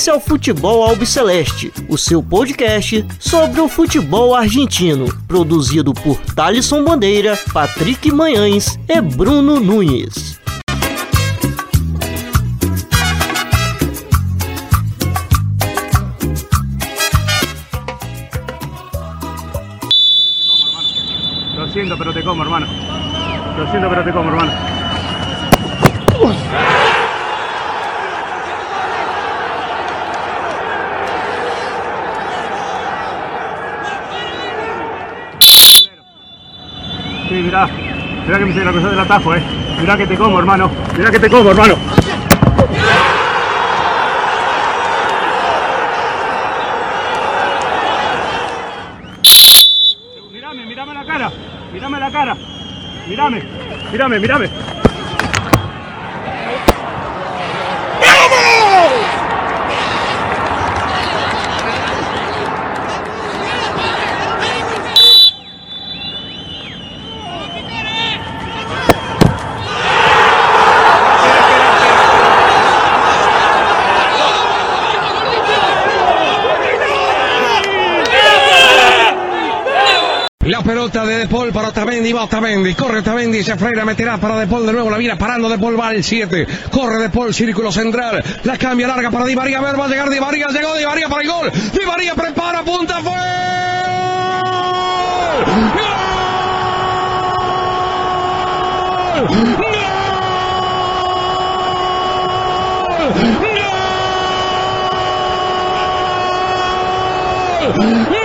Esse é o Futebol Albiceleste, o seu podcast sobre o futebol argentino, produzido por Thalisson Bandeira, Patrick Manhães e Bruno Nunes. Lo siento, pero te como, hermano. Lo siento, pero te como, hermano. Sí, mirá. Mirá que me hice la cosa del atajo, eh. Mirá que te como, hermano. Mirá que te como, hermano. Mirame, mirame la cara. Mirame la cara. Mirame. Mirame, mirame. De Paul para Otamendi, va Otamendi, corre Otamendi, se frena, meterá para De Paul de nuevo, la viene parando De Paul, va el 7, corre De Paul, círculo central, la cambia larga para Di María, a ver, va a llegar Di María, llegó Di María para el gol, Di María prepara, punta, fue ¡Gol! ¡Gol! ¡Gol!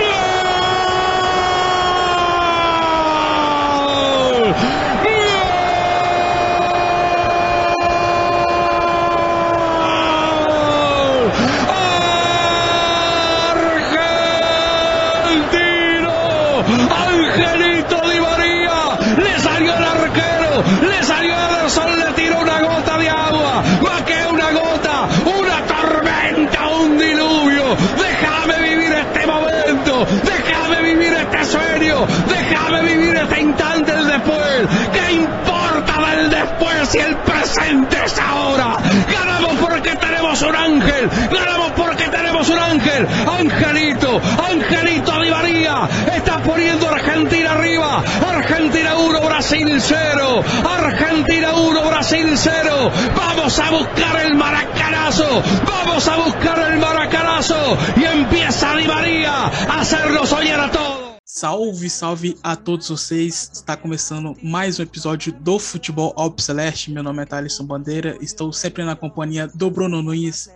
¡Angelito Di María! ¡Le salió el arquero! ¡Le salió Ederson! ¡Le tiró una gota de agua! ¡Más que una gota! ¡Una tormenta! ¡Un diluvio! ¡Déjame vivir este momento! ¡Déjame vivir este sueño! ¡Déjame vivir este instante del después! ¿Qué importa del después si el presente es ahora? ¡Ganamos porque tenemos un ángel! ¡Ganamos porque tenemos un ángel! ¡Angelito! ¡Angelito Di María! ¡Está poniendo Argentina arriba! ¡Argentina 1, Brasil 0! ¡Argentina 1, Brasil 0! ¡Vamos a buscar el maracanazo! ¡Vamos a buscar el maracanazo! Y empieza Di María a hacernos soñar a todos! Salve, salve a todos vocês! Está começando mais um episódio do Futebol Alpe Celeste. Meu nome é Thalisson Bandeira, estou sempre na companhia do Bruno Nunes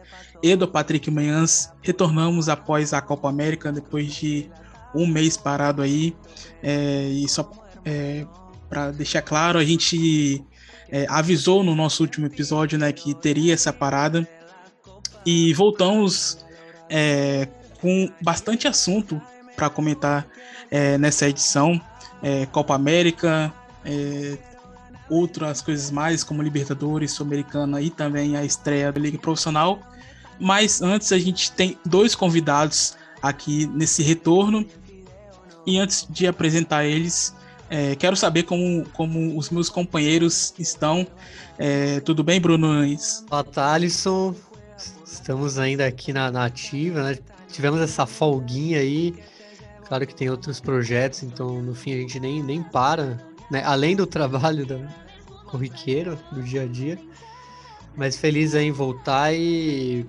e do Patrick Manhãs. Retornamos após a Copa América, depois de um mês parado aí. É, e só é, para deixar claro, a gente é, avisou no nosso último episódio né, que teria essa parada. E voltamos é, com bastante assunto para comentar é, nessa edição. É, Copa América, é, outras coisas mais, como Libertadores, Sul-Americana e também a estreia da Liga Profissional. Mas antes a gente tem dois convidados aqui nesse retorno. E antes de apresentar eles, é, quero saber como, como os meus companheiros estão. É, tudo bem, Bruno Nunes? Fala, Thalisson. Estamos ainda aqui na, na ativa, né? Tivemos essa folguinha aí. Claro que tem outros projetos, então no fim a gente nem, nem para, né? Além do trabalho da, corriqueiro, do dia a dia. Mas feliz aí em voltar e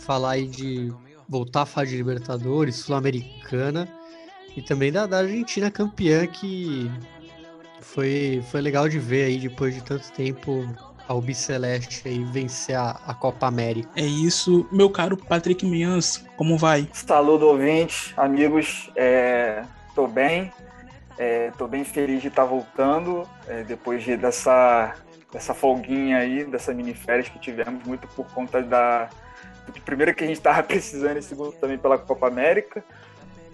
falar aí de voltar a falar de Libertadores, Sul-Americana e também da, da Argentina campeã que foi, foi legal de ver aí depois de tanto tempo a Albiceleste aí vencer a, a, Copa América. É isso, meu caro Patrick Mians, como vai? Saludo ouvintes, amigos, é, tô bem, é, tô bem feliz de estar voltando é, depois de, dessa, dessa folguinha aí, dessa mini férias que tivemos, muito por conta da primeiro que a gente estava precisando e segundo também pela Copa América.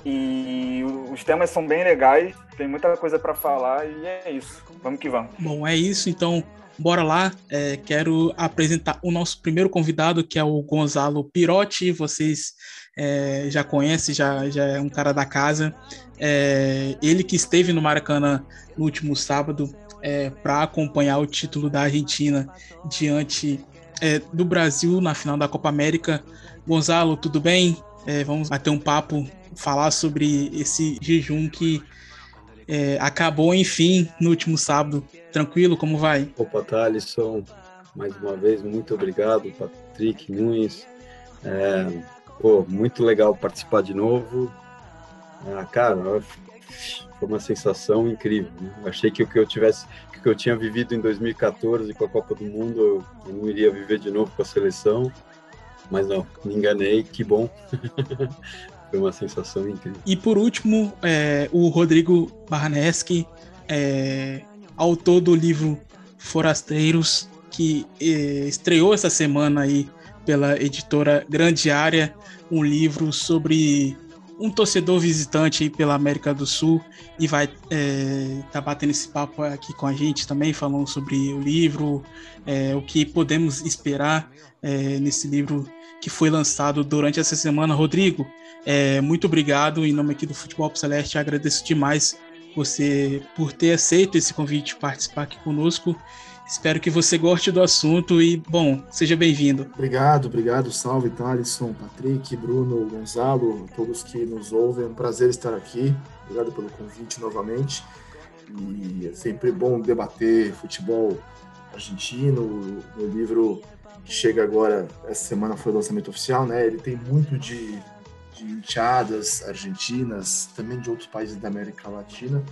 E os temas são bem legais, tem muita coisa para falar e é isso. Vamos que vamos. Bom, é isso. Então, bora lá. É, quero apresentar o nosso primeiro convidado, que é o Gonzalo Pirotti. Vocês é, já conhecem, já, já é um cara da casa. É, ele que esteve no Maracanã no último sábado, é, para acompanhar o título da Argentina diante é, do Brasil na final da Copa América. Gonzalo, tudo bem? É, vamos bater um papo, falar sobre esse jejum que é, acabou, enfim, no último sábado. Tranquilo? Como vai? Opa, Thalisson, mais uma vez, muito obrigado, Patrick Nunes. É, pô, muito legal participar de novo. Ah, cara, foi uma sensação incrível. Né? Achei que o que eu tivesse, que que eu tinha vivido em 2014 com a Copa do Mundo, eu não iria viver de novo com a seleção. Mas não, me enganei, que bom. foi uma sensação incrível. E por último, é, o Rodrigo Barneski, é, autor do livro Forasteiros, que é, estreou essa semana aí pela editora Grande Área, um livro sobre um torcedor visitante aí pela América do Sul e vai estar é, tá batendo esse papo aqui com a gente também, falando sobre o livro, é, o que podemos esperar é, nesse livro que foi lançado durante essa semana. Rodrigo, é, muito obrigado em nome aqui do Futebol Celeste, agradeço demais você por ter aceito esse convite participar aqui conosco Espero que você goste do assunto e, bom, seja bem-vindo. Obrigado, obrigado. Salve, Thalisson, Patrick, Bruno, Gonzalo, todos que nos ouvem. É um prazer estar aqui. Obrigado pelo convite novamente. E é sempre bom debater futebol argentino. O livro que chega agora, essa semana foi o lançamento oficial, né? Ele tem muito de, de enteadas argentinas, também de outros países da América Latina.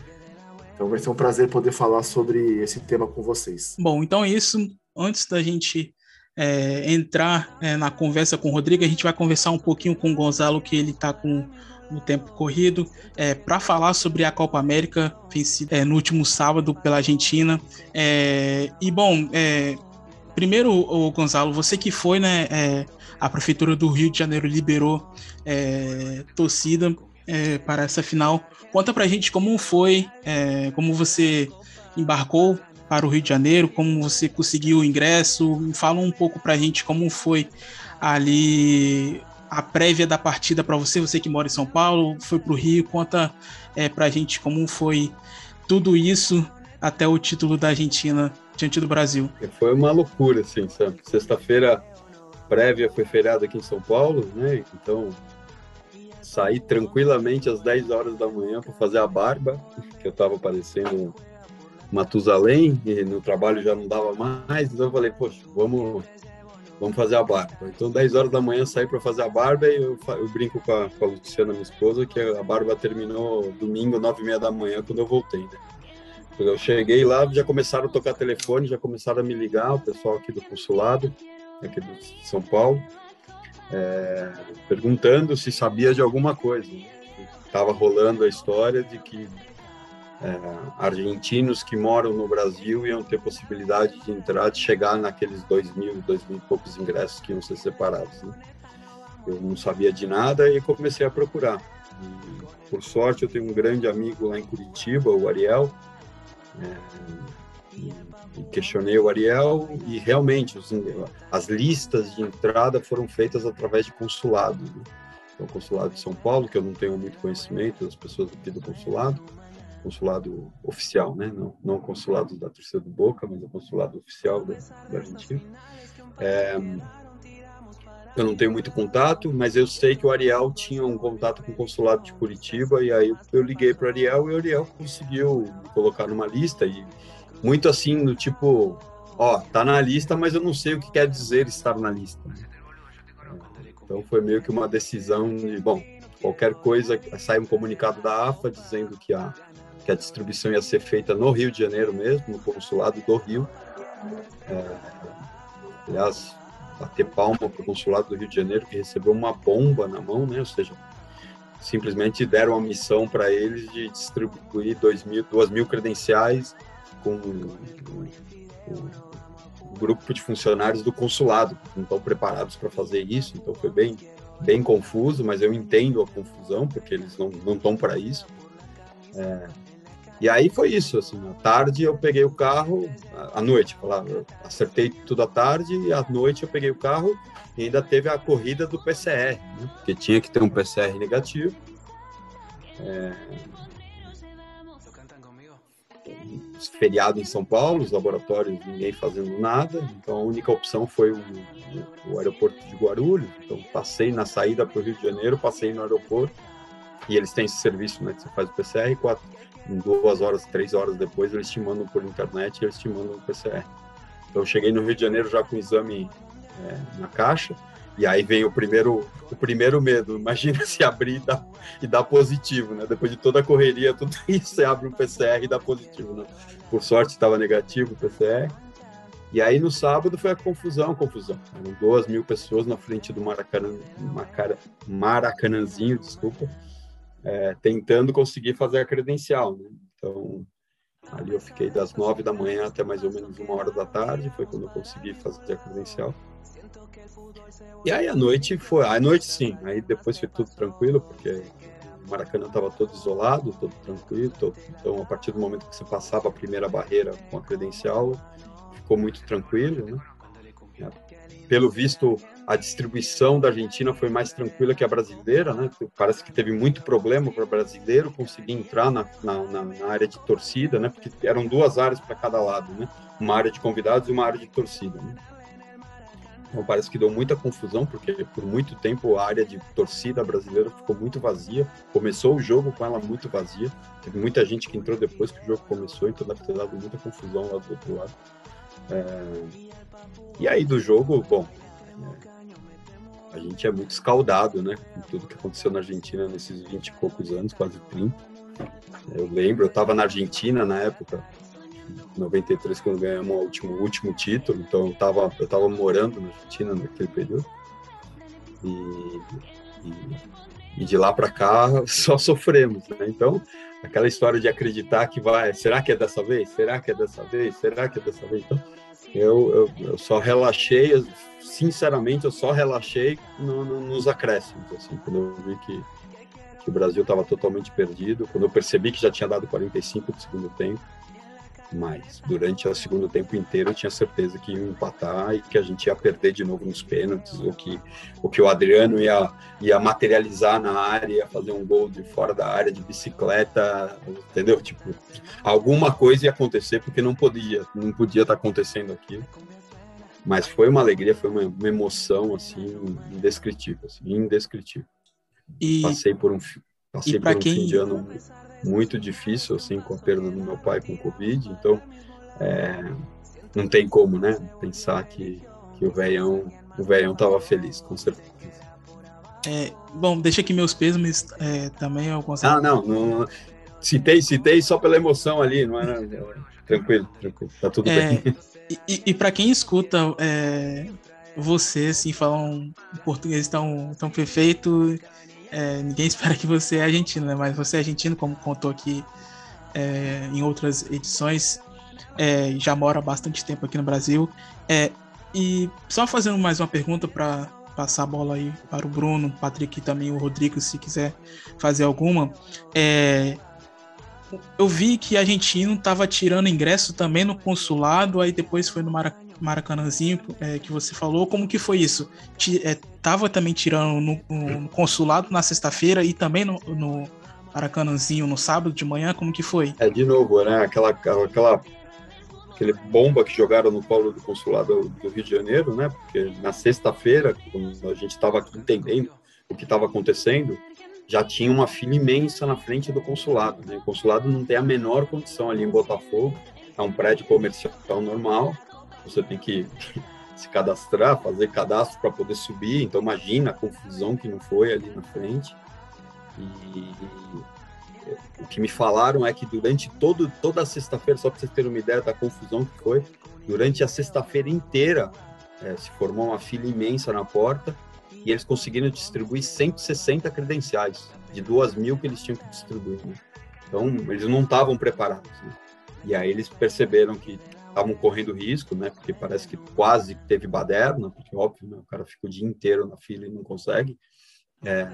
Então vai ser um prazer poder falar sobre esse tema com vocês. Bom, então é isso. Antes da gente é, entrar é, na conversa com o Rodrigo, a gente vai conversar um pouquinho com o Gonzalo, que ele está com o tempo corrido, é, para falar sobre a Copa América vencida é, no último sábado pela Argentina. É, e bom, é, primeiro, o Gonzalo, você que foi, né? É, a prefeitura do Rio de Janeiro liberou torcida para essa final. Conta pra gente como foi, é, como você embarcou para o Rio de Janeiro, como você conseguiu o ingresso. Fala um pouco pra gente como foi ali a prévia da partida para você, você que mora em São Paulo, foi para o Rio. Conta é, pra gente como foi tudo isso até o título da Argentina diante do Brasil. Foi uma loucura, assim, sabe? Sexta-feira prévia foi feriado aqui em São Paulo, né? Então saí tranquilamente às 10 horas da manhã para fazer a barba, que eu estava parecendo Matusalém, e no trabalho já não dava mais, então eu falei, poxa, vamos, vamos fazer a barba. Então, 10 horas da manhã saí para fazer a barba e eu, eu brinco com a, com a, Luciana, minha esposa, que a barba terminou domingo, 9 e meia da manhã, quando eu voltei. Né? Eu cheguei lá, já começaram a tocar telefone, já começaram a me ligar, o pessoal aqui do consulado, aqui de São Paulo, é, perguntando se sabia de alguma coisa. Estava rolando a história de que é, argentinos que moram no Brasil iam ter possibilidade de entrar, de chegar naqueles dois mil, dois mil e poucos ingressos que iam ser separados. Né? Eu não sabia de nada e comecei a procurar. E, por sorte, eu tenho um grande amigo lá em Curitiba, o Ariel, é, questionei o Ariel e realmente os, as listas de entrada foram feitas através de consulado. Né? Então, o consulado de São Paulo, que eu não tenho muito conhecimento das pessoas aqui do consulado, consulado oficial, né? Não, não consulado da torcida do Boca, mas o consulado oficial da, da Argentina. É, eu não tenho muito contato, mas eu sei que o Ariel tinha um contato com o consulado de Curitiba e aí eu liguei para o Ariel e o Ariel conseguiu me colocar numa lista e muito assim, no tipo, ó, tá na lista, mas eu não sei o que quer dizer estar na lista. Então foi meio que uma decisão de, bom, qualquer coisa, sai um comunicado da AFA dizendo que a, que a distribuição ia ser feita no Rio de Janeiro mesmo, no consulado do Rio. É, aliás, bater palma para o consulado do Rio de Janeiro, que recebeu uma bomba na mão, né? Ou seja, simplesmente deram a missão para eles de distribuir dois mil, duas mil credenciais com o, grupo de funcionários do consulado, que não estão preparados para fazer isso, então foi bem, bem confuso, mas eu entendo a confusão, porque eles não estão para isso. É, e aí foi isso, assim, à tarde eu peguei o carro, à noite, falar, acertei tudo à tarde, e à noite eu peguei o carro e ainda teve a corrida do PCR, né? porque tinha que ter um PCR negativo. É, feriado em São Paulo, os laboratórios, ninguém fazendo nada, então a única opção foi o, o, o aeroporto de Guarulhos. Então passei na saída para o Rio de Janeiro, passei no aeroporto e eles têm esse serviço, né, que você faz o PCR, quatro, em duas horas, três horas depois eles te mandam por internet, eles te mandam o PCR. Então eu cheguei no Rio de Janeiro já com o exame é, na caixa e aí vem o primeiro, o primeiro medo. Imagina se abrir e dar, e dar positivo, né? Depois de toda a correria, tudo isso, você abre um PCR e dá positivo, né? Por sorte estava negativo o PCR. E aí no sábado foi a confusão, confusão. Eram duas mil pessoas na frente do Maracanã, Maracanãzinho, desculpa, é, tentando conseguir fazer a credencial. Né? Então ali eu fiquei das nove da manhã até mais ou menos uma hora da tarde, foi quando eu consegui fazer a credencial. E aí a noite foi, a noite sim, aí depois foi tudo tranquilo, porque o Maracanã estava todo isolado, todo tranquilo, todo, então a partir do momento que você passava a primeira barreira com a credencial, ficou muito tranquilo, né? Pelo visto, a distribuição da Argentina foi mais tranquila que a brasileira, né? Parece que teve muito problema para o brasileiro conseguir entrar na, na, na, área de torcida, né? Porque eram duas áreas para cada lado, né? Uma área de convidados e uma área de torcida, né? Então parece que deu muita confusão, porque por muito tempo a área de torcida brasileira ficou muito vazia. Começou o jogo com ela muito vazia. Teve muita gente que entrou depois que o jogo começou, então deve ter dado muita confusão lá do outro lado. É... E aí do jogo, bom, é... a gente é muito escaldado, né? Com tudo que aconteceu na Argentina nesses 20 e poucos anos, quase 30. Eu lembro, eu estava na Argentina na época, 93 quando ganhamos o último, último título, então eu tava, eu tava morando na Argentina naquele período. E, e, e de lá para cá só sofremos, né? Então, aquela história de acreditar que vai, será que é dessa vez? Será que é dessa vez? Será que é dessa vez? Então, eu, eu, eu só relaxei, sinceramente, eu só relaxei no, no, nos acréscimos, assim, quando eu vi que, que o Brasil estava totalmente perdido, quando eu percebi que já tinha dado 45 do segundo tempo, mas durante o segundo tempo inteiro eu tinha certeza que ia empatar e que a gente ia perder de novo nos pênaltis, ou que, ou que o Adriano ia, ia materializar na área, ia fazer um gol de fora da área de bicicleta, entendeu? Tipo, alguma coisa ia acontecer porque não podia, não podia estar acontecendo aquilo. Mas foi uma alegria, foi uma, uma emoção assim indescritível, assim, indescritível. E, passei por um, passei por um quem... fim de ano muito difícil, assim, com a perda do meu pai com Covid, então é, não tem como, né, pensar que, que o velhão o velhão tava feliz, com certeza. É, bom, deixa aqui meus pesos, é, também eu consigo... Ah, não, não, citei, citei só pela emoção ali, não era... Tranquilo, tranquilo, tá tudo é, bem. E, e para quem escuta é, você, assim, falar um português tão, tão perfeito, é, ninguém espera que você é argentino, né? Mas você é argentino, como contou aqui é, em outras edições, é, já mora há bastante tempo aqui no Brasil. É, e só fazendo mais uma pergunta para passar a bola aí para o Bruno, o Patrick e também o Rodrigo, se quiser fazer alguma. É, eu vi que argentino estava tirando ingresso também no consulado, aí depois foi no Maracanã Maracanãzinho é, que você falou, como que foi isso? É, tava também tirando no, no consulado na sexta-feira e também no, no Maracanãzinho no sábado de manhã, como que foi? É, de novo, né, aquela, aquela aquele bomba que jogaram no polo do consulado do Rio de Janeiro, né, porque na sexta-feira, quando a gente estava entendendo o que estava acontecendo, já tinha uma fila imensa na frente do consulado, né, o consulado não tem a menor condição ali em Botafogo, é um prédio comercial normal, você tem que se cadastrar, fazer cadastro para poder subir. Então, imagina a confusão que não foi ali na frente. E o que me falaram é que durante todo, toda a sexta-feira, só para vocês terem uma ideia da confusão que foi, durante a sexta-feira inteira é, se formou uma fila imensa na porta e eles conseguiram distribuir 160 credenciais de duas mil que eles tinham que distribuir. Né? Então, eles não estavam preparados. Né? E aí eles perceberam que estavam correndo risco, né? Porque parece que quase teve baderna, porque óbvio, né, o cara fica o dia inteiro na fila e não consegue. É,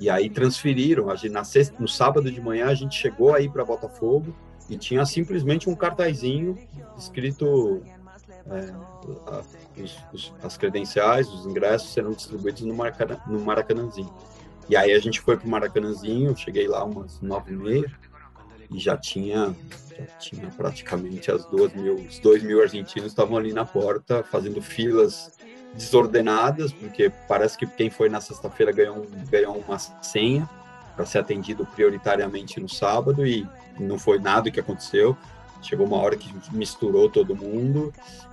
e aí transferiram. Na sexta, no sábado de manhã a gente chegou aí para Botafogo e tinha simplesmente um cartazinho escrito é, a, os, os, as credenciais, os ingressos serão distribuídos no, Maracanã, no Maracanãzinho. E aí a gente foi para o Maracanãzinho, cheguei lá umas nove e meia, e já tinha já tinha praticamente as duas mil, os dois mil argentinos estavam ali na porta fazendo filas desordenadas, porque parece que quem foi na sexta-feira ganhou, ganhou uma senha para ser atendido prioritariamente no sábado e não foi nada que aconteceu. Chegou uma hora que misturou todo mundo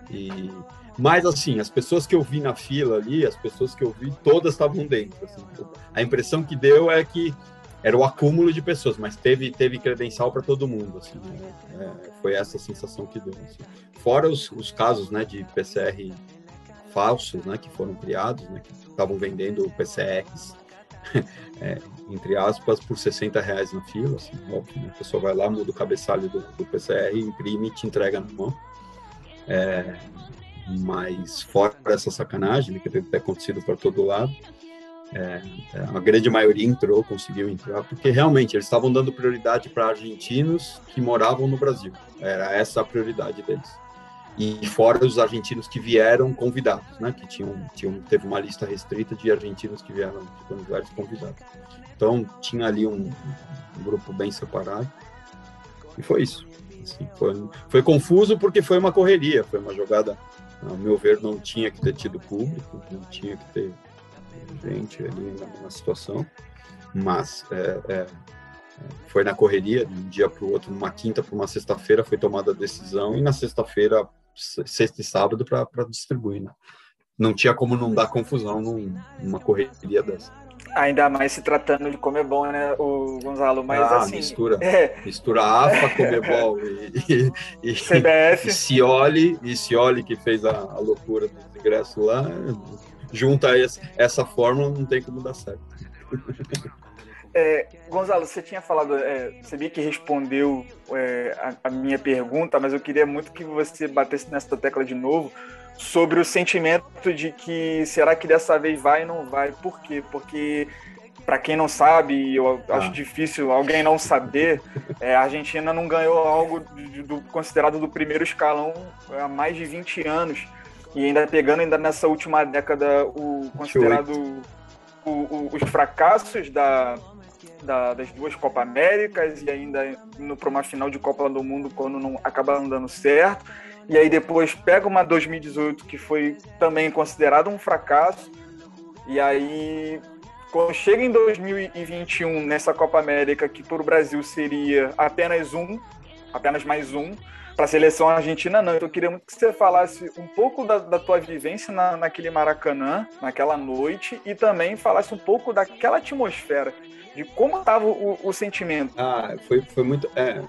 e mas assim, as pessoas que eu vi na fila ali, as pessoas que eu vi, todas estavam dentro. Assim. A impressão que deu é que era o acúmulo de pessoas, mas teve teve credencial para todo mundo. Assim, né? é, foi essa sensação que deu. Assim. Fora os, os casos, né, de PCR falsos, né, que foram criados, né, que estavam vendendo PCRs, é, entre aspas, por 60 reais na fila, assim, óbvio, né? a pessoa vai lá, muda o cabeçalho do, do PCR, imprime e te entrega na mão. É, mas fora essa sacanagem, né, que deve ter acontecido por todo lado, é, é, a grande maioria entrou, conseguiu entrar, porque realmente eles estavam dando prioridade para argentinos que moravam no Brasil. Era essa a prioridade deles e fora os argentinos que vieram convidados, né? Que tinham, tinham teve uma lista restrita de argentinos que vieram de Aires convidados. Então tinha ali um, um, grupo bem separado e foi isso. Assim, foi, foi confuso porque foi uma correria, foi uma jogada, ao meu ver, não tinha que ter tido público, não tinha que ter gente ali na, na situação, mas é, é, foi na correria, de um dia para o outro, numa quinta para uma sexta-feira foi tomada a decisão e na sexta-feira sexta e sábado para distribuir. Né? Não tinha como não dar confusão num, numa correria dessa. Ainda mais se tratando de Comebol, né, o Gonzalo? Mas ah, assim. Mistura, é... mistura AFA, Comebol e, e, e, CBF. E Cioli, e Cioli que fez a, a loucura do ingresso lá. Junta essa, essa fórmula, não tem como dar certo. É, Gonzalo, você tinha falado, é, sabia que respondeu é, a, a, minha pergunta, mas eu queria muito que você batesse nessa tecla de novo sobre o sentimento de que será que dessa vez vai ou não vai? Por quê? Porque para quem não sabe, eu ah. acho difícil alguém não saber, é, a Argentina não ganhou algo do, do, considerado do primeiro escalão há mais de 20 anos. E ainda pegando ainda nessa última década o considerado o, o, os fracassos da, da, das duas Copa Américas e ainda indo para uma final de Copa do Mundo quando não acaba não dando certo. E aí depois pega uma 2018 que foi também considerada um fracasso. E aí quando chega em 2021 nessa Copa América que para o Brasil seria apenas um, apenas mais um, para a seleção argentina não. Então eu queria muito que você falasse um pouco da, da tua vivência na, naquele Maracanã, naquela noite, e também falasse um pouco daquela atmosfera de como estava o, o, sentimento. Ah, foi, foi muito. É,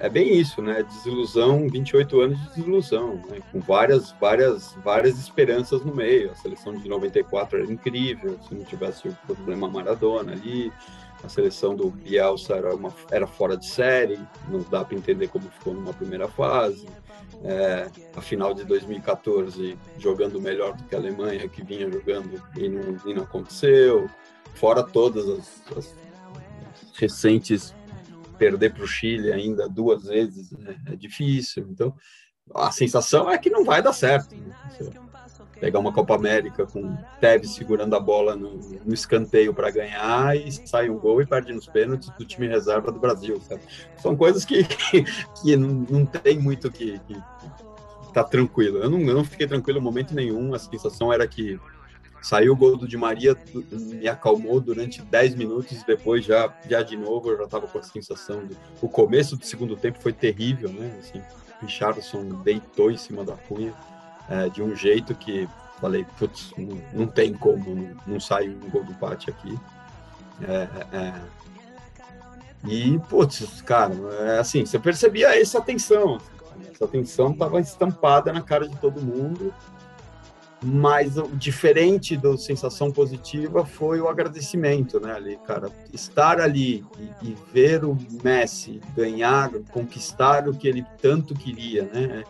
é bem isso, né? Desilusão, 28 anos de desilusão, né? com várias, várias, várias esperanças no meio. A seleção de 94 era incrível, se não tivesse o problema Maradona ali. A seleção do Bielsa era, uma, era fora de série, não dá para entender como ficou numa primeira fase. É, a final de 2014 jogando melhor do que a Alemanha, que vinha jogando e não, e não aconteceu fora todas as, as recentes perder para o Chile ainda duas vezes né? é difícil. Então, a sensação é que não vai dar certo. Né? Pegar uma Copa América com Tevez segurando a bola no, no escanteio para ganhar e sai um gol e perde nos pênaltis do time reserva do Brasil. Sabe? São coisas que, que, não, não, tem muito que, que, tá tranquilo. Eu não, eu não fiquei tranquilo em momento nenhum. A sensação era que Saiu o gol do Di Maria, me acalmou durante 10 minutos, depois já, já de novo eu já estava com a sensação de... O começo do segundo tempo foi terrível, né? Assim, Richardson deitou em cima da cunha é, de um jeito que falei, putz, não, não tem como, não, não sai um gol do empate aqui. É, é, e, putz, cara, é assim, você percebia essa tensão. Essa tensão estava estampada na cara de todo mundo. Mas o diferente da sensação positiva foi o agradecimento, né, ali, cara. Estar ali e, e, ver o Messi ganhar, conquistar o que ele tanto queria, né?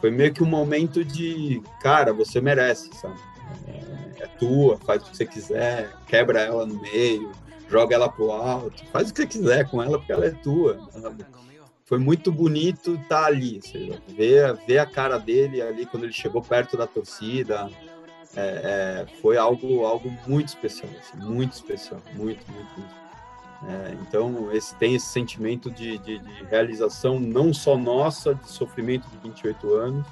Foi meio que um momento de, cara, você merece, sabe? É, é tua, faz o que você quiser, quebra ela no meio, joga ela pro alto, faz o que você quiser com ela porque ela é tua. Sabe? foi muito bonito estar tá ali, seja, ver, ver a cara dele ali quando ele chegou perto da torcida, é, é, foi algo, algo muito especial, assim, muito especial, muito, muito, muito. É, então, esse, tem esse sentimento de, de, de, realização não só nossa, de sofrimento de 28 anos,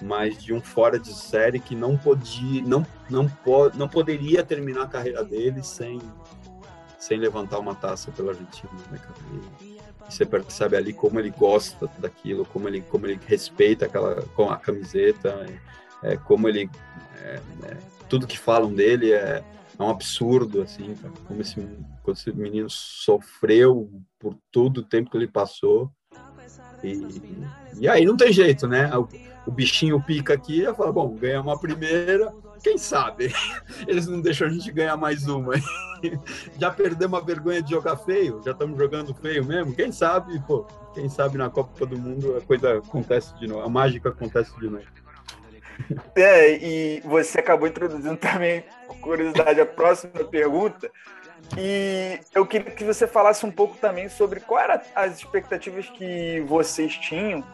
mas de um fora de série que não podia, não, não, po, não poderia terminar a carreira dele sem, sem levantar uma taça pela Argentina, né? E, você percebe ali como ele gosta daquilo, como ele, como ele respeita aquela com a camiseta, é, como ele é, é, tudo que falam dele é, é um absurdo assim, como esse, como esse menino sofreu por todo o tempo que ele passou e, e aí não tem jeito, né? O, o bichinho pica aqui e fala, bom, ganha uma primeira, quem sabe? Eles não deixam a gente ganhar mais uma. Já perdemos a vergonha de jogar feio, já estamos jogando feio mesmo. Quem sabe, pô, quem sabe na Copa do Mundo a coisa acontece de novo, a mágica acontece de novo. É, e você acabou introduzindo também, curiosidade, a próxima pergunta. E eu queria que você falasse um pouco também sobre quais eram as expectativas que vocês tinham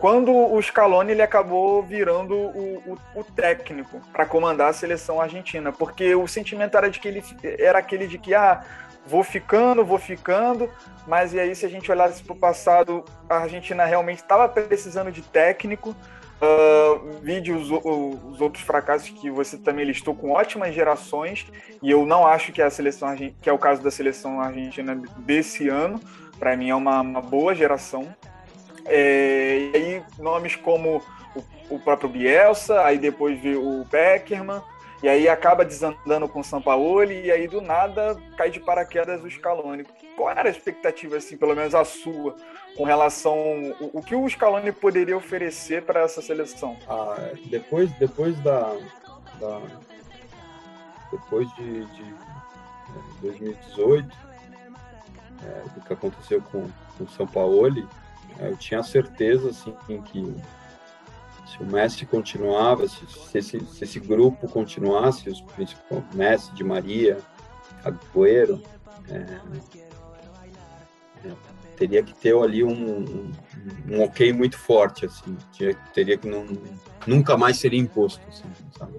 quando o Scaloni ele acabou virando o, o, o técnico para comandar a seleção argentina, porque o sentimento era de que ele era aquele de que ah, vou ficando, vou ficando, mas e aí se a gente olhasse para o passado, a Argentina realmente estava precisando de técnico. Uh, vide os, os, outros fracassos que você também listou com ótimas gerações e eu não acho que a seleção que é o caso da seleção argentina desse ano para mim é uma, uma boa geração é, e aí nomes como o, o, próprio Bielsa, aí depois veio o Beckerman, e aí acaba desandando com o Sampaoli, e aí do nada cai de paraquedas o Scaloni. Qual era a expectativa, assim, pelo menos a sua, com relação o, o que o Scaloni poderia oferecer para essa seleção? Ah, depois, depois da, da depois de, de 2018, é, é, do que aconteceu com, o Sampaoli, eu tinha certeza assim que se o Messi continuava, se, se, esse, se esse, grupo continuasse, os principais Messi, de Maria, Agüero, é, é, teria que ter ali um, um, ok muito forte, assim, tinha, teria que não, nunca mais seria imposto, assim, sabe?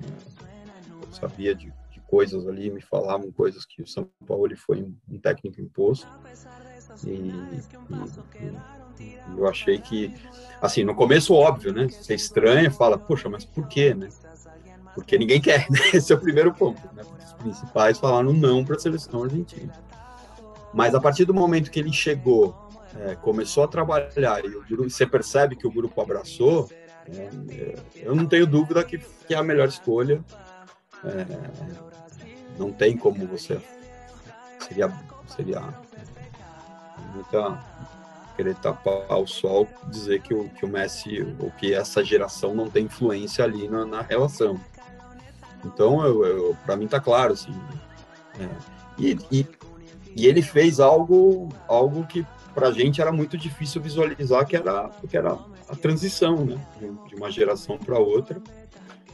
Eu sabia de, de, coisas ali, me falavam coisas que o São Paulo foi um, técnico imposto e, e, eu achei que, assim, no começo, óbvio, né? Você estranha, fala, poxa, mas por quê, né? Porque ninguém quer, né? Esse é o primeiro ponto. Né? Os principais falaram não para a seleção argentina. Mas a partir do momento que ele chegou, é, começou a trabalhar e grupo, você percebe que o grupo abraçou, é, eu não tenho dúvida que, que é a melhor escolha. É, não tem como você seria seria muita querer tapar o sol, dizer que o, que o Messi ou que essa geração não tem influência ali na, na relação. Então, eu, eu para mim tá claro, assim. É, e, e, e, ele fez algo, algo que para a gente era muito difícil visualizar, que era, que era a transição, né, de, uma geração para outra.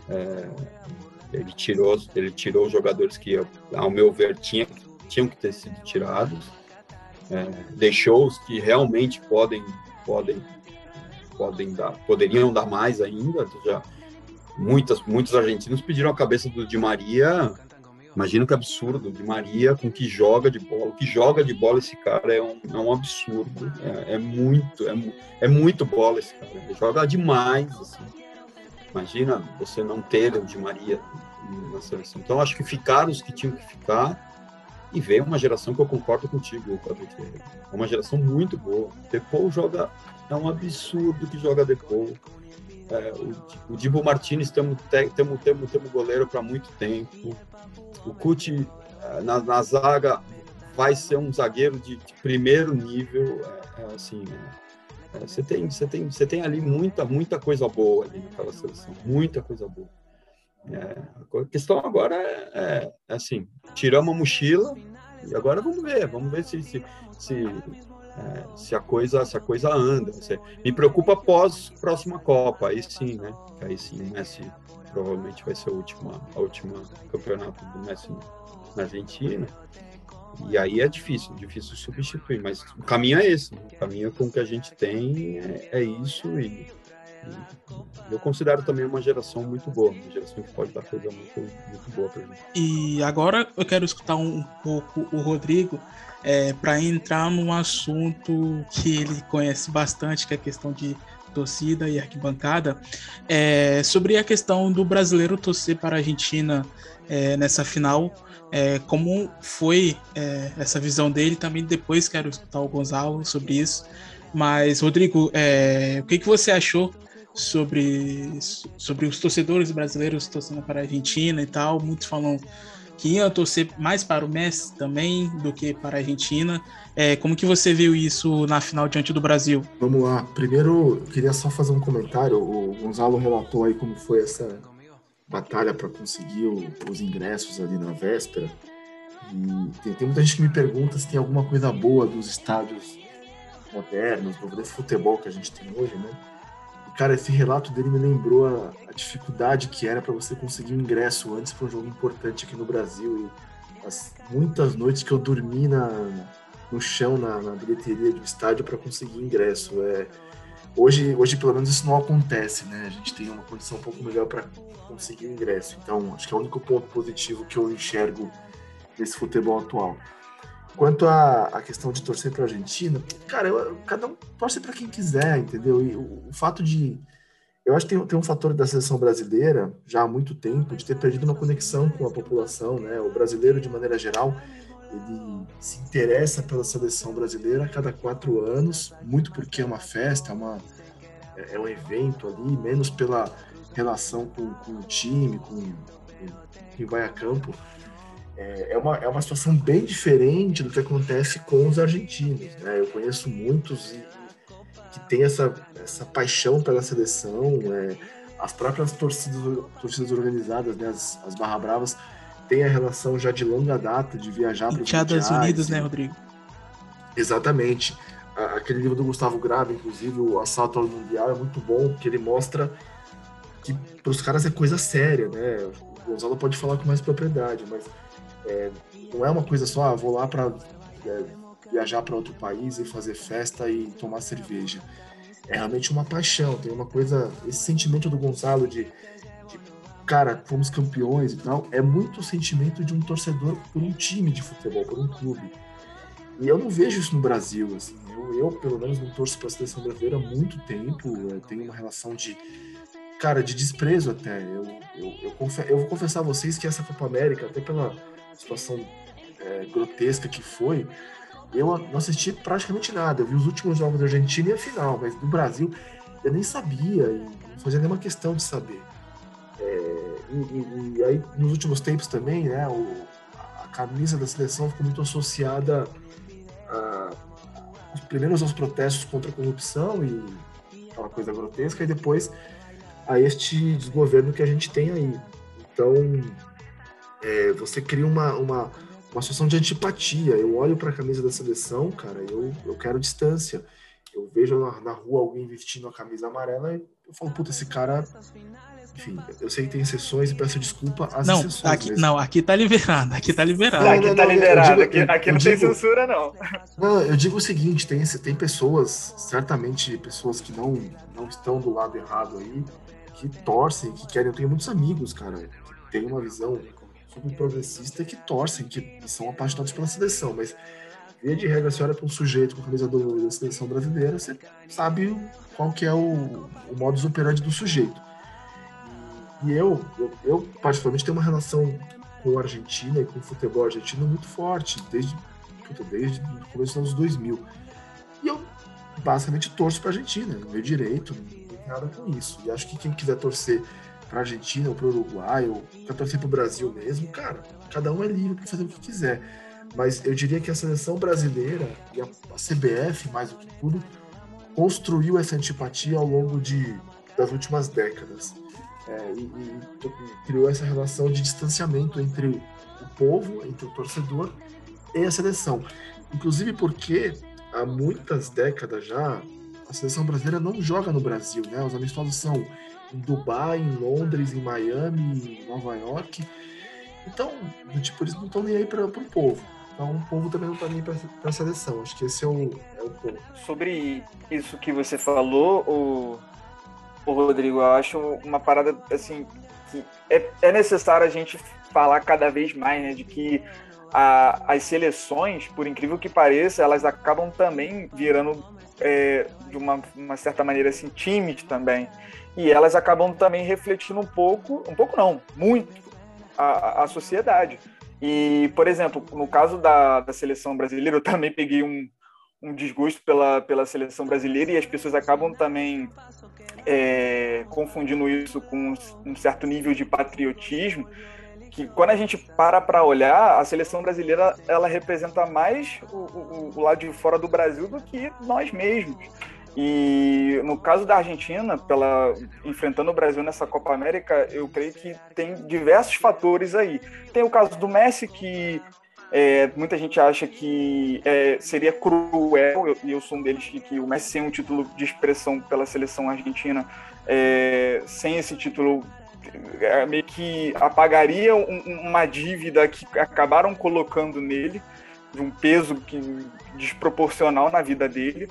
É, ele tirou, ele tirou os jogadores que, ao meu ver, tinha, tinham que ter sido tirados. É, deixou os que realmente podem podem podem dar poderiam dar mais ainda. Já muitas muitos argentinos pediram a cabeça do Di Maria imagina que absurdo Di Maria com que joga de bola o que joga de bola esse cara é um, é um absurdo é, é muito é, é, muito bola esse cara ele joga demais assim. imagina você não ter o Di Maria na seleção então acho que ficaram os que tinham que ficar e veio uma geração que eu concordo contigo. É uma geração muito boa. Depou joga. É um absurdo que joga Depou. É, o, o Dibo Martinez temos temos temos goleiro para muito tempo. O Cuti é, na, na, zaga vai ser um zagueiro de, de primeiro nível. É, é assim, é, você tem você tem você tem ali muita muita coisa boa ali naquela seleção, muita coisa boa. A questão agora é, assim, tiramos a mochila e agora vamos ver, vamos ver se, se, se, é, se a, coisa, se a coisa anda. Você, me preocupa após próxima Copa, aí sim, né? Aí sim, o Messi provavelmente vai ser a última, a última campeonato do Messi na Argentina. E aí é difícil, difícil substituir, mas o caminho é esse, né? o caminho com que a gente tem é, é isso e Eu considero também uma geração muito boa, uma geração que pode dar coisa muito, muito boa pra gente. E agora eu quero escutar um, pouco o Rodrigo é, para entrar num assunto que ele conhece bastante, que é a questão de torcida e arquibancada, é, sobre a questão do brasileiro torcer para a Argentina é, nessa final. É, como foi é, essa visão dele? Também depois quero escutar o Gonzalo sobre isso. Mas, Rodrigo, é, o que, que você achou sobre, sobre os torcedores brasileiros torcendo para a Argentina e tal? Muitos falam que iam torcer mais para o Messi também do que para a Argentina. É, como que você viu isso na final diante do Brasil? Vamos lá. Primeiro, eu queria só fazer um comentário. O Gonzalo relatou aí como foi essa batalha para conseguir os ingressos ali na véspera. E tem, tem, muita gente que me pergunta se tem alguma coisa boa dos estádios modernos, do futebol que a gente tem hoje, né? Cara, esse relato dele me lembrou a, a dificuldade que era para você conseguir um ingresso antes para um jogo importante aqui no Brasil. E as muitas noites que eu dormi na, no chão, na, na bilheteria do estádio para conseguir ingresso. É, hoje, hoje, pelo menos, isso não acontece, né? A gente tem uma condição um pouco melhor para conseguir ingresso. Então, acho que é o único ponto positivo que eu enxergo nesse futebol atual. Quanto à, questão de torcer para a Argentina, cara, eu, cada um torce para quem quiser, entendeu? E o, o, fato de. Eu acho que tem, tem um fator da seleção brasileira, já há muito tempo, de ter perdido uma conexão com a população, né? O brasileiro, de maneira geral, ele se interessa pela seleção brasileira a cada quatro anos, muito porque é uma festa, é, uma, é, é um evento ali, menos pela relação com, com o time, com quem vai a campo. É, é, uma, é uma situação bem diferente do que acontece com os argentinos. Né? Eu conheço muitos que têm essa, essa paixão pela seleção, é, as próprias torcidas, torcidas organizadas, né? as, as Barra Bravas, têm a relação já de longa data de viajar para os Estados Unidos, né, Rodrigo? Exatamente. Aquele livro do Gustavo Grave, inclusive, o Assalto ao Mundial, é muito bom, porque ele mostra que para os caras é coisa séria, né? O Gonzalo pode falar com mais propriedade, mas é, não é uma coisa só, ah, vou lá para é, viajar para outro país e fazer festa e tomar cerveja. É realmente uma paixão, tem uma coisa, esse sentimento do Gonzalo de, de cara, fomos campeões e tal, é muito o sentimento de um torcedor por um time de futebol, por um clube. E eu não vejo isso no Brasil, assim. Eu, eu pelo menos, não torço para a seleção brasileira há muito tempo. Eu tenho uma relação de cara, de desprezo até. Eu, eu, eu, eu, vou confessar a vocês que essa Copa América, até pela situação é, grotesca que foi, eu não assisti praticamente nada. Eu vi os últimos jogos da Argentina e a final, mas do Brasil eu nem sabia e não fazia nenhuma questão de saber. É, e, e, e, aí, nos últimos tempos também, né, o, a camisa da seleção ficou muito associada a, a, primeiros aos protestos contra a corrupção e aquela coisa grotesca, e depois a este desgoverno que a gente tem aí. Então, é, você cria uma, uma, uma situação de antipatia. Eu olho para a camisa da seleção, cara, eu, eu quero distância. Eu vejo na, na rua alguém vestindo a camisa amarela e eu falo, puta, esse cara. Enfim, eu sei que tem exceções e peço desculpa às não, exceções. Aqui, mas... Não, aqui tá liberado, aqui tá liberado. Não, aqui não, tá liberado, digo, aqui, aqui não digo, tem censura, não. Não, eu digo o seguinte, tem, tem pessoas, certamente pessoas que não, não estão do lado errado aí, que torcem, que querem. Eu tenho muitos amigos, cara, que têm uma visão super progressista que torcem, que são apaixonados pela seleção, mas via de regra, você olha para um sujeito com a camisa do, da seleção brasileira, você sabe qual que é o, o modus operandi do sujeito. E eu, eu, eu, particularmente, tenho uma relação com a Argentina e com o futebol argentino muito forte, desde, desde o começo dos anos 2000. E eu, basicamente, torço para a Argentina, meu direito, nada com isso. E acho que quem quiser torcer para Argentina ou para o Uruguai ou para torcer para o Brasil mesmo, cara, cada um é livre para fazer o que quiser. Mas eu diria que a seleção brasileira e a, a CBF, mais do que tudo, construiu essa antipatia ao longo de, das últimas décadas. É, e, e, criou essa relação de distanciamento entre o povo, entre o torcedor e a seleção. Inclusive porque há muitas décadas já a seleção brasileira não joga no Brasil, né? Os amistosos são em Dubai, em Londres, em Miami, em Nova York. Então, tipo, eles não estão nem aí para o povo. Então, o povo também não está nem para a seleção. Acho que esse é o, é o ponto. Sobre isso que você falou, o... Ô, Rodrigo, eu acho uma parada assim que é, é necessário a gente falar cada vez mais, né, de que a, as seleções, por incrível que pareça, elas acabam também virando é, de uma, uma, certa maneira assim times também e elas acabam também refletindo um pouco, um pouco não, muito a, a sociedade. E, por exemplo, no caso da, da seleção brasileira, eu também peguei um, um desgosto pela, pela seleção brasileira e as pessoas acabam também é, confundindo isso com um certo nível de patriotismo que quando a gente para para olhar, a seleção brasileira ela representa mais o, o, o, lado de fora do Brasil do que nós mesmos. E no caso da Argentina, pela enfrentando o Brasil nessa Copa América, eu creio que tem diversos fatores aí. Tem o caso do Messi que é, muita gente acha que é, seria cruel, e eu, eu, sou um deles, que, que, o Messi sem um título de expressão pela seleção argentina, é, sem esse título, meio que apagaria um, uma dívida que acabaram colocando nele, de um peso que, desproporcional na vida dele.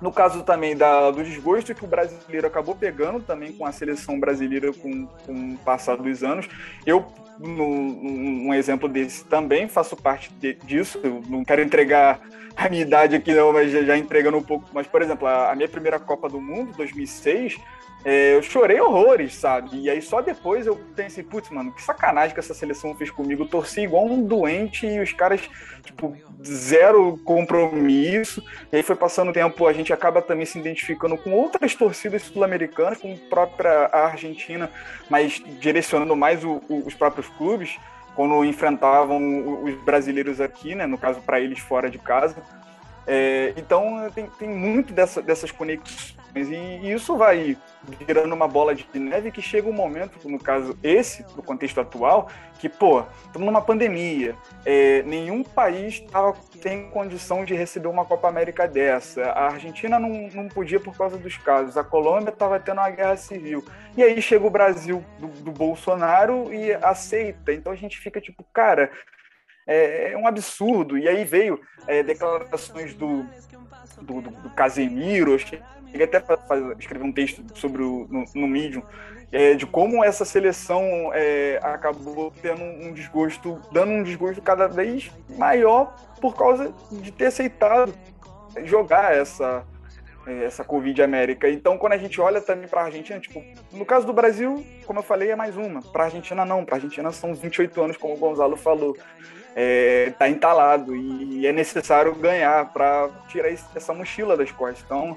No caso também da, do desgosto que o brasileiro acabou pegando também com a seleção brasileira com, com o passar dos anos. Eu, no, um exemplo desse também, faço parte de, disso. Eu não quero entregar a minha idade aqui não, mas já, já entregando um pouco. Mas, por exemplo, a, a minha primeira Copa do Mundo, 2006, é, eu chorei horrores, sabe? E aí só depois eu pensei, putz, mano, que sacanagem que essa seleção fez comigo. Eu torci igual um doente e os caras, tipo, zero compromisso. E aí foi passando o tempo, a gente acaba também se identificando com outras torcidas sul-americanas, com a própria Argentina, mas direcionando mais o, o, os próprios clubes, quando enfrentavam os brasileiros aqui, né? No caso, para eles fora de casa. É, então tem, tem muito dessa, dessas conexões. E, e, isso vai virando uma bola de neve que chega um momento, no caso esse, no contexto atual, que, pô, estamos numa pandemia, é, nenhum país tava, tem condição de receber uma Copa América dessa, a Argentina não, não podia por causa dos casos, a Colômbia estava tendo uma guerra civil, e aí chega o Brasil do, do Bolsonaro e aceita, então a gente fica tipo, cara, é, é um absurdo. E aí veio é, declarações do, do, do, do Casemiro, cheguei até para escrever um texto sobre o, no, no Medium, é, de como essa seleção é, acabou tendo um desgosto, dando um desgosto cada vez maior por causa de ter aceitado jogar essa, é, essa Covid América. Então, quando a gente olha também para a Argentina, tipo, no caso do Brasil, como eu falei, é mais uma. Para a Argentina, não. Para a Argentina são 28 anos, como o Gonzalo falou está é, tá entalado e é necessário ganhar para tirar essa mochila das costas. Então,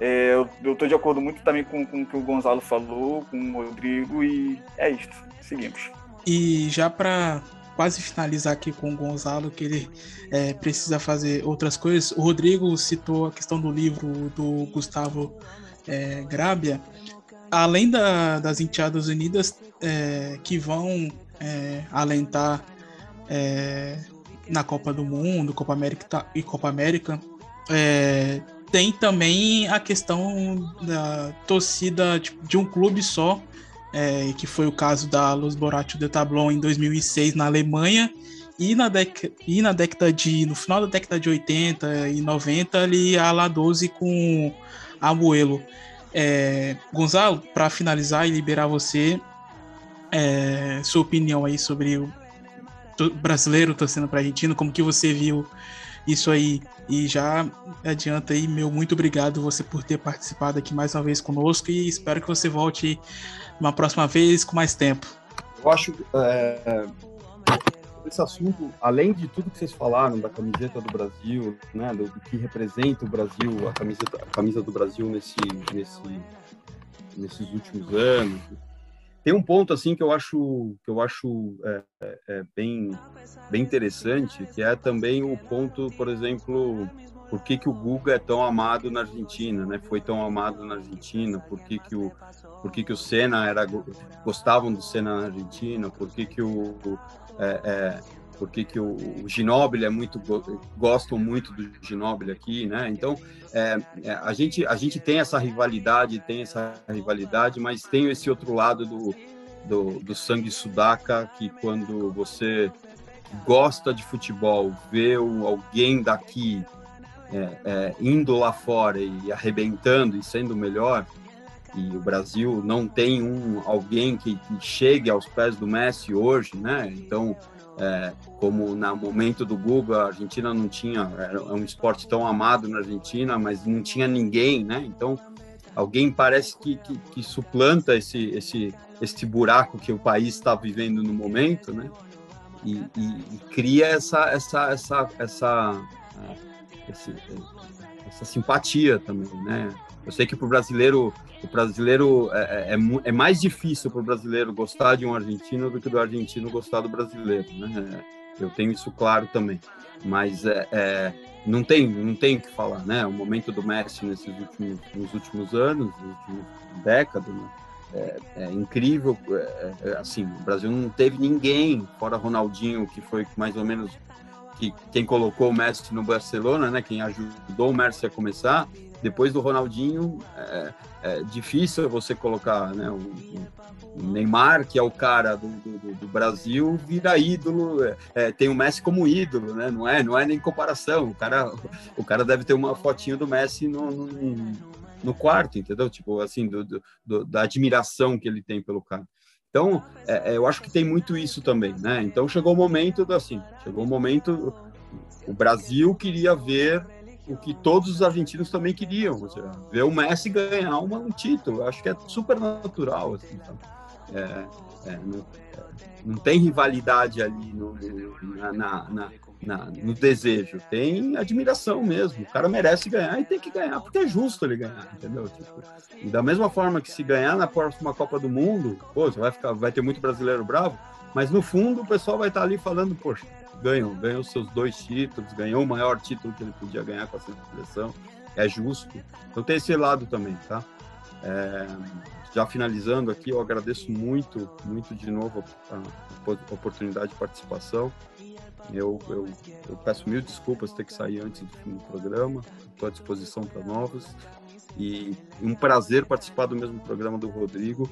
é, eu estou de acordo muito também com, com o que o Gonzalo falou, com o Rodrigo, e é isso. Seguimos. E já para quase finalizar aqui com o Gonzalo, que ele é, precisa fazer outras coisas, o Rodrigo citou a questão do livro do Gustavo é, Grábia. Além da, das Enteadas Unidas, é, que vão é, alentar é, na Copa do Mundo, Copa América e Copa América, é, tem também a questão da torcida tipo, de um clube só, é, que foi o caso da Los Borrachos de Tablon em 2006 na Alemanha, e na, e na década de. no final da década de 80 e 90, ali a La 12 com Abuelo. É, Gonzalo, para finalizar e liberar você, é, sua opinião aí sobre o brasileiro torcendo para Argentina, como que você viu isso aí? E já adianta aí, meu muito obrigado você por ter participado aqui mais uma vez conosco e espero que você volte uma próxima vez com mais tempo. Eu acho é, esse assunto, além de tudo que vocês falaram da camiseta do Brasil, né, do, do que representa o Brasil, a camiseta, a camisa do Brasil nesse, nesse, nesses últimos anos, tem um ponto assim que eu acho que eu acho é, é, é, bem bem interessante, que é também o ponto, por exemplo, por que, que o Guga é tão amado na Argentina, né? Foi tão amado na Argentina, por que, que o por que, que o Senna era gostavam do Senna na Argentina, por que, que o é, é por que, que o, o Ginóbili é muito gostam muito do Ginóbili aqui, né? Então é, é, a gente a gente tem essa rivalidade, tem essa rivalidade, mas tem esse outro lado do, do, do sangue sudaca que quando você gosta de futebol, vê alguém daqui é, é, indo lá fora e arrebentando e sendo melhor, e o Brasil não tem um alguém que, que chegue aos pés do Messi hoje, né? Então, é, como no momento do Guga, a Argentina não tinha, era um esporte tão amado na Argentina, mas não tinha ninguém, né? Então, alguém parece que, que, que suplanta esse, esse, esse buraco que o país está vivendo no momento, né? E, e, e, cria essa, essa, essa, essa, essa, essa simpatia também, né? Eu sei que para o brasileiro, o brasileiro é, é, é, é mais difícil para o brasileiro gostar de um argentino do que do argentino gostar do brasileiro, né? Eu tenho isso claro também, mas é, é não tem, não tem que falar, né? O momento do Messi nesses últimos, nos últimos anos, nas últimas décadas, né? é, é, incrível. É, é, assim, o Brasil não teve ninguém, fora Ronaldinho, que foi mais ou menos que, quem colocou o Messi no Barcelona, né? Quem ajudou o Messi a começar depois do Ronaldinho, é, é difícil você colocar né, o, o, Neymar, que é o cara do, do, do Brasil, vira ídolo, é, é, tem o Messi como ídolo, né? Não é, não é nem comparação. O cara, o cara deve ter uma fotinha do Messi no, no, no quarto, entendeu? Tipo, assim, do, do, da admiração que ele tem pelo cara. Então, é, é, eu acho que tem muito isso também, né? Então, chegou o momento, assim, chegou o momento, o Brasil queria ver o que todos os argentinos também queriam, ou seja, ver o Messi ganhar uma, um título. Acho que é super natural, assim, é, é, não, é, não, tem rivalidade ali no, na, na, na, no desejo, tem admiração mesmo. O cara merece ganhar e tem que ganhar, porque é justo ele ganhar, entendeu? Tipo, e da mesma forma que se ganhar na próxima Copa do Mundo, pô, vai, ficar, vai ter muito brasileiro bravo, mas no fundo o pessoal vai estar ali falando, poxa, ganhou, ganhou seus dois títulos, ganhou o maior título que ele podia ganhar com a seleção, é justo. Então tem esse lado também, tá? É, já finalizando aqui, eu agradeço muito, muito de novo a, a oportunidade de participação. Eu, eu, eu, peço mil desculpas ter que sair antes do fim do programa, estou à disposição para novos. E um prazer participar do mesmo programa do Rodrigo.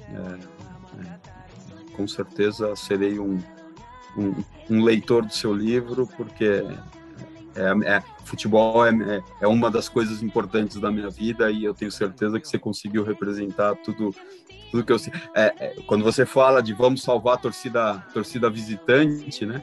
É, é, com certeza serei um, um, um leitor do seu livro, porque é, é, futebol é, é, é uma das coisas importantes da minha vida e eu tenho certeza que você conseguiu representar tudo, tudo que eu é, é, quando você fala de vamos salvar a torcida, torcida visitante, né?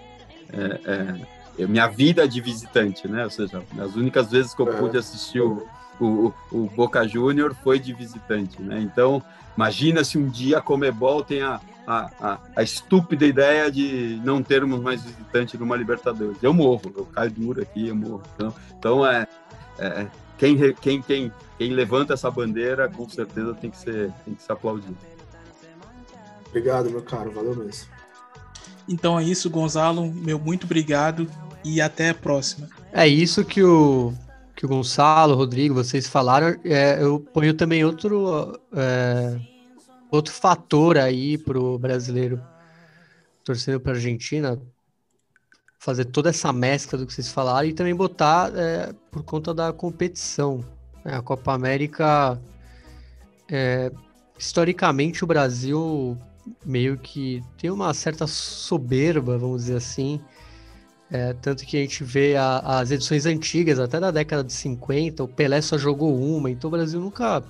É, é, minha vida de visitante, né? Ou seja, as únicas vezes que eu pude assistir o, o, o Boca Júnior foi de visitante, né? Então, imagina se um dia a Comebol tem a, a, a, a, estúpida ideia de não termos mais visitante numa Libertadores. Eu morro, eu caio duro aqui, eu morro. Então, então é, é quem, quem, quem, quem levanta essa bandeira, com certeza tem que ser, tem que ser aplaudido. Obrigado, meu caro, valeu mesmo. Então é isso, Gonzalo, meu muito obrigado e até a próxima. É isso que o que o Gonçalo, o Rodrigo, vocês falaram. É, eu ponho também outro é outro fator aí pro brasileiro torcendo para a Argentina fazer toda essa mescla do que vocês falaram e também botar é, por conta da competição. Né? A Copa América, é, historicamente, o Brasil meio que tem uma certa soberba, vamos dizer assim. É, tanto que a gente vê a, as edições antigas, até da década de 50, o Pelé só jogou uma, então o Brasil nunca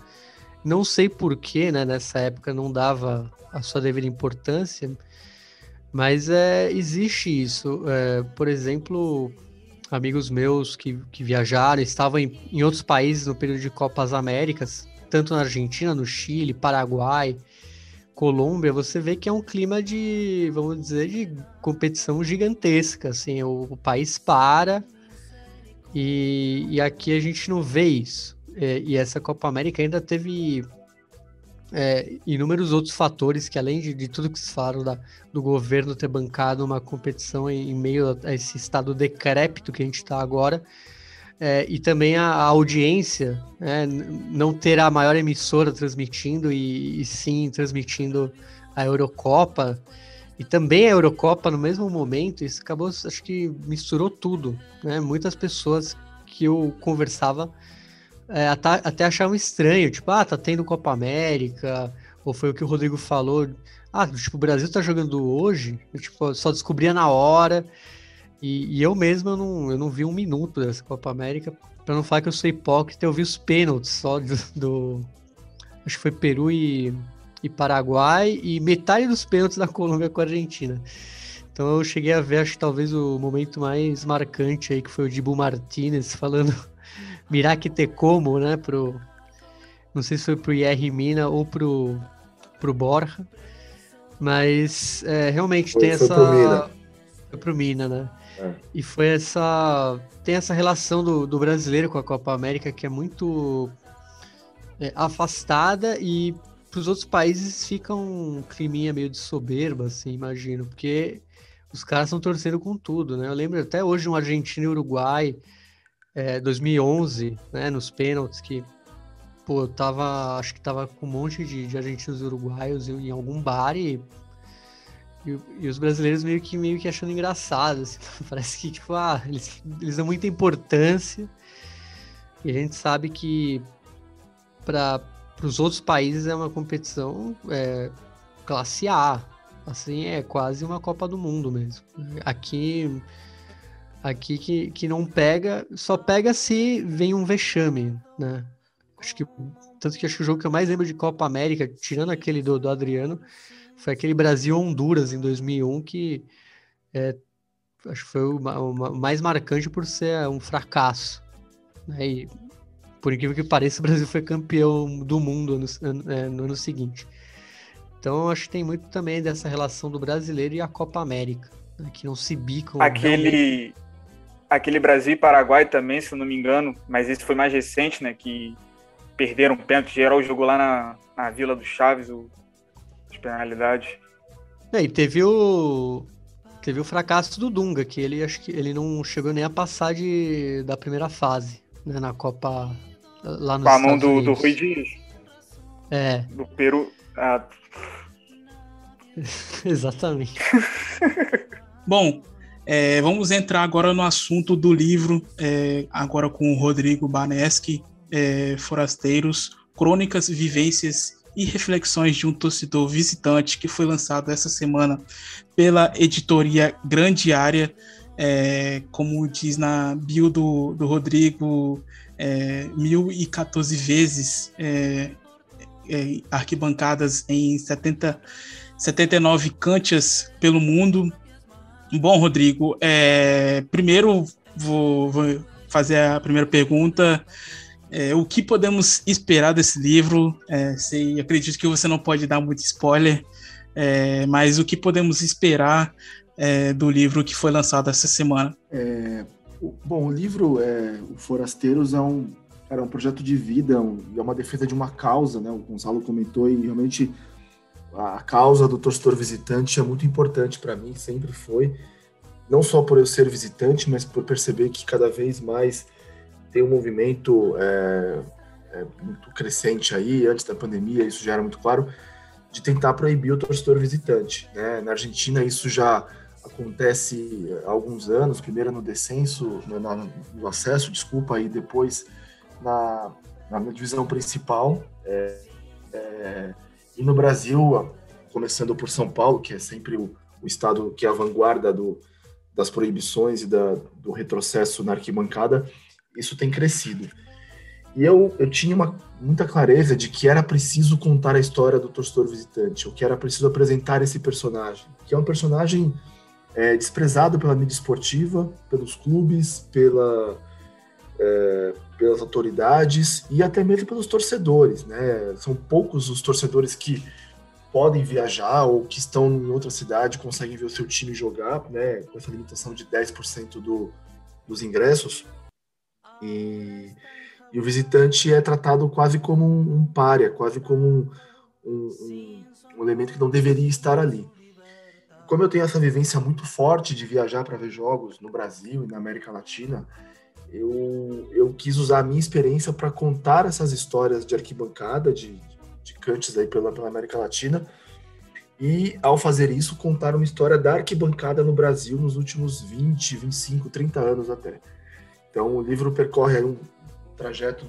não sei porquê, né? Nessa época não dava a sua devida importância, mas é, existe isso. É, por exemplo, amigos meus que, que viajaram, estavam em, em outros países no período de Copas Américas, tanto na Argentina, no Chile, Paraguai, Colômbia, você vê que é um clima de, vamos dizer, de competição gigantesca. Assim, o, o país para e, e aqui a gente não vê isso. É, e essa Copa América ainda teve é, inúmeros outros fatores que, além de, de tudo que se falaram da, do governo ter bancado uma competição em, em meio a esse estado decrépito que a gente está agora, é, e também a, a audiência, né, não ter a maior emissora transmitindo e, e, sim transmitindo a Eurocopa e também a Eurocopa no mesmo momento, isso acabou, acho que misturou tudo, né? Muitas pessoas que eu conversava é, até, até achavam estranho, tipo, ah, tá tendo Copa América, ou foi o que o Rodrigo falou, ah, tipo, o Brasil tá jogando hoje, eu, tipo, só descobria na hora, e, e, eu mesmo, eu não, eu não vi um minuto dessa Copa América, pra não falar que eu sou hipócrita, eu vi os pênaltis só do, do, acho que foi Peru e, e Paraguai, e metade dos pênaltis da Colômbia com a Argentina. Então eu cheguei a ver, acho que talvez o momento mais marcante aí, que foi o Dibu Martinez falando Miraque te como, né, pro... Não sei se foi pro Yerry Mina ou pro, pro Borja, mas é, realmente Foi- tem foi essa... pro Mina. Foi pro Mina, né? É. E foi essa. Tem essa relação do, do brasileiro com a Copa América que é muito é, afastada e para os outros países fica um climinha meio de soberba, assim, imagino, porque os caras estão torcendo com tudo, né? Eu lembro até hoje um Argentina e Uruguai, é, 2011, né, nos pênaltis, que, pô, eu tava, acho que tava com um monte de, de argentinos e uruguaios em, algum bar e, e, e os brasileiros meio que, meio que achando engraçado, assim, parece que, tipo, ah, eles, eles dão muita importância e a gente sabe que para os outros países é uma competição é, classe A, assim, é quase uma Copa do Mundo mesmo. Aqui, aqui que, que não pega, só pega se vem um vexame, né? Acho que, tanto que acho que o jogo que eu mais lembro de Copa América, tirando aquele do, do Adriano, foi aquele Brasil-Honduras em 2001, que é, acho que foi o ma- o ma- mais marcante por ser um fracasso. Né? E, por incrível que pareça, o Brasil foi campeão do mundo no, ano- é, no ano seguinte. Então, acho que tem muito também dessa relação do brasileiro e a Copa América, né? que não se bicam. Aquele, aquele Brasil e Paraguai também, se eu não me engano, mas esse foi mais recente, né? Que perderam pênalti. Geral jogou lá na, na Vila do Chaves, o, as penalidades. É, e teve o teve o fracasso do Dunga, que ele acho que ele não chegou nem a passar de, da primeira fase, né, na Copa lá nos Com a mão do, do. Rui Dias, É, do Peru. Ah, exatamente. Bom, é, vamos entrar agora no assunto do livro, é, agora com o Rodrigo Baneschi, é, Forasteiros, Crônicas, Vivências e Reflexões de um Torcedor Visitante, que foi lançado essa semana pela editoria Grande Área. É, como diz na bio do, do Rodrigo, é, 1014 vezes é, é, arquibancadas em 70, 79 cantias pelo mundo. Bom, Rodrigo, é, primeiro vou, vou fazer a primeira pergunta. É, o que podemos esperar desse livro? É, sei, acredito que você não pode dar muito spoiler, é, mas o que podemos esperar é, do livro que foi lançado essa semana? É, bom, o livro é, O Forasteiros é um, era um projeto de vida, um- é uma defesa de uma causa, né? O Gonzalo comentou e realmente a causa do torcedor visitante é muito importante para mim, sempre foi. Não só por eu ser visitante, mas por perceber que cada vez mais tem um movimento é, é, muito crescente aí, antes da pandemia, isso já era muito claro, de tentar proibir o torcedor visitante. Né? Na Argentina, isso já acontece há alguns anos, primeiro no descenso, no, no acesso, desculpa, e depois na, na divisão principal. É, é, e no Brasil, começando por São Paulo, que é sempre o, o estado que é a vanguarda do, das proibições e da, do retrocesso na arquibancada, isso tem crescido. E eu, eu tinha uma, muita clareza de que era preciso contar a história do torcedor visitante, ou que era preciso apresentar esse personagem, que é um personagem é, desprezado pela mídia esportiva, pelos clubes, pela, é, pelas autoridades e até mesmo pelos torcedores. Né? São poucos os torcedores que podem viajar ou que estão em outra cidade conseguem ver o seu time jogar, né? com essa limitação de 10% do, dos ingressos. E, e o visitante é tratado quase como um, um párea, quase como um, um, um, um elemento que não deveria estar ali. Como eu tenho essa vivência muito forte de viajar para ver jogos no Brasil e na América Latina, eu, eu quis usar a minha experiência para contar essas histórias de arquibancada, de, de cantes aí pela, pela América Latina, e ao fazer isso, contar uma história da arquibancada no Brasil nos últimos 20, 25, 30 anos até. Então, o livro percorre um trajeto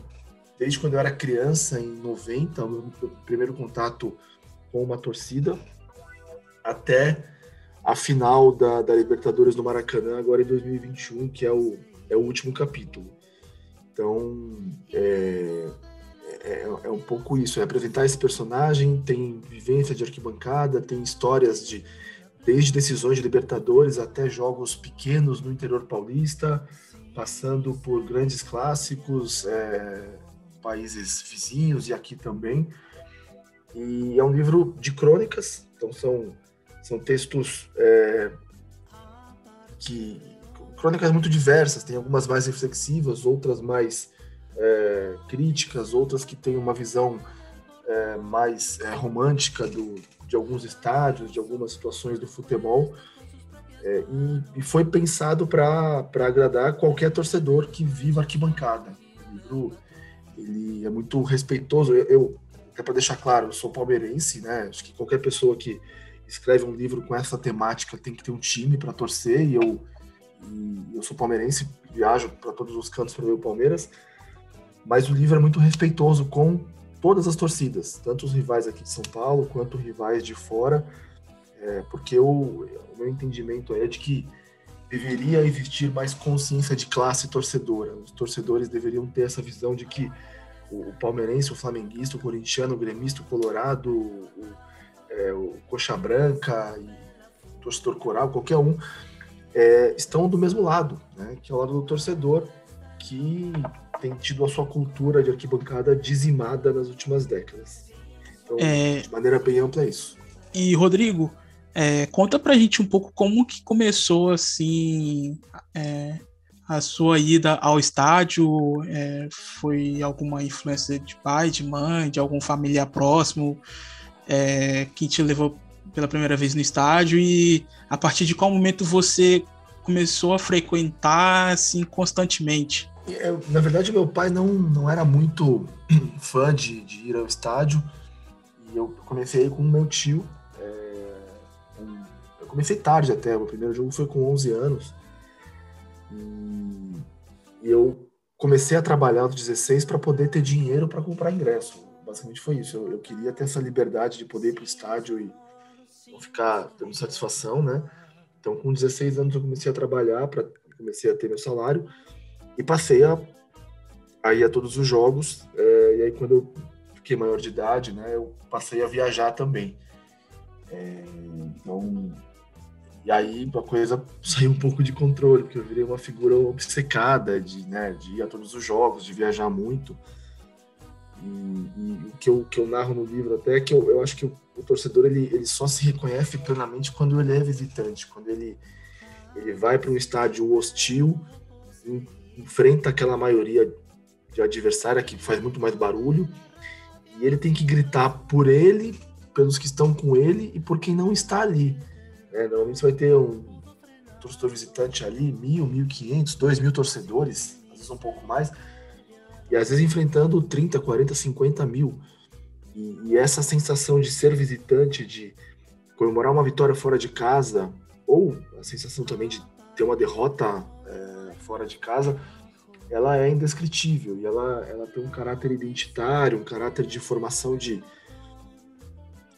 desde quando eu era criança, em 90, o meu primeiro contato com uma torcida, até a final da, da Libertadores do Maracanã, agora em 2021, que é o, é o último capítulo. Então, é, é, é, um pouco isso, é apresentar esse personagem, tem vivência de arquibancada, tem histórias de desde decisões de Libertadores até jogos pequenos no interior paulista, passando por grandes clássicos, é, países vizinhos e aqui também. E é um livro de crônicas, então são, são textos é, que crônicas muito diversas, tem algumas mais reflexivas, outras mais é, críticas, outras que têm uma visão é, mais é, romântica do, de alguns estádios, de algumas situações do futebol. É, e, foi pensado para agradar qualquer torcedor que viva arquibancada. O livro ele é muito respeitoso. Eu, eu até para deixar claro, eu sou palmeirense, né? Acho que qualquer pessoa que escreve um livro com essa temática tem que ter um time para torcer. E eu, e eu sou palmeirense, viajo para todos os cantos para ver o Palmeiras mas o livro é muito respeitoso com todas as torcidas, tanto os rivais aqui de São Paulo quanto rivais de fora, é, porque o, o meu entendimento é de que deveria existir mais consciência de classe torcedora. Os torcedores deveriam ter essa visão de que o, palmeirense, o flamenguista, o corintiano, o gremista, o colorado, o, é, o coxa branca, e o torcedor coral, qualquer um, é, estão do mesmo lado, né, que é o lado do torcedor, que tem tido a sua cultura de arquibancada dizimada nas últimas décadas. Então, é... de maneira bem ampla, é isso. E, Rodrigo, é, conta pra gente um pouco como que começou, assim, é, a sua ida ao estádio. É, foi alguma influência de pai, de mãe, de algum familiar próximo é, que te levou pela primeira vez no estádio? E a partir de qual momento você começou a frequentar, assim, constantemente? Eu, na verdade, meu pai não, não era muito fã de, de ir ao estádio. E eu comecei com meu tio. Comecei tarde até, o primeiro jogo foi com 11 anos. E, eu comecei a trabalhar aos 16 para poder ter dinheiro para comprar ingresso. Basicamente foi isso. Eu, eu, queria ter essa liberdade de poder ir para o estádio e ficar dando satisfação, né? Então, com 16 anos, eu comecei a trabalhar, para comecei a ter meu salário e passei a, a ir a todos os jogos. É, e aí, quando eu fiquei maior de idade, né, eu passei a viajar também. É, então, e aí a coisa saiu um pouco de controle, porque eu virei uma figura obcecada de, né, de ir a todos os jogos, de viajar muito. E, e o que eu, que eu narro no livro até é que eu, eu acho que o, o, torcedor ele, ele só se reconhece plenamente quando ele é visitante, quando ele, ele vai para um estádio hostil, enfrenta aquela maioria de adversária que faz muito mais barulho e ele tem que gritar por ele, pelos que estão com ele e por quem não está ali. É, normalmente você vai ter um torcedor visitante ali, mil, mil quinhentos, dois mil torcedores, às vezes um pouco mais, e às vezes enfrentando 30, 40, 50 mil. E, e essa sensação de ser visitante, de comemorar uma vitória fora de casa, ou a sensação também de ter uma derrota fora de casa, ela é indescritível e ela, ela tem um caráter identitário, um caráter de formação de,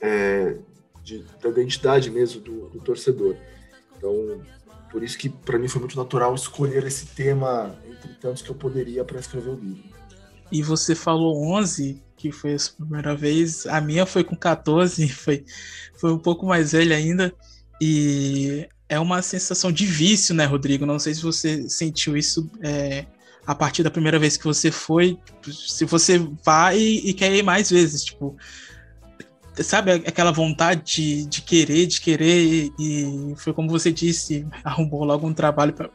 é, de da identidade mesmo do, do torcedor. Então, por isso que para mim foi muito natural escolher esse tema entre tantos que eu poderia para escrever o livro. E você falou 11, que foi a primeira vez. A minha foi com 14, foi, foi um pouco mais velha ainda. E é uma sensação de vício, né, Rodrigo? Não sei se você sentiu isso é, a partir da primeira vez que você foi. Se você vai e, quer ir mais vezes, tipo. Sabe aquela vontade de, de querer, de querer, e foi como você disse, arrumou logo um trabalho para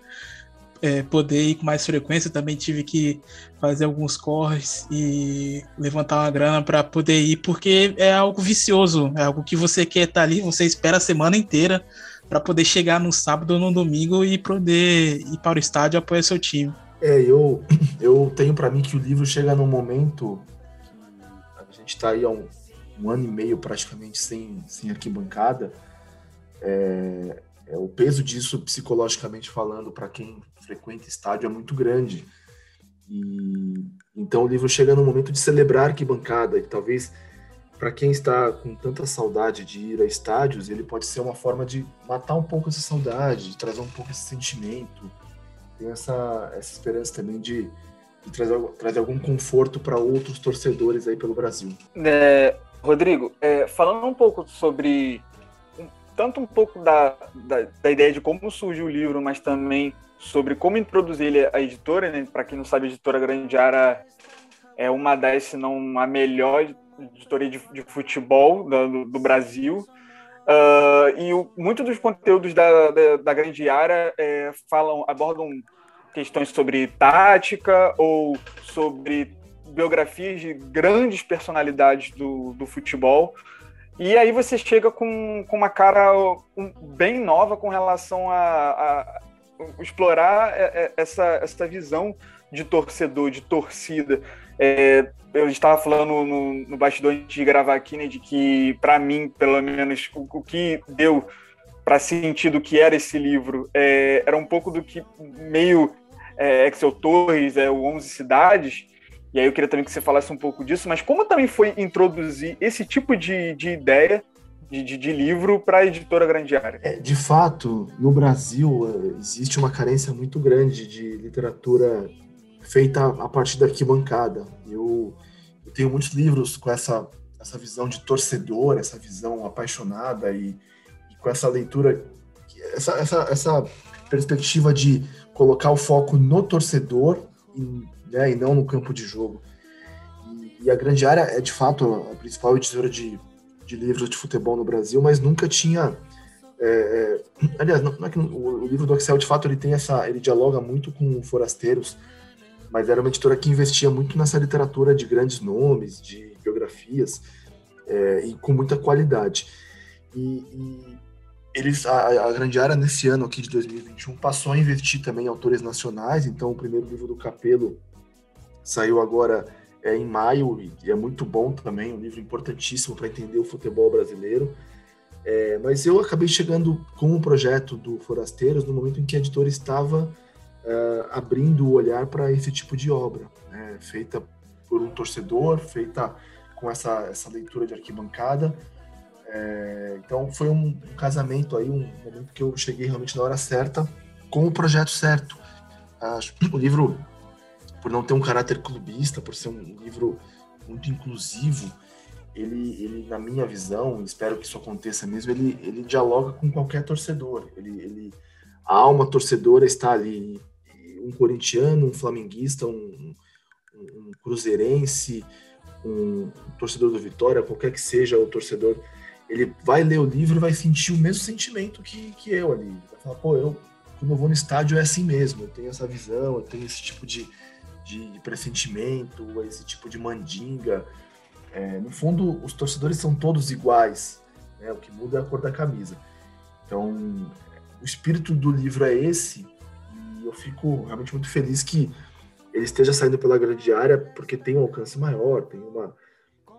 é, poder ir com mais frequência. Também tive que fazer alguns corres e levantar uma grana para poder ir, porque é algo vicioso, é algo que você quer estar ali, você espera a semana inteira para poder chegar no sábado ou no domingo e poder ir para o estádio e apoiar seu time. É, eu, eu tenho para mim que o livro chega num momento a gente está aí há um, um, ano e meio praticamente sem, sem arquibancada. É, é, o peso disso, psicologicamente falando, para quem frequenta estádio é muito grande. E então o livro chega num momento de celebrar arquibancada, e talvez para quem está com tanta saudade de ir a estádios, ele pode ser uma forma de matar um pouco essa saudade, de trazer um pouco esse sentimento. Tem essa, essa esperança também de, e trazer, trazer algum conforto para outros torcedores aí pelo Brasil. É, Rodrigo, é, falando um pouco sobre tanto um pouco da, da, da, ideia de como surgiu o livro, mas também sobre como introduzir ele à editora, né? Para quem não sabe, a editora Grandiara é uma das, se não a melhor editoria de, de futebol do, do Brasil. Uh, e o, muito dos conteúdos da, da, da Grande Área é, falam, abordam questões sobre tática ou sobre biografias de grandes personalidades do, do futebol. E aí você chega com, com uma cara bem nova com relação a, a, explorar essa, essa visão de torcedor, de torcida. É, eu estava falando no, no bastidor antes de gravar aqui, né, de que, para mim, pelo menos, o, o que deu para sentir do que era esse livro é, era um pouco do que meio é, Excel Torres, é, o 11 Cidades, e aí eu queria também que você falasse um pouco disso, mas como também foi introduzir esse tipo de, de ideia de, de, de livro para a editora Grande Área? É, de fato, no Brasil é, existe uma carência muito grande de literatura feita a partir da arquibancada. Eu, eu tenho muitos livros com essa, essa visão de torcedor, essa visão apaixonada e, e com essa leitura, essa, essa, essa perspectiva de colocar o foco no torcedor né, e não no campo de jogo. E, e, a Grande Área é, de fato, a principal editora de, de livros de futebol no Brasil, mas nunca tinha... É, é, aliás, não, não é que o, o, livro do Excel, de fato, ele tem essa... ele dialoga muito com forasteiros, mas era uma editora que investia muito nessa literatura de grandes nomes, de biografias, é, e com muita qualidade. E, e eles, a, a, Grande Área, nesse ano aqui de 2021, passou a investir também em autores nacionais, então o primeiro livro do Capelo saiu agora é, em maio, e é muito bom também, um livro importantíssimo para entender o futebol brasileiro. É, mas eu acabei chegando com o projeto do Forasteiros no momento em que a editora estava uh, abrindo o olhar para esse tipo de obra, né, feita por um torcedor, feita com essa, essa leitura de arquibancada. É, então foi um, um, casamento aí, um momento que eu cheguei realmente na hora certa, com o projeto certo. O livro, por não ter um caráter clubista, por ser um livro muito inclusivo, ele, ele na minha visão, espero que isso aconteça mesmo, ele, ele dialoga com qualquer torcedor. Ele, ele, a alma torcedora está ali um corintiano, um flamenguista, um, um, cruzeirense, um torcedor do Vitória, qualquer que seja o torcedor, ele vai ler o livro e vai sentir o mesmo sentimento que, que eu ali. Vai falar, pô, eu, quando eu vou no estádio é assim mesmo, eu tenho essa visão, eu tenho esse tipo de, de, de pressentimento, esse tipo de mandinga. É, no fundo, os torcedores são todos iguais, né? o que muda é a cor da camisa. Então, o espírito do livro é esse, eu fico realmente muito feliz que ele esteja saindo pela grande área, porque tem um alcance maior, tem uma,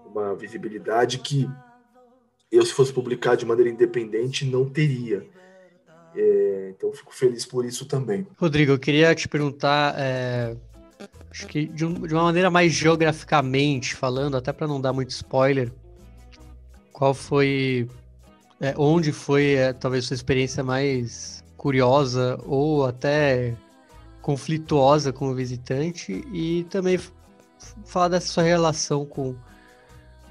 uma visibilidade que eu, se fosse publicar de maneira independente, não teria. É, então, fico feliz por isso também. Rodrigo, eu queria te perguntar, é, acho que de, um, de, uma maneira mais geograficamente falando, até para não dar muito spoiler, qual foi, é, onde foi é, talvez sua experiência mais curiosa ou até conflituosa com o visitante e também falar dessa sua relação com,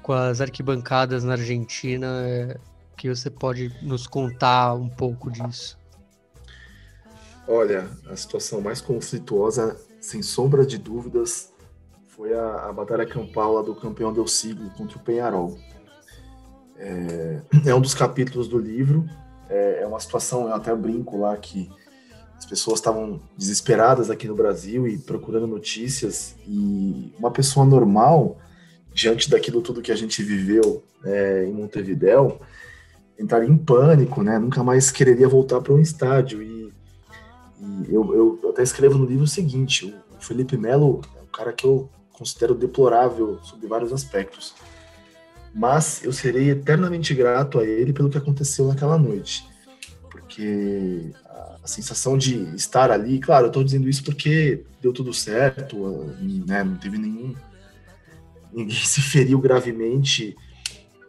com as arquibancadas na Argentina, é, que você pode nos contar um pouco disso. Olha, a situação mais conflituosa, sem sombra de dúvidas, foi a, a batalha campal do campeão del siglo contra o Penharol. É, é um dos capítulos do livro é, é uma situação, eu até brinco lá que as pessoas estavam desesperadas aqui no Brasil e procurando notícias e uma pessoa normal diante daquilo tudo que a gente viveu é, em Montevidéu entraria em pânico, né? Nunca mais quereria voltar para um estádio e, e eu, eu, até escrevo no livro o seguinte: o Felipe Melo é um cara que eu considero deplorável sob vários aspectos mas eu serei eternamente grato a ele pelo que aconteceu naquela noite. Porque a sensação de estar ali, claro, eu estou dizendo isso porque deu tudo certo, né, não teve nenhum. Ninguém se feriu gravemente,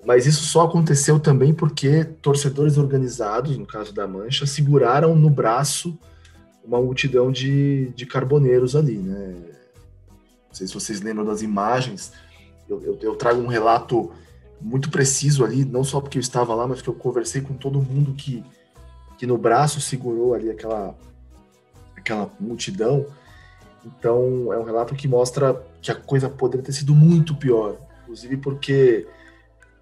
mas isso só aconteceu também porque torcedores organizados, no caso da Mancha, seguraram no braço uma multidão de, de carboneiros ali, né? Não sei se vocês lembram das imagens. Eu, eu, eu trago um relato muito preciso ali, não só porque eu estava lá, mas porque eu conversei com todo mundo que, que no braço segurou ali aquela, aquela multidão. Então, é um relato que mostra que a coisa poderia ter sido muito pior, inclusive porque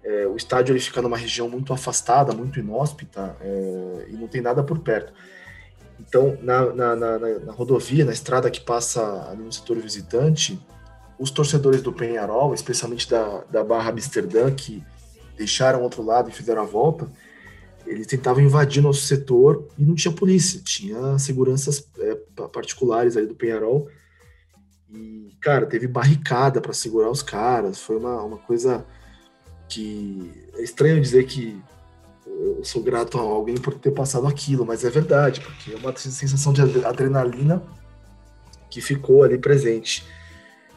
é, o estádio ele fica numa região muito afastada, muito inóspita, é, e não tem nada por perto. Então, na, na, na, na, rodovia, na estrada que passa ali no setor visitante, os torcedores do Penharol, especialmente da, da Barra Amsterdã, que deixaram o outro lado e fizeram a volta, eles tentavam invadir nosso setor e não tinha polícia, tinha seguranças é, particulares ali do Penharol. E, cara, teve barricada para segurar os caras, foi uma, uma coisa que é estranho dizer que eu sou grato a alguém por ter passado aquilo, mas é verdade, porque é uma sensação de adrenalina que ficou ali presente.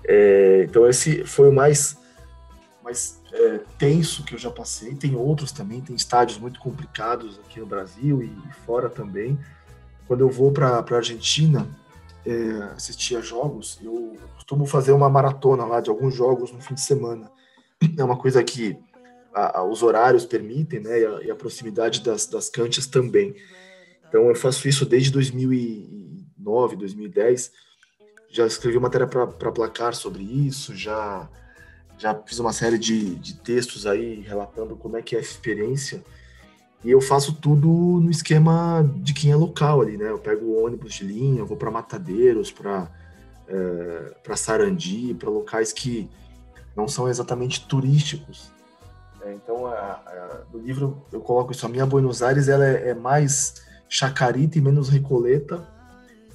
É, então esse foi o mais, mais é, tenso que eu já passei. Tem outros também, tem estádios muito complicados aqui no Brasil e fora também. Quando eu vou para a Argentina é, assistir a jogos, eu costumo fazer uma maratona lá de alguns jogos no fim de semana. É uma coisa que a, a, os horários permitem, né? E a, e a proximidade das, das canchas também. Então eu faço isso desde 2009, 2010. Já escrevi matéria para placar sobre isso, já já fiz uma série de, de textos aí relatando como é que é a experiência. E eu faço tudo no esquema de quem é local ali, né? Eu pego o ônibus de linha, vou para Matadeiros, para é, para Sarandi, para locais que não são exatamente turísticos, é, então, a, a, no livro eu coloco isso. A minha Buenos Aires ela é, é mais Chacarita e menos Recoleta,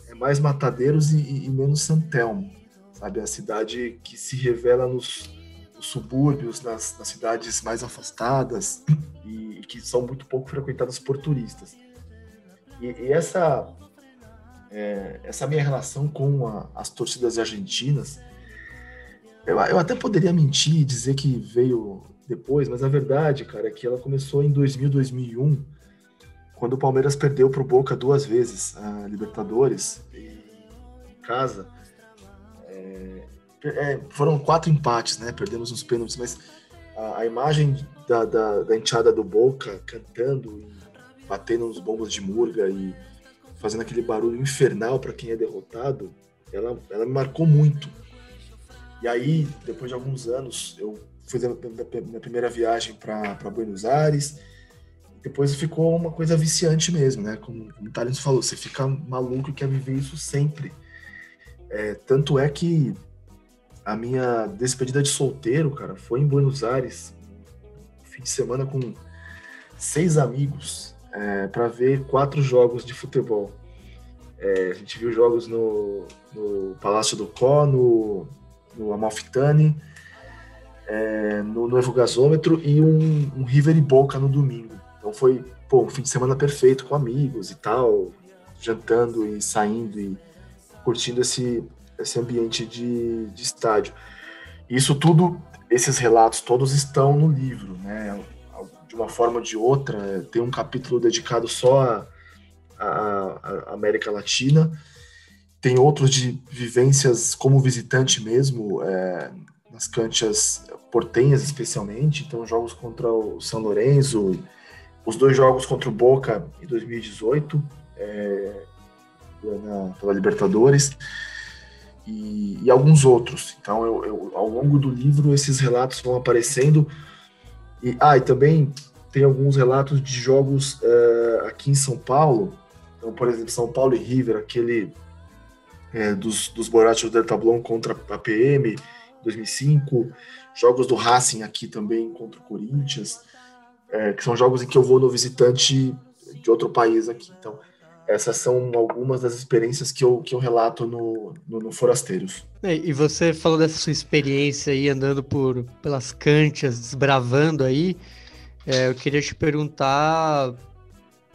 é mais Matadeiros e, e, menos Santelmo, sabe? A cidade que se revela nos, nos subúrbios, nas, nas, cidades mais afastadas e, e, que são muito pouco frequentadas por turistas. E, e essa é, essa minha relação com a, as torcidas argentinas, eu, eu até poderia mentir e dizer que veio depois, mas a verdade, cara, é que ela começou em 2000, 2001, quando o Palmeiras perdeu para o Boca duas vezes a Libertadores em casa. É, é, foram quatro empates, né? Perdemos uns pênaltis, mas a, a imagem da, da, da, do Boca cantando batendo nos bombos de murga e fazendo aquele barulho infernal para quem é derrotado, ela, ela me marcou muito. E aí, depois de alguns anos, eu fui a minha primeira viagem para Buenos Aires. Depois ficou uma coisa viciante mesmo, né? Como, como o Thales falou, você fica maluco e quer viver isso sempre. É, tanto é que a minha despedida de solteiro, cara, foi em Buenos Aires, fim de semana com seis amigos, é, para ver quatro jogos de futebol. É, a gente viu jogos no, no Palácio do Có, no, no Amalfitani, é, no Novo Gasômetro e um, um River e Boca no domingo. Então foi pô, um fim de semana perfeito com amigos e tal, jantando e saindo e curtindo esse, esse ambiente de, de estádio. Isso tudo, esses relatos todos estão no livro, né? De uma forma ou de outra, tem um capítulo dedicado só à América Latina, tem outros de vivências como visitante mesmo, é, nas canchas portenhas especialmente, então jogos contra o São Lourenço, os dois jogos contra o Boca em 2018, é, na, pela Libertadores, e, e, alguns outros. Então, eu, eu, ao longo do livro, esses relatos vão aparecendo. E, ah, e também tem alguns relatos de jogos é, aqui em São Paulo. Então, por exemplo, São Paulo e River, aquele é, dos, dos Borrachos del Tablão contra a PM, 2005, jogos do Racing aqui também contra o Corinthians, é, que são jogos em que eu vou no visitante de outro país aqui. Então, essas são algumas das experiências que eu, que eu relato no, no, no Forasteiros. E você falou dessa sua experiência aí andando por pelas canchas, desbravando aí. É, eu queria te perguntar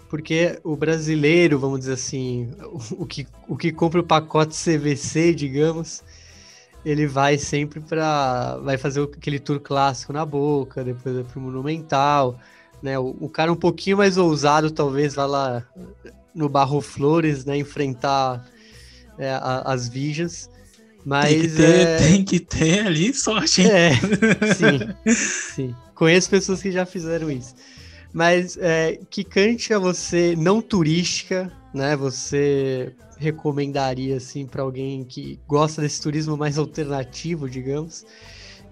porque o brasileiro, vamos dizer assim, o que, o que compra o pacote CVC, digamos, ele vai sempre para vai fazer aquele tour clássico na Boca, depois vai pro Monumental, né? O, o, cara um pouquinho mais ousado talvez vá lá no Barro Flores, né? Enfrentar é, a, as Vijas. Mas tem, que ter, é... tem que ter ali sorte, hein? É, sim, sim. Conheço pessoas que já fizeram isso. Mas é, que cante a você não turística, né? Você recomendaria assim para alguém que gosta desse turismo mais alternativo, digamos,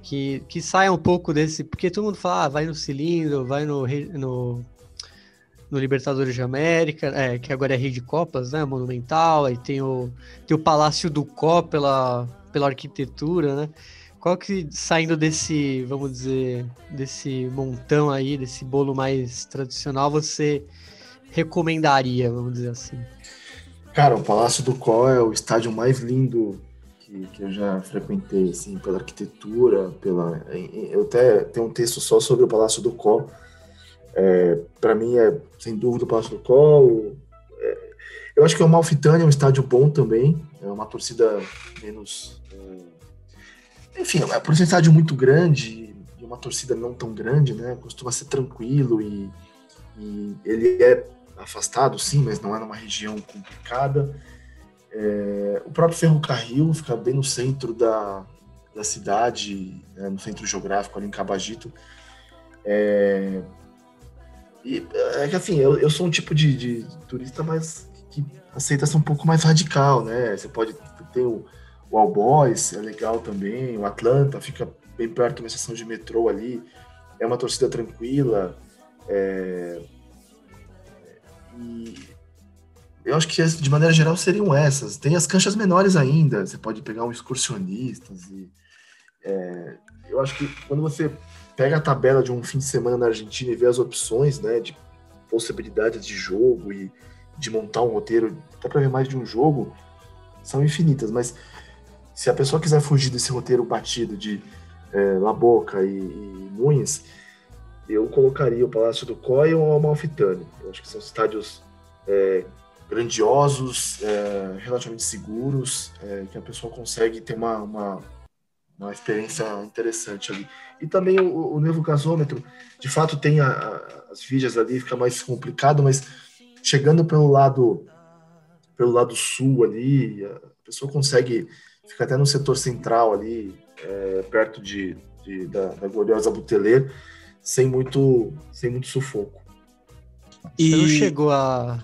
que, que saia um pouco desse, porque todo mundo fala, ah, vai no cilindro, vai no, no, no Libertadores de América, é, que agora é Rei de Copas, né? Monumental, aí tem o, tem o Palácio do Có pela, pela arquitetura, né? Qual que, saindo desse, vamos dizer, desse montão aí, desse bolo mais tradicional, você recomendaria, vamos dizer assim? Cara, o Palácio do Có é o estádio mais lindo que, que eu já frequentei, assim, pela arquitetura, pela... Eu até tenho um texto só sobre o Palácio do Có. É, para mim é, sem dúvida, o Palácio do Có. É, eu acho que o Malfitânia é um estádio bom também, é uma torcida menos enfim, é por um estádio muito grande e uma torcida não tão grande, né? Costuma ser tranquilo e, e ele é afastado, sim, mas não é numa região complicada. É, o próprio ferrocarril fica bem no centro da, da cidade, né, no centro geográfico, ali em Cabagito. É, e é que assim, eu, eu sou um tipo de, de turista mais que aceita ser um pouco mais radical, né? Você pode ter o o All Boys é legal também, o Atlanta fica bem perto de uma estação de metrô ali, é uma torcida tranquila. É... E eu acho que de maneira geral seriam essas. Tem as canchas menores ainda, você pode pegar um excursionistas e é... eu acho que quando você pega a tabela de um fim de semana na Argentina e vê as opções, né, de possibilidades de jogo e de montar um roteiro, até para ver mais de um jogo, são infinitas, mas se a pessoa quiser fugir desse roteiro batido de é, La Boca e, e Nunes, eu colocaria o Palácio do Có e o Amalfitani. Eu acho que são estádios é, grandiosos, é, relativamente seguros, é, que a pessoa consegue ter uma, uma, uma, experiência interessante ali. E também o, o Nevo Gasômetro, de fato tem a, a, as vigas ali, fica mais complicado, mas chegando pelo lado pelo lado sul ali, a pessoa consegue fica até no setor central ali, é, perto de, de da, da, gloriosa Buteler, sem muito, sem muito sufoco. E... Você não chegou a,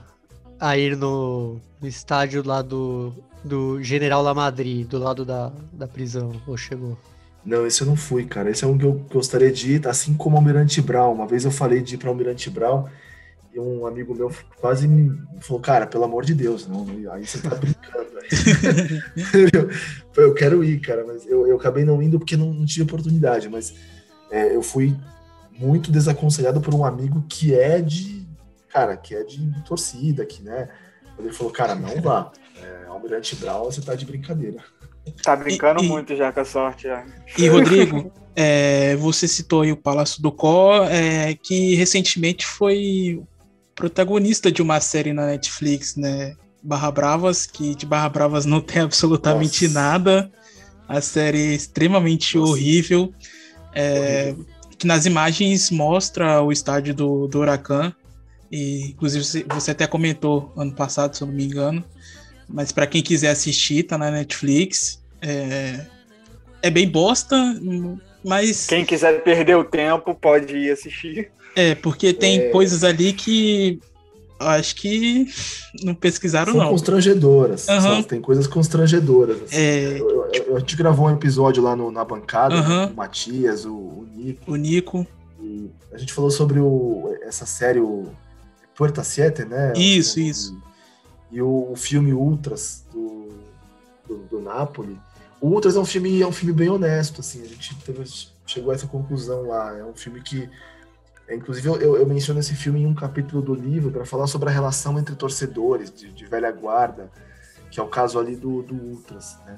a ir no, no estádio lá do, do General La Madrid, do lado da, da prisão, ou chegou? Não, esse eu não fui, cara. Esse é um que eu gostaria de ir, assim como o Almirante Brown. Uma vez eu falei de ir para o Almirante Brown e um amigo meu quase me falou, cara, pelo amor de Deus, não, aí você tá brincando. eu, eu quero ir, cara, mas eu, eu acabei não indo porque não, não tive oportunidade, mas é, eu fui muito desaconselhado por um amigo que é de, cara, que é de torcida aqui, né? Ele falou, cara, não vá. É, Almirante Brown, você tá de brincadeira. Tá brincando e, muito já com a sorte. Já. E, Rodrigo, é, você citou aí o Palácio do Có, é, que recentemente foi protagonista de uma série na Netflix, né? Barra Bravas, que de Barra Bravas não tem absolutamente Nossa. nada. A série é extremamente Nossa. horrível. É, horrível. Que nas imagens mostra o estádio do, do Huracan. E, inclusive, você até comentou ano passado, se eu não me engano. Mas para quem quiser assistir, tá na Netflix. É, é bem bosta, mas. Quem quiser perder o tempo pode ir assistir. É, porque tem é... coisas ali que acho que não pesquisaram, São não. constrangedoras. Uhum. Tem coisas constrangedoras. Assim. É... Eu, eu, a gente gravou um episódio lá no, na bancada, uhum. o Matias, o, o, Nico. O Nico. a gente falou sobre o, essa série, o Puerta Siete, né? Isso, e, isso. E o filme Ultras, do, do, do Napoli. O Ultras é um filme, é um filme bem honesto, assim. A gente teve, chegou a essa conclusão lá. É um filme que inclusive, eu, eu, menciono esse filme em um capítulo do livro para falar sobre a relação entre torcedores de, de, velha guarda, que é o caso ali do, do Ultras, né?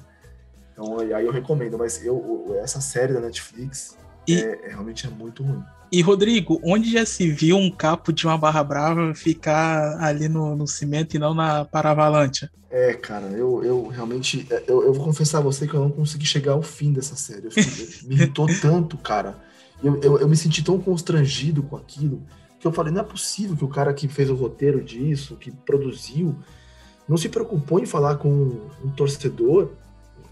Então, aí eu recomendo, mas eu, essa série da Netflix e, é, é, realmente é muito ruim. E, Rodrigo, onde já se viu um capo de uma barra brava ficar ali no, no cimento e não na Paravalancha? É, cara, eu, eu realmente. É, eu, eu vou confessar a você que eu não consegui chegar ao fim dessa série. Eu fiquei, me irritou tanto, cara eu, eu, eu, me senti tão constrangido com aquilo que eu falei: não é possível que o cara que fez o roteiro disso, que produziu, não se preocupou em falar com um torcedor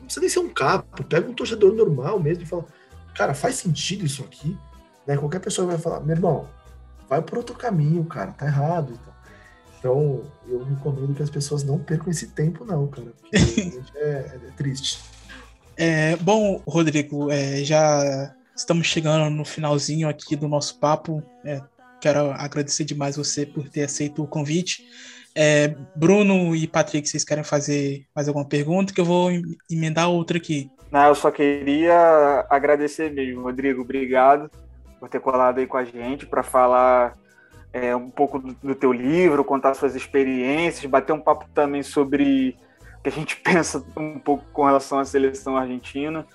precisa nem ser um capo, pega um torcedor normal mesmo e fala, cara, faz sentido isso aqui? Né? Qualquer pessoa vai falar, meu irmão, vai por outro caminho, cara, tá errado e tal. Então, eu recomendo que as pessoas não percam esse tempo, não, cara. Porque é, é, triste. É, bom, Rodrigo, é, já estamos chegando no finalzinho aqui do nosso papo. É, quero agradecer demais você por ter aceito o convite. É, Bruno e Patrick, vocês querem fazer mais alguma pergunta? Que eu vou emendar outra aqui. Não, eu só queria agradecer mesmo, Rodrigo. Obrigado por ter colado aí com a gente para falar é, um pouco do, do, teu livro, contar suas experiências, bater um papo também sobre o que a gente pensa um pouco com relação à seleção argentina.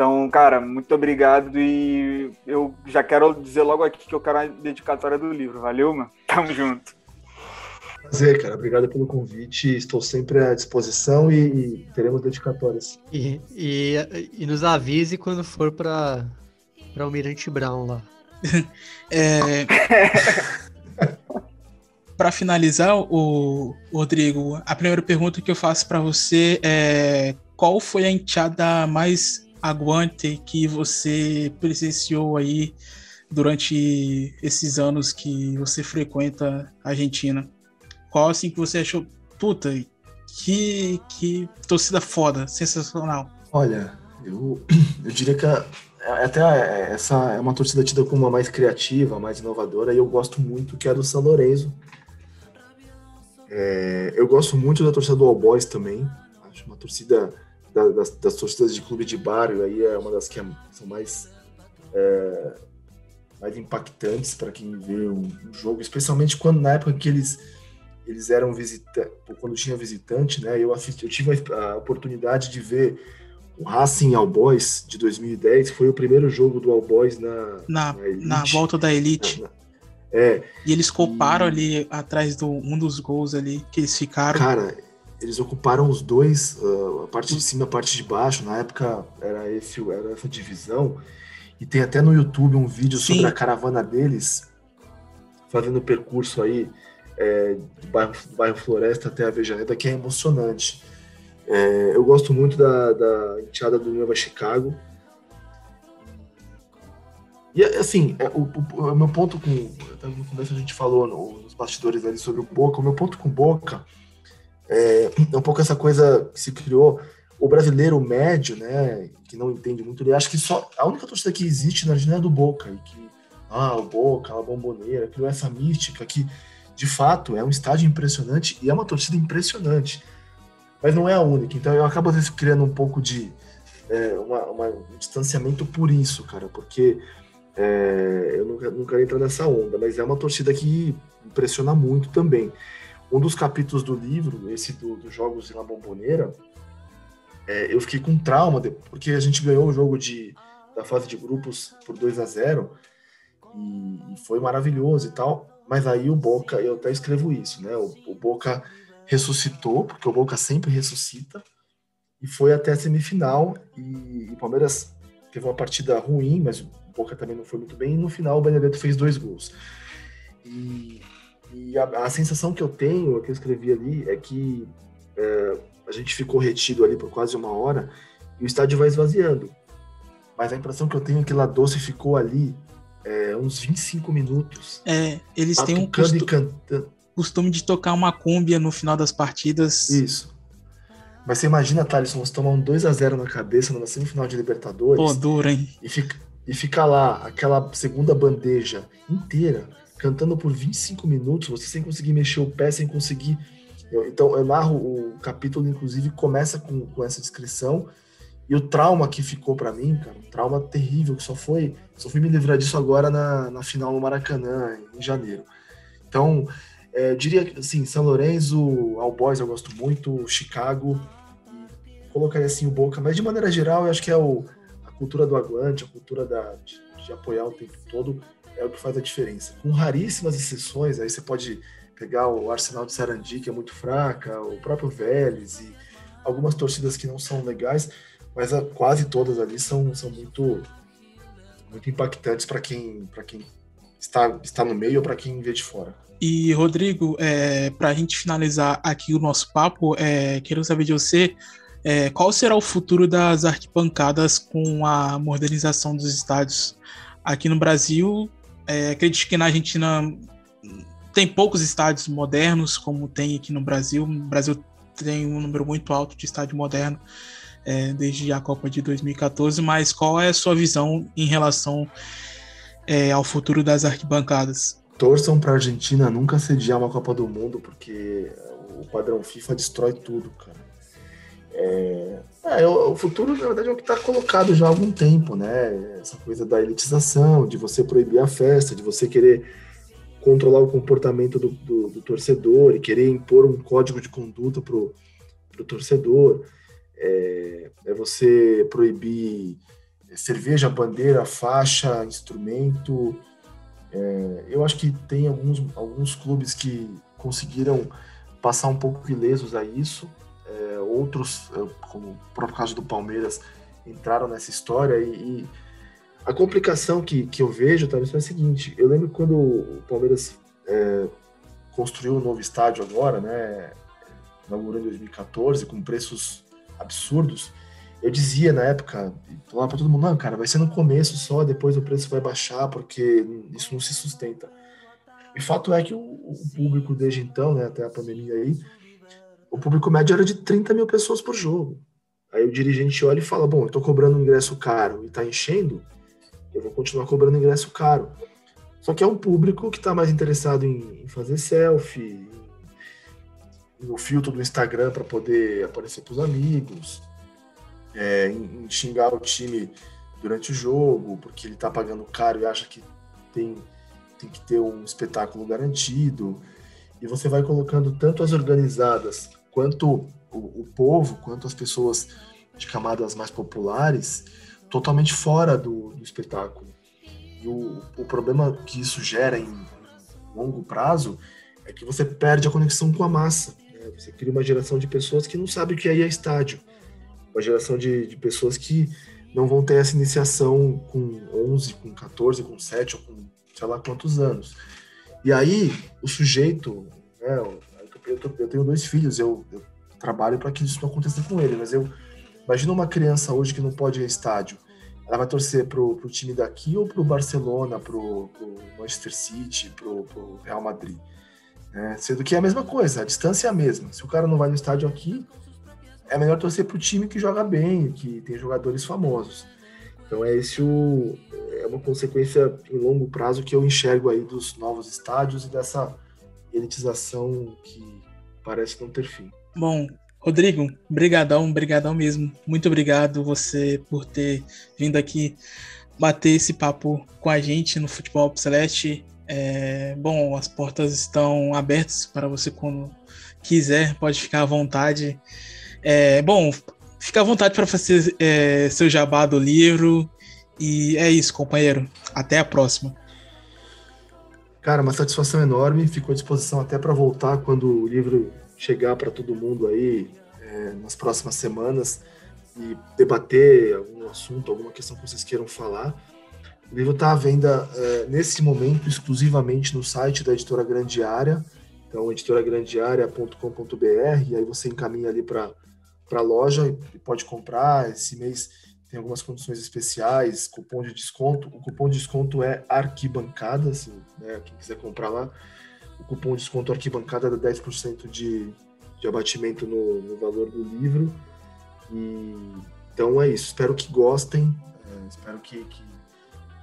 Então, cara, muito obrigado e eu já quero dizer logo aqui que eu quero a dedicatória do livro. Valeu, mano? Tamo junto. Prazer, cara. Obrigado pelo convite. Estou sempre à disposição e, e teremos dedicatórias. E, e, e, nos avise quando for para Almirante Brown lá. é... para finalizar, o Rodrigo, a primeira pergunta que eu faço para você é qual foi a enteada mais aguante que você presenciou aí durante esses anos que você frequenta a Argentina? Qual assim que você achou, puta, que, que torcida foda, sensacional? Olha, eu, eu diria que a, até essa é uma torcida tida como uma mais criativa, mais inovadora, e eu gosto muito que é a do São Lourenço, é, eu gosto muito da torcida do All Boys também. Acho uma torcida da, das, das, torcidas de clube de bairro aí é uma das que é, são mais é, mais impactantes para quem vê um, um, jogo, especialmente quando na época que eles eles eram visitantes, quando tinha visitante, né? Eu assisti, eu tive a, a oportunidade de ver o Racing All Boys de 2010, foi o primeiro jogo do All Boys na na, na, na volta da Elite. Na, é. E eles coparam e... ali atrás do um dos gols ali que eles ficaram. Cara, eles ocuparam os dois, uh, a parte de cima e a parte de baixo. Na época era, esse, era essa divisão. E tem até no YouTube um vídeo Sim. sobre a caravana deles, fazendo o percurso aí é, do, bairro, do bairro Floresta até a Vejaneda, que é emocionante. É, eu gosto muito da, da enteada do Nova Chicago. E assim, é, o, o, o, meu ponto com. No começo a gente falou no, nos bastidores ali sobre o Boca, o meu ponto com o Boca é, é um pouco essa coisa que se criou. O brasileiro médio, né, que não entende muito, ele acha que só a única torcida que existe na Argentina é do Boca, e que, ah, o Boca, a bomboneira, criou essa mística que, de fato, é um estádio impressionante e é uma torcida impressionante, mas não é a única. Então eu acabo criando um pouco de é, uma, uma, um distanciamento por isso, cara, porque é, eu nunca, nunca entro nessa onda, mas é uma torcida que impressiona muito também. Um dos capítulos do livro, esse do, dos jogos na bomboneira, é, eu fiquei com trauma, porque a gente ganhou o jogo de, da fase de grupos por 2 a 0 e, e, foi maravilhoso e tal, mas aí o Boca, eu até escrevo isso, né? O, o Boca ressuscitou, porque o Boca sempre ressuscita, e foi até a semifinal, e, o Palmeiras teve uma partida ruim, mas Boca também não foi muito bem, e no final o Benedetto fez dois gols. E, e a, a, sensação que eu tenho, que eu escrevi ali, é que é, a gente ficou retido ali por quase uma hora e o estádio vai esvaziando. Mas a impressão que eu tenho é que La Doce ficou ali é, uns 25 minutos. É, eles têm um costu costume de tocar uma cúmbia no final das partidas. Isso. Mas você imagina, Thales, você tomar um 2 a 0 na cabeça na semifinal de Libertadores. Pô, duro, hein? E fica, e ficar lá aquela segunda bandeja inteira, cantando por 25 minutos, você sem conseguir mexer o pé, sem conseguir. Então, eu narro o capítulo, inclusive, começa com, com essa descrição. E o trauma que ficou para mim, cara, um trauma terrível, que só foi. Só fui me livrar disso agora na, na final no Maracanã, em janeiro. Então, é, eu diria assim, São Lourenço, All Boys eu gosto muito, Chicago, colocaria assim o Boca, mas de maneira geral eu acho que é o, cultura do aguante, a cultura da, de, de, apoiar o tempo todo é o que faz a diferença. Com raríssimas exceções, aí você pode pegar o Arsenal de Sarandi, que é muito fraca, o próprio Vélez e algumas torcidas que não são legais, mas a, quase todas ali são, são muito, muito impactantes para quem, quem está, está no meio ou para quem vê de fora. E, Rodrigo, é, para a gente finalizar aqui o nosso papo, é, quero saber de você É, qual será o futuro das arquibancadas com a modernização dos estádios aqui no Brasil? É, acredito que na Argentina tem poucos estádios modernos, como tem aqui no Brasil. O Brasil tem um número muito alto de estádio moderno é, desde a Copa de 2014, mas qual é a sua visão em relação é, ao futuro das arquibancadas? Torçam para a Argentina nunca sediar uma Copa do Mundo, porque o padrão FIFA destrói tudo, cara. É, é, o futuro, na verdade, é o que está colocado já há algum tempo, né? Essa coisa da elitização, de você proibir a festa, de você querer controlar o comportamento do, do, do torcedor e querer impor um código de conduta para o torcedor. É, é, você proibir cerveja, bandeira, faixa, instrumento. É, eu acho que tem alguns, alguns clubes que conseguiram passar um pouco ilesos a isso é, outros, é, como o próprio caso do Palmeiras, entraram nessa história e, e a complicação que, que eu vejo, talvez, é a seguinte, eu lembro quando o Palmeiras é, construiu um novo estádio agora, né, inaugurou em 2014, com preços absurdos, eu dizia na época, falava para todo mundo, não, cara, vai ser no começo só, depois o preço vai baixar, porque isso não se sustenta. E fato é que o, o público desde então, né, até a pandemia aí, o público médio era de 30 mil pessoas por jogo. Aí o dirigente olha e fala: Bom, eu estou cobrando um ingresso caro e está enchendo, eu vou continuar cobrando ingresso caro. Só que é um público que está mais interessado em, fazer selfie, no filtro do Instagram para poder aparecer para os amigos, é, em, em, xingar o time durante o jogo, porque ele está pagando caro e acha que tem, tem que ter um espetáculo garantido. E você vai colocando tanto as organizadas quanto o, o povo, quanto as pessoas de camadas mais populares, totalmente fora do, do espetáculo. E o, o, problema que isso gera em longo prazo é que você perde a conexão com a massa. Né? Você cria uma geração de pessoas que não sabe o que é ir a estádio. Uma geração de, de pessoas que não vão ter essa iniciação com 11, com 14, com 7 ou com sei lá quantos anos. E aí, o sujeito, né, eu, eu tenho dois filhos, eu, eu trabalho para que isso não aconteça com ele, mas eu imagino uma criança hoje que não pode ir ao estádio, ela vai torcer pro, pro time daqui ou pro Barcelona, pro, pro Manchester City, pro, pro Real Madrid, né? Sendo que é a mesma coisa, a distância é a mesma. Se o cara não vai no estádio aqui, é melhor torcer pro time que joga bem, que tem jogadores famosos. Então é esse o é uma consequência em longo prazo que eu enxergo aí dos novos estádios e dessa elitização que parece não ter fim. Bom, Rodrigo, brigadão, brigadão mesmo. Muito obrigado você por ter vindo aqui bater esse papo com a gente no Futebol Celeste. É, bom, as portas estão abertas para você quando quiser, pode ficar à vontade. É, bom, fica à vontade para fazer é, seu jabá do livro. E é isso, companheiro. Até a próxima. Cara, uma satisfação enorme. Fico à disposição até para voltar quando o livro chegar para todo mundo aí é, nas próximas semanas e debater algum assunto, alguma questão que vocês queiram falar. O livro está à venda é, nesse momento exclusivamente no site da editora Grande Área, então editoragrandearea.com.br, e aí você encaminha ali para a loja e pode comprar. Esse mês tem algumas condições especiais, cupom de desconto. O cupom de desconto é arquibancada, se né, quem quiser comprar lá. O cupom de desconto arquibancada dá 10% de, de abatimento no, no, valor do livro. E, então é isso. Espero que gostem, é, espero que, que,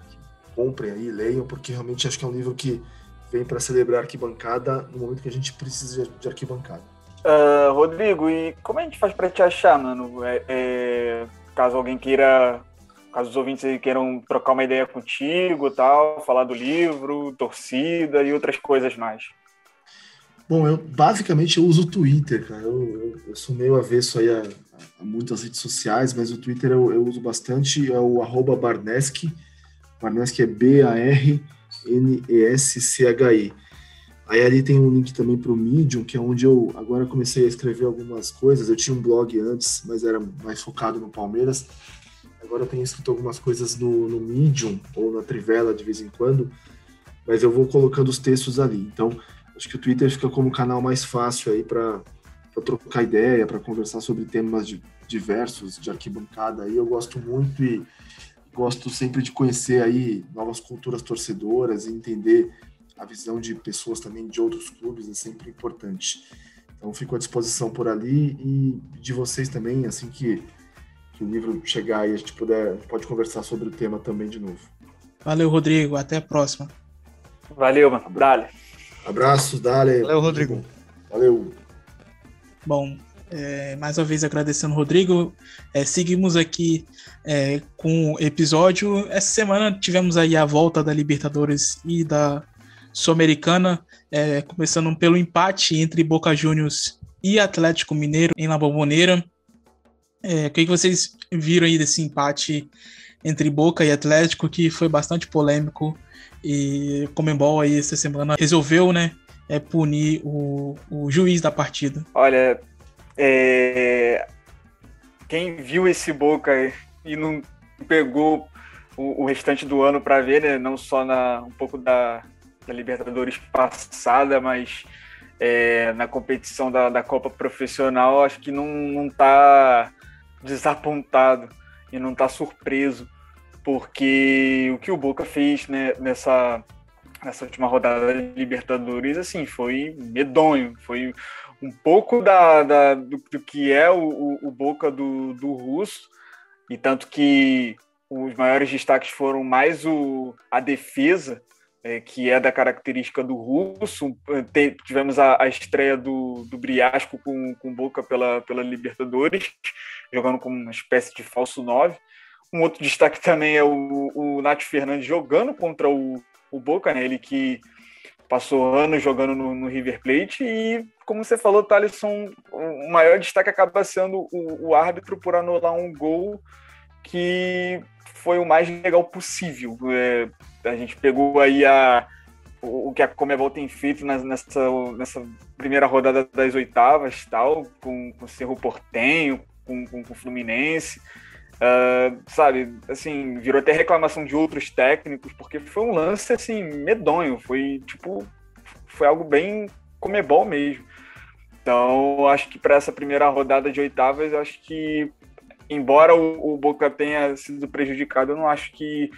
que, comprem aí, leiam, porque realmente acho que é um livro que vem para celebrar arquibancada no momento que a gente precisa de, de arquibancada. Uh, Rodrigo, e como a gente faz para te achar, mano? É, é caso alguém queira, caso os ouvintes queiram trocar uma ideia contigo, tal, falar do livro, torcida e outras coisas mais. Bom, eu basicamente eu uso o Twitter, cara. Eu, eu, eu sou meio avesso aí a, a, muitas redes sociais, mas o Twitter eu, eu uso bastante, é o arroba Barneski. É B-A-R-N-E-S-C-H-I. Aí ali tem um link também para o Medium, que é onde eu agora comecei a escrever algumas coisas. Eu tinha um blog antes, mas era mais focado no Palmeiras. Agora eu tenho escrito algumas coisas no, no Medium ou na Trivela de vez em quando, mas eu vou colocando os textos ali. Então, acho que o Twitter fica como canal mais fácil aí para trocar ideia, para conversar sobre temas de, diversos de arquibancada. Aí eu gosto muito e gosto sempre de conhecer aí novas culturas torcedoras e entender a visão de pessoas também de outros clubes é sempre importante. Então fico à disposição por ali e de vocês também, assim que, que o livro chegar e a gente puder, a gente pode conversar sobre o tema também de novo. Valeu, Rodrigo. Até a próxima. Valeu, mano. Dale. Abraços, Dale. Valeu, Rodrigo. Valeu. Bom, é, mais uma vez agradecendo o Rodrigo. É, seguimos aqui é, com o episódio. Essa semana tivemos aí a volta da Libertadores e da Sul-Americana, é, começando pelo empate entre Boca Juniors e Atlético Mineiro em La Bombonera. É, o que vocês viram aí desse empate entre Boca e Atlético, que foi bastante polêmico e Comembol aí essa semana resolveu, né, é punir o, o juiz da partida? Olha, é... quem viu esse Boca e não pegou o, o restante do ano para ver, né, não só na um pouco da, da Libertadores passada, mas é, na competição da, da Copa Profissional, acho que não, não tá desapontado e não tá surpreso, porque o que o Boca fez né, nessa nessa última rodada de Libertadores, assim, foi medonho, foi um pouco da, da do, do, que é o, o, o Boca do, do Russo, e tanto que os maiores destaques foram mais o, a defesa, é, que é da característica do Russo. Tivemos a, a, estreia do, do Briasco com, com Boca pela, pela Libertadores, jogando como uma espécie de falso 9. Um outro destaque também é o, o Nath Fernandes jogando contra o, o Boca, né? Ele que passou anos jogando no, no, River Plate e, como você falou, Thalisson, o maior destaque acaba sendo o, o, árbitro por anular um gol que foi o mais legal possível. É, a gente pegou aí a, o, que a Comebol tem feito nessa, nessa primeira rodada das oitavas, tal, com, com o Cerro Portenho, com, com, com o Fluminense. Uh, sabe, assim, virou até reclamação de outros técnicos, porque foi um lance, assim, medonho, foi, tipo, foi algo bem comebol mesmo. Então, acho que para essa primeira rodada de oitavas, acho que, embora o, o, Boca tenha sido prejudicado, eu não acho que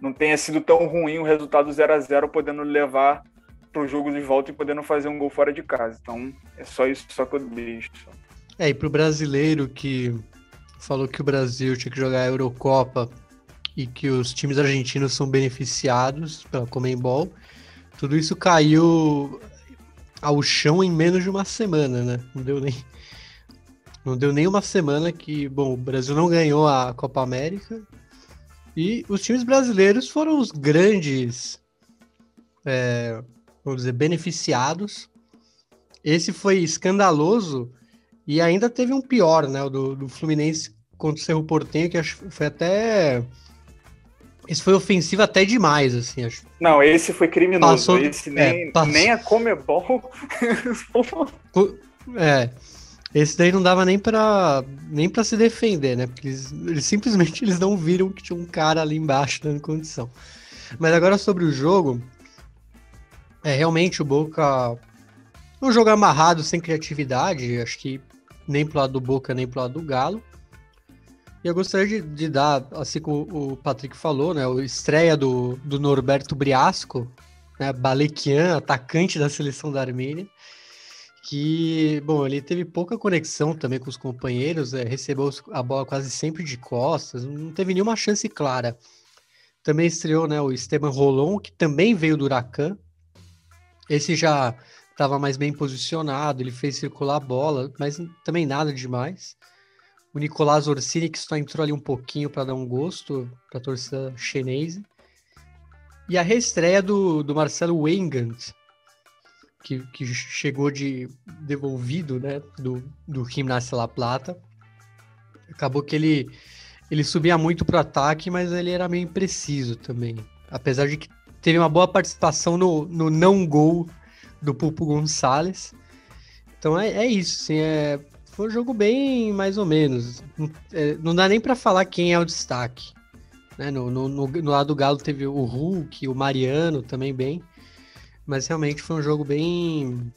não tenha sido tão ruim o resultado 0 a 0 podendo levar para o jogo de volta e podendo fazer um gol fora de casa. Então, é só isso só que eu deixo. É, e para o brasileiro que falou que o Brasil tinha que jogar a Eurocopa e que os times argentinos são beneficiados pela Comembol. Tudo isso caiu ao chão em menos de uma semana, né? Não deu nem não deu nem uma semana que, bom, o Brasil não ganhou a Copa América e os times brasileiros foram os grandes, é, vamos dizer, beneficiados. Esse foi escandaloso e ainda teve um pior, né? O do, do Fluminense contra o Cerro Portenho, que acho foi até. Esse foi ofensivo até demais, assim, acho. Não, esse foi criminoso. Passou, esse nem, é, passou... nem a Comebol. é. Esse daí não dava nem para nem se defender, né? Porque eles, eles, simplesmente eles não viram que tinha um cara ali embaixo dando condição. Mas agora sobre o jogo, é realmente o Boca um jogo amarrado, sem criatividade. Acho que nem pro lado do Boca, nem pro lado do Galo. E eu gostaria de, de dar, assim como o Patrick falou, né, o estreia do, do Norberto Briasco, né, Balequian, atacante da seleção da Armênia, que, bom, ele teve pouca conexão também com os companheiros, é, recebeu a bola quase sempre de costas, não teve nenhuma chance clara. Também estreou né, o Esteban Rolon, que também veio do Huracan. Esse já estava mais bem posicionado, ele fez circular a bola, mas também nada demais. O Nicolás Orsini, que só entrou ali um pouquinho para dar um gosto para a torcida chinesa. E a reestreia do, do Marcelo Wengant, que, que chegou de devolvido né, do, do Gimnasia La Plata. Acabou que ele, ele subia muito para o ataque, mas ele era meio impreciso também. Apesar de que teve uma boa participação no, no não gol do Pulpo Gonçalves. Então é, é isso, assim, é, foi um jogo bem mais ou menos. Não, é, não dá nem para falar quem é o destaque. Né? No, no, no, no, lado do Galo teve o Hulk, o Mariano também bem. Mas realmente foi um jogo bem,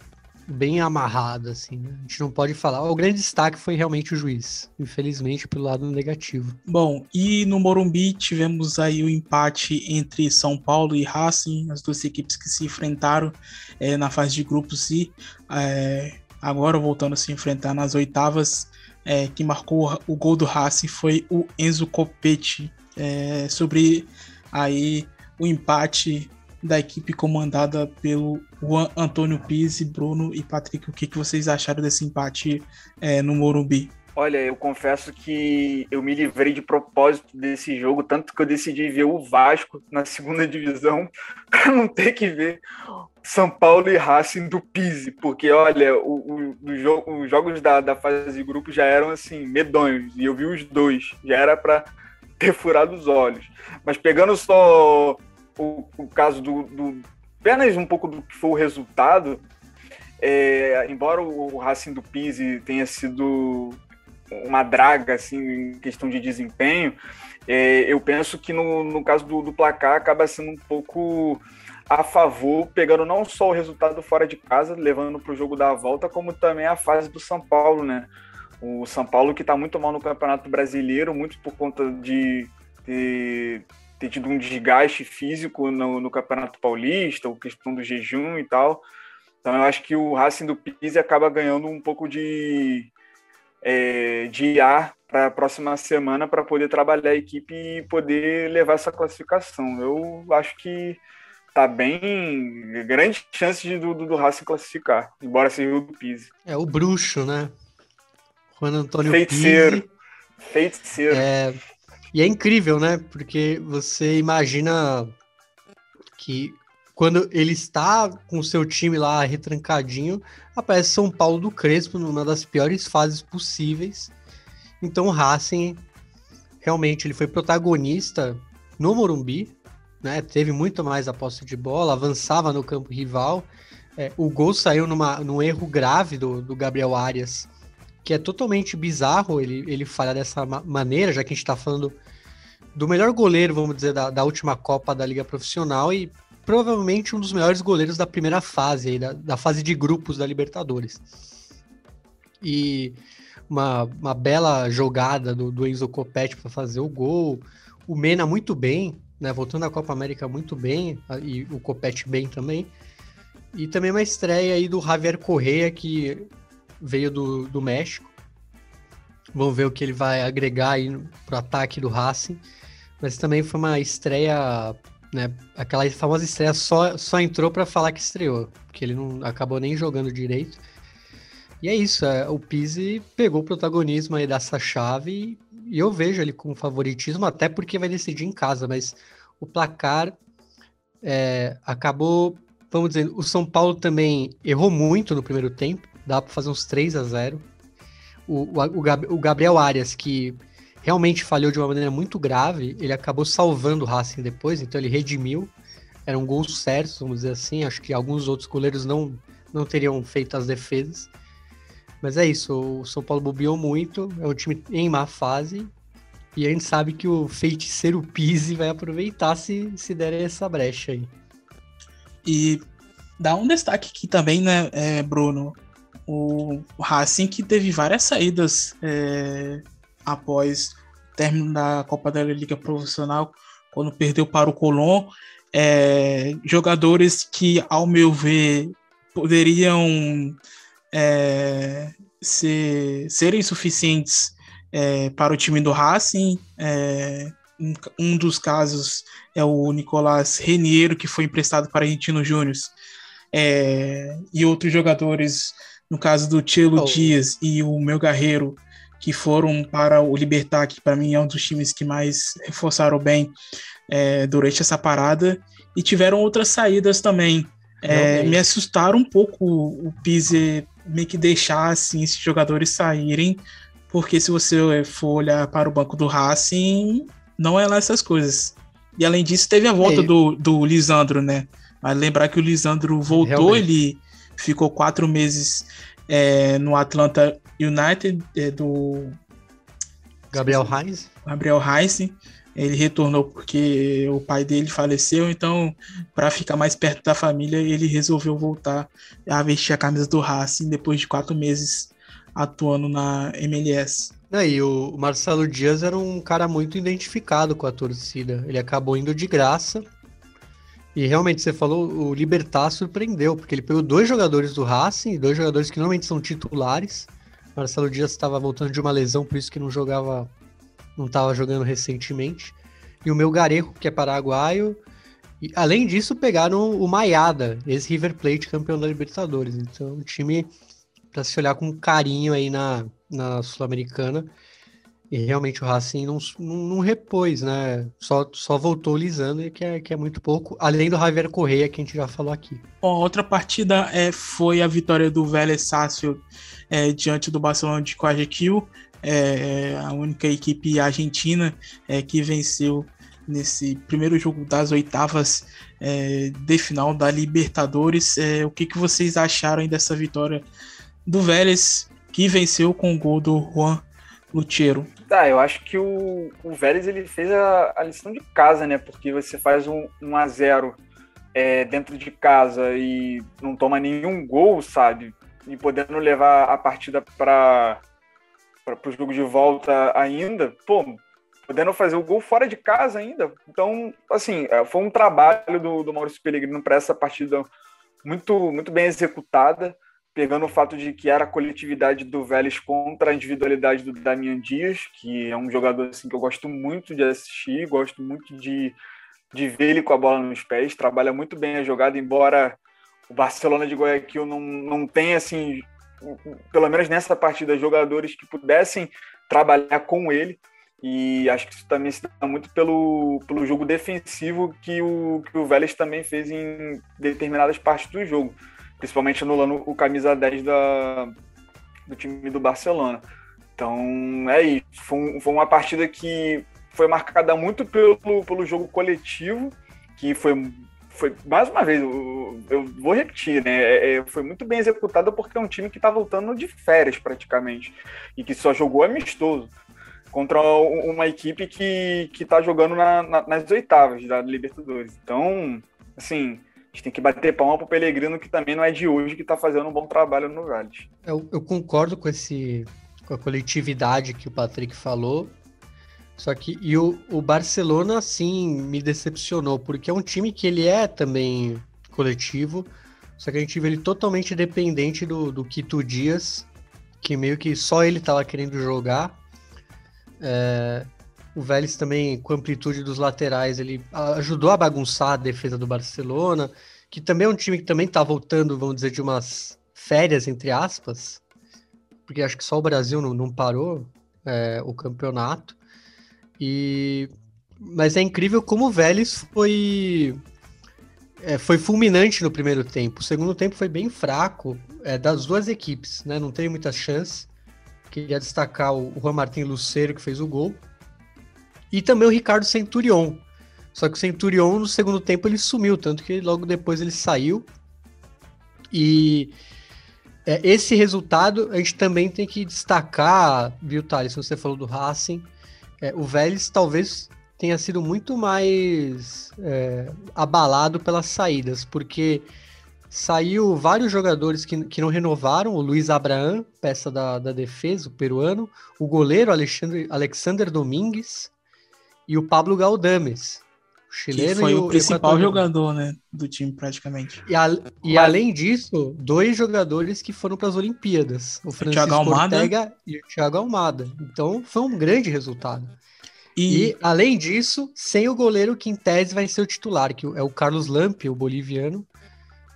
bem amarrado, assim. Né? A gente não pode falar. O grande destaque foi realmente o juiz, infelizmente, pelo lado negativo. Bom, e no Morumbi tivemos aí o empate entre São Paulo e Racing, as duas equipes que se enfrentaram é, na fase de grupos e é, agora voltando a se enfrentar nas oitavas. É, que marcou o gol do Racing foi o Enzo Copete. É, sobre aí o empate da equipe comandada pelo Juan Antônio Pizzi, Bruno e Patrick. O que, que vocês acharam desse empate é, no Morumbi? Olha, eu confesso que eu me livrei de propósito desse jogo, tanto que eu decidi ver o Vasco na segunda divisão para não ter que ver São Paulo e Racing do Pise, porque olha, o, o, os jogos da, da fase de grupo já eram assim medonhos e eu vi os dois, já era para ter furado os olhos. Mas pegando só o, o caso do, do, apenas um pouco do que foi o resultado, é, embora o Racing do Pise tenha sido uma draga assim, em questão de desempenho, é, eu penso que no, no caso do, do, placar acaba sendo um pouco a favor, pegando não só o resultado fora de casa, levando para o jogo da volta, como também a fase do São Paulo, né? O São Paulo que está muito mal no Campeonato Brasileiro, muito por conta de ter, ter tido um desgaste físico no, no Campeonato Paulista, a questão do jejum e tal. Então eu acho que o Racing do Pise acaba ganhando um pouco de, é, de ar para a próxima semana para poder trabalhar a equipe e poder levar essa classificação. Eu acho que tá bem grande chance de, do, do Racing classificar, embora seja o do Pise. É o bruxo, né? Juan Antônio Feiticeiro. Pise. Feiticeiro. É, e é incrível, né? Porque você imagina que quando ele está com o seu time lá retrancadinho, aparece São Paulo do Crespo numa das piores fases possíveis. Então o Racing realmente ele foi protagonista no Morumbi, né? Teve muito mais a posse de bola, avançava no campo rival. É, o gol saiu numa, num erro grave do, do Gabriel Arias, que é totalmente bizarro ele, ele falhar dessa maneira, já que a gente está falando do melhor goleiro, vamos dizer, da, da última Copa da Liga Profissional e provavelmente um dos melhores goleiros da primeira fase, aí, da, da fase de grupos da Libertadores. E uma, uma bela jogada do, do Enzo Copete para fazer o gol. O Mena muito bem, né? Voltando à Copa América muito bem, e o Copete bem também. E também uma estreia aí do Javier Correia, que veio do, do México. Vamos ver o que ele vai agregar aí pro ataque do Racing. Mas também foi uma estreia né? Aquela famosa estreia só, só entrou para falar que estreou, porque ele não acabou nem jogando direito. E é isso, é, o Pise pegou o protagonismo aí dessa chave e eu vejo ele com favoritismo, até porque vai decidir em casa, mas o placar é, acabou, vamos dizer, o São Paulo também errou muito no primeiro tempo, dá para fazer uns 3 a 0 o, o, o Gabriel Arias, que realmente falhou de uma maneira muito grave, ele acabou salvando o Racing depois, então ele redimiu. Era um gol certo, vamos dizer assim. Acho que alguns outros goleiros não, não teriam feito as defesas. Mas é isso, o São Paulo bobeou muito, é um time em má fase. E a gente sabe que o feiticeiro Pise vai aproveitar se, se der essa brecha aí. E dá um destaque aqui também, né, é, Bruno? O Racing que teve várias saídas é, após o término da Copa da Liga Profissional, quando perdeu para o Colón. É, jogadores que, ao meu ver, poderiam é, ser, serem suficientes é, para o time do Racing. É, um, um, dos casos é o Nicolás Reniero, que foi emprestado para Argentino Júnior. É, e outros jogadores, no caso do Chelo oh. Dias e o meu Guerreiro, que foram para o Libertar, que para mim é um dos times que mais reforçaram bem é, durante essa parada, e tiveram outras saídas também. É, me assustaram um pouco o Pise meio que deixar assim, esses jogadores saírem, porque se você for olhar para o banco do Racing, não é lá essas coisas. E além disso, teve a volta é. do, do Lisandro, né? Mas lembrar que o Lisandro voltou, Realmente. ele ficou quatro meses é, no Atlanta United é, do Gabriel Heinz. Gabriel Heinz. Ele retornou porque o pai dele faleceu, então, para ficar mais perto da família, ele resolveu voltar a vestir a camisa do Racing depois de quatro meses atuando na MLS. E o Marcelo Dias era um cara muito identificado com a torcida. Ele acabou indo de graça. E realmente, você falou, o Libertar surpreendeu, porque ele pegou dois jogadores do Racing, dois jogadores que normalmente são titulares. Marcelo Dias estava voltando de uma lesão, por isso que não jogava, não estava jogando recentemente. E o meu Garejo, que é paraguaio. E, além disso, pegaram o Maiada, ex-River Plate, campeão da Libertadores. Então, um time para se olhar com carinho aí na, na Sul-Americana. E realmente o Racing não, não, repôs, né? Só, só voltou lisando, que é, que é muito pouco. Além do Javier Correia, que a gente já falou aqui. Bom, outra partida é, foi a vitória do Vélez Sácio é, diante do Barcelona de Guayaquil. É, é, a única equipe argentina é, que venceu nesse primeiro jogo das oitavas é, de final da Libertadores. É, o que, que vocês acharam dessa vitória do Vélez, que venceu com o gol do Juan Lutiero. Tá, eu acho que o, o Vélez ele fez a, a lição de casa, né? Porque você faz um, um a 0 é, dentro de casa e não toma nenhum gol, sabe? E podendo levar a partida para o jogo de volta ainda, pô, podendo fazer o gol fora de casa ainda. Então, assim, é, foi um trabalho do, do Maurício Pellegrino para essa partida muito, muito bem executada pegando o fato de que era a coletividade do Vélez contra a individualidade do Damian Dias, que é um jogador assim, que eu gosto muito de assistir, gosto muito de, de ver ele com a bola nos pés, trabalha muito bem a jogada, embora o Barcelona de Guayaquil não, não tenha, assim, pelo menos nessa partida, jogadores que pudessem trabalhar com ele, e acho que isso também se dá muito pelo, pelo jogo defensivo que o, que o Vélez também fez em determinadas partes do jogo principalmente anulando o camisa 10 da, do time do Barcelona. Então é isso. Foi, foi uma partida que foi marcada muito pelo, pelo jogo coletivo, que foi, foi mais uma vez, eu, eu vou repetir, né? É, é foi muito bem executada porque é um time que está voltando de férias praticamente e que só jogou amistoso contra uma equipe que está jogando na, na, nas oitavas da Libertadores. Então, assim, a gente tem que bater palma pro Pelegrino, que também não é de hoje, que tá fazendo um bom trabalho no Gales. Eu, eu concordo com esse com a coletividade que o Patrick falou. Só que e o, o Barcelona, sim, me decepcionou, porque é um time que ele é também coletivo, só que a gente vê ele totalmente dependente do, do Quito Dias, que meio que só ele tava querendo jogar. É, o Vélez também, com a amplitude dos laterais, ele ajudou a bagunçar a defesa do Barcelona, que também é um time que também está voltando, vamos dizer, de umas férias, entre aspas, porque acho que só o Brasil não, não parou é, o campeonato. E mas é incrível como o Vélez foi é, foi fulminante no primeiro tempo. O segundo tempo foi bem fraco é, das duas equipes, né? Não teve muitas chances. Queria destacar o, o Juan Martin Luceiro que fez o gol e também o Ricardo Centurion. Só que o Centurion, no segundo tempo, ele sumiu, tanto que logo depois ele saiu. E é, esse resultado a gente também tem que destacar, viu, Thales? Você falou do Racing. É, o Vélez talvez tenha sido muito mais é, abalado pelas saídas, porque saiu vários jogadores que, que não renovaram, o Luiz Abraham, peça da, da defesa, o peruano, o goleiro Alexandre, Alexander Domingues, e o Pablo Galdames. O chileno que foi o, o principal jogador né, do time, praticamente. E, a, e além disso, dois jogadores que foram para as Olimpíadas: o Francisco Almada. Ortega e o Thiago Almada. Então foi um grande resultado. E... e, além disso, sem o goleiro que em tese vai ser o titular, que é o Carlos Lampe, o boliviano,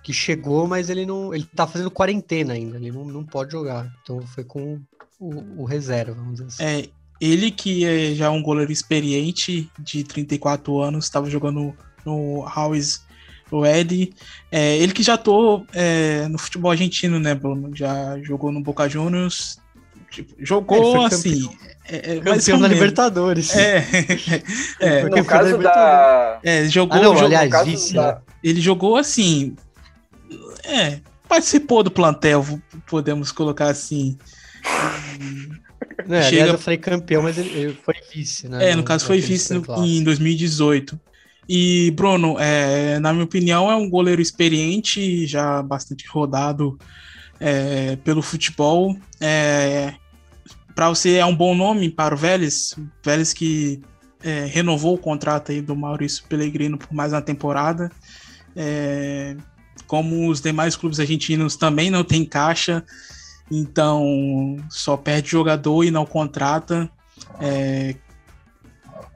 que chegou, mas ele não. Ele tá fazendo quarentena ainda, ele não, não pode jogar. Então foi com o, o reserva, vamos dizer assim. É, ele que é já um goleiro experiente de 34 anos, estava jogando no House Red. É, ele que já atuou é, no futebol argentino, né, Bruno? Já jogou no Boca Juniors. Tipo, jogou assim. É, é, campeão da Libertadores. É, é, no caso da. É, jogou. Ah, não, aliás, vice, da... Né? Ele jogou assim. É, participou do plantel, podemos colocar assim. É, chega... aliás, eu falei campeão, mas ele, ele foi vice, né? É, no caso foi vice no, em 2018. E, Bruno, é, na minha opinião, é um goleiro experiente, já bastante rodado é, pelo futebol. É, para você é um bom nome para o Vélez, Vélez que é, renovou o contrato aí do Maurício Pellegrino por mais uma temporada. É, como os demais clubes argentinos também não tem caixa, então só perde jogador e não contrata. É,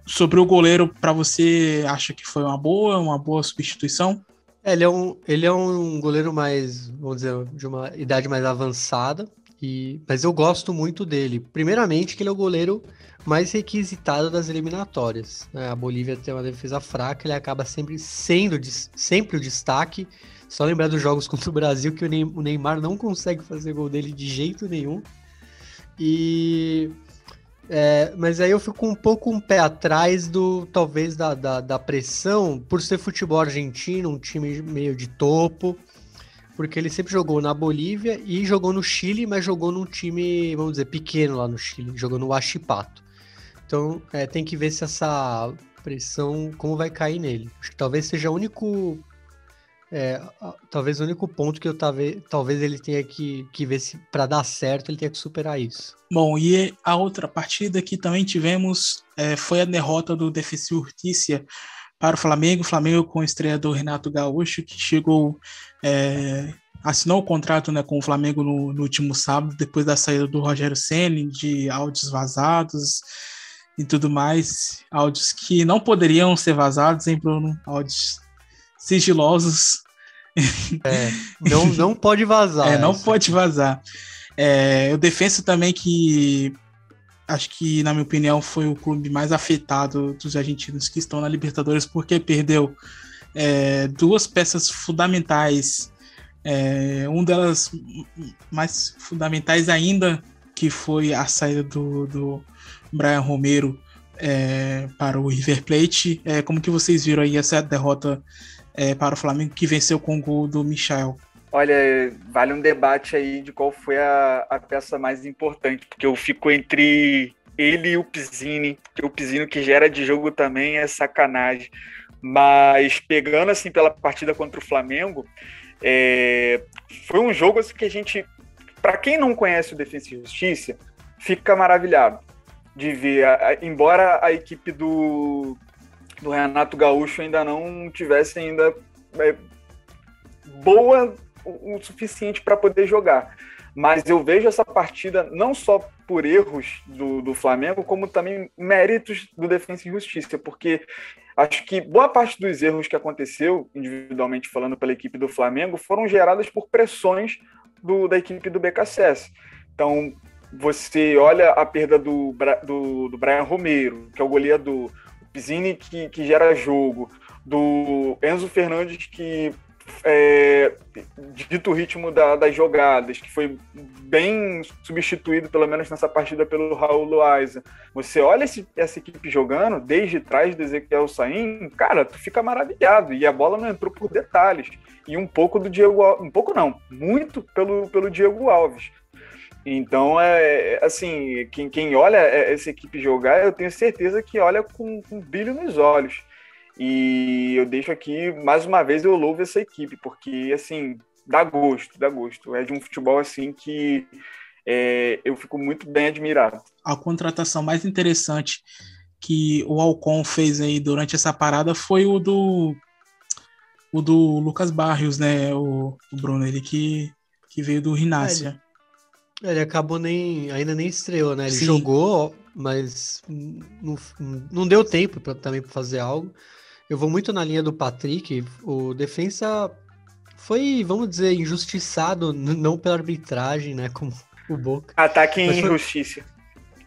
sobre o goleiro, para você, acha que foi uma boa, uma boa substituição? É, ele é um, ele é um goleiro mais, vamos dizer, de uma idade mais avançada, e, mas eu gosto muito dele. Primeiramente, que ele é o goleiro mais requisitado das eliminatórias. Né? A Bolívia tem uma defesa fraca, ele acaba sempre sendo sempre o destaque. Só lembrar dos jogos contra o Brasil que o Neymar não consegue fazer gol dele de jeito nenhum. E é, mas aí eu fico um pouco um pé atrás do talvez da, da, da, pressão por ser futebol argentino, um time meio de topo porque ele sempre jogou na Bolívia e jogou no Chile, mas jogou num time, vamos dizer, pequeno lá no Chile, jogou no Huachipato. Então, é, tem que ver se essa pressão, como vai cair nele. Acho que talvez seja o único, é, talvez o único ponto que eu talvez, talvez ele tenha que, que ver se, para dar certo, ele tenha que superar isso. Bom, e a outra partida que também tivemos é, foi a derrota do Defensa Urtícia para o Flamengo. O Flamengo com a estreia do Renato Gaúcho, que chegou, é, assinou o contrato né, com o Flamengo no, no, último sábado, depois da saída do Rogério Senni, de áudios vazados e tudo mais. Áudios que não poderiam ser vazados, hein, Bruno? Áudios sigilosos. É, não, não pode vazar. É, não pode vazar. É, o Defensa também que acho que, na minha opinião, foi o clube mais afetado dos argentinos que estão na Libertadores, porque perdeu é, duas peças fundamentais. É, um delas mais fundamentais ainda, que foi a saída do, do Brian Romero é, para o River Plate. É, como que vocês viram aí essa derrota é, para o Flamengo, que venceu com o gol do Michel? Olha, vale um debate aí de qual foi a, a peça mais importante, porque eu fico entre ele e o Pizzini, que o Pizzini que gera de jogo também é sacanagem. Mas pegando assim pela partida contra o Flamengo, é, foi um jogo assim, que a gente, para quem não conhece o Defensa e Justiça, fica maravilhado de ver, embora a equipe do, do Renato Gaúcho ainda não tivesse ainda é, boa o, o suficiente para poder jogar. Mas eu vejo essa partida não só por erros do, do Flamengo, como também méritos do Defensa e Justiça, porque acho que boa parte dos erros que aconteceu, individualmente falando pela equipe do Flamengo, foram geradas por pressões do, da equipe do BKSS. Então, você olha a perda do, do, do Brian Romero, que é o goleador, o Pizzini que, que gera jogo, do Enzo Fernandes que é, dito o ritmo da, das jogadas, que foi bem substituído, pelo menos nessa partida, pelo Raul Loaiza. Você olha esse, essa equipe jogando, desde trás do Ezequiel Saim, cara, tu fica maravilhado. E a bola não entrou por detalhes. E um pouco do Diego Alves, um pouco não, muito pelo, pelo Diego Alves. Então, é assim, quem, quem olha essa equipe jogar, eu tenho certeza que olha com, com brilho nos olhos. E eu deixo aqui, mais uma vez, eu louvo essa equipe, porque, assim, dá gosto, dá gosto. É de um futebol, assim, que é, eu fico muito bem admirado. A contratação mais interessante que o Alcon fez aí durante essa parada foi o do o do Lucas Barrios, né, o, o Bruno, ele que, que veio do Rinácia. É, ele, ele, acabou nem, ainda nem estreou, né, ele Sim. jogou, mas não, não deu tempo pra, também para fazer algo. Eu vou muito na linha do Patrick. O defensa foi, vamos dizer, injustiçado, não pela arbitragem, né? Como o Boca. Ataque em injustiça.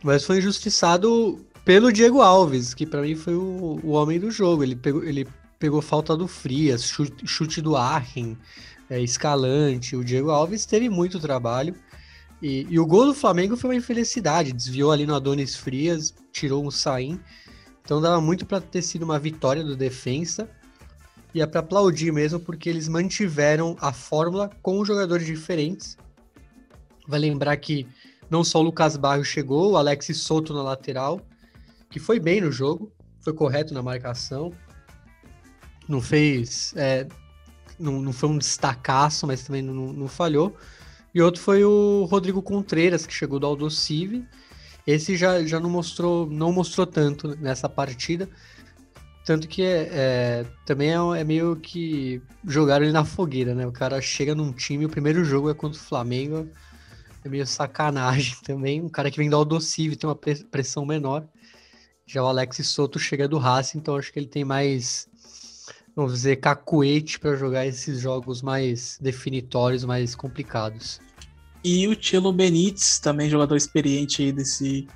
Mas foi injustiçado pelo Diego Alves, que para mim foi o, o, homem do jogo. Ele pegou, ele pegou falta do Frias, chute, chute do Arren, é, Escalante. O Diego Alves teve muito trabalho. E, e, o gol do Flamengo foi uma infelicidade. Desviou ali no Adonis Frias, tirou um saim. Então dava muito para ter sido uma vitória do defensa. E é para aplaudir mesmo, porque eles mantiveram a fórmula com jogadores diferentes. Vai lembrar que não só o Lucas Barros chegou, o Alex Soto na lateral, que foi bem no jogo, foi correto na marcação, não fez, é, não, não foi um destacaço, mas também não, não falhou. E outro foi o Rodrigo Contreiras, que chegou do Aldocive. Esse já, já não mostrou não mostrou tanto nessa partida. Tanto que é, é também é, é, meio que jogaram ele na fogueira, né? O cara chega num time, o primeiro jogo é contra o Flamengo. É meio sacanagem também. Um cara que vem do Aldocive tem uma pressão menor. Já o Alex Soto chega do Racing, então acho que ele tem mais vamos dizer, cacuete para jogar esses jogos mais definitórios, mais complicados. E o Tilo Benítez, também jogador experiente aí desse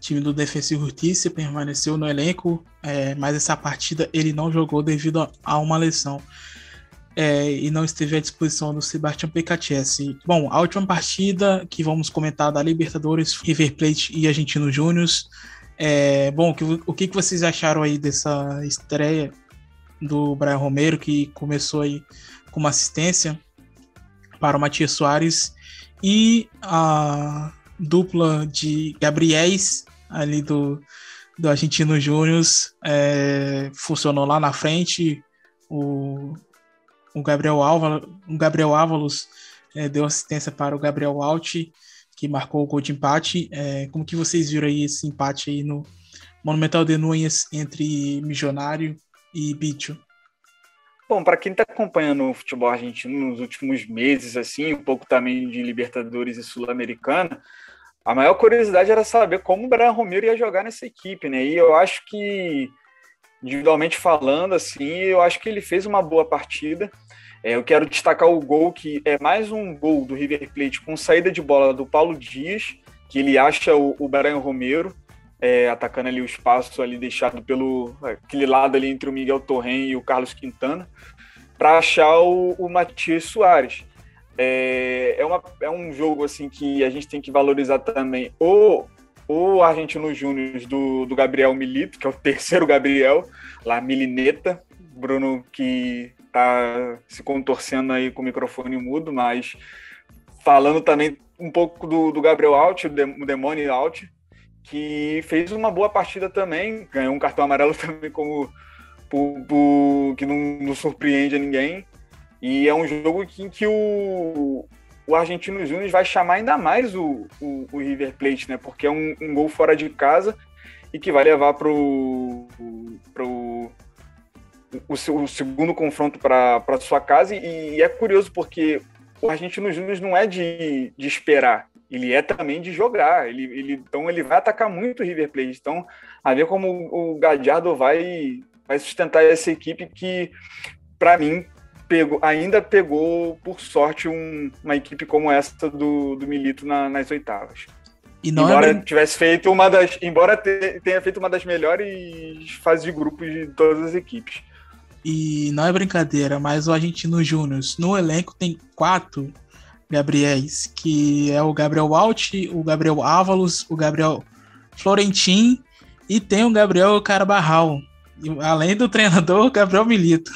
time do Defensa e Justiça, permaneceu no elenco, é, mas essa partida ele não jogou devido a uma lesão. É, e não esteve à disposição do Sebastião Pecatiesi. Bom, a última partida que vamos comentar da Libertadores, River Plate e Argentino Júnior. É, bom, o que, o que vocês acharam aí dessa estreia do Brian Romero, que começou aí com uma assistência para o Matias Soares, e a dupla de Gabriéis ali do, do Argentino Júnior é, funcionou lá na frente. O, o Gabriel, Álvaro, o Gabriel Ávalos é, deu assistência para o Gabriel Alt, que marcou o gol de empate. É, como que vocês viram aí esse empate aí no Monumental de Nunes entre Milionário e Bicho? Bom, para quem está acompanhando o futebol argentino nos últimos meses, assim, um pouco também de Libertadores e Sul-Americana, a maior curiosidade era saber como o Brian Romero ia jogar nessa equipe, né? E eu acho que, individualmente falando, assim, eu acho que ele fez uma boa partida. É, eu quero destacar o gol que é mais um gol do River Plate com saída de bola do Paulo Dias, que ele acha o, o Brian Romero é, atacando ali o espaço ali deixado pelo aquele lado ali entre o Miguel Torren e o Carlos Quintana, para achar o, o Matias Soares. É, é, uma, é um jogo assim que a gente tem que valorizar também o, o Argentino Júnior do, do Gabriel Milito, que é o terceiro Gabriel, lá Milineta, Bruno que tá se contorcendo aí com o microfone mudo, mas falando também um pouco do, do Gabriel Alt, o Demônio Alt, que fez uma boa partida também, ganhou um cartão amarelo também como por, por, que não, não, surpreende a ninguém. E é um jogo em que o, o Argentino Júnior vai chamar ainda mais o, o, o, River Plate, né? Porque é um, um, gol fora de casa e que vai levar para o, o, segundo confronto para sua casa. E, e, é curioso porque o Argentino Júnior não é de, de esperar ele é também de jogar. Ele, ele, então ele vai atacar muito o River Plate. Então, a ver como o Gadiardo vai, vai sustentar essa equipe que, para mim, pegou, ainda pegou, por sorte, um, uma equipe como essa do, do Milito na, nas oitavas. É embora é... tivesse feito uma das. Embora tenha feito uma das melhores fases de grupos de todas as equipes. E não é brincadeira, mas o Argentino Júnior no elenco tem quatro Gabriéis, que é o Gabriel Alt, o Gabriel Ávalos, o Gabriel Florentin e tem o Gabriel Carabarral. Além do treinador, Gabriel Milito.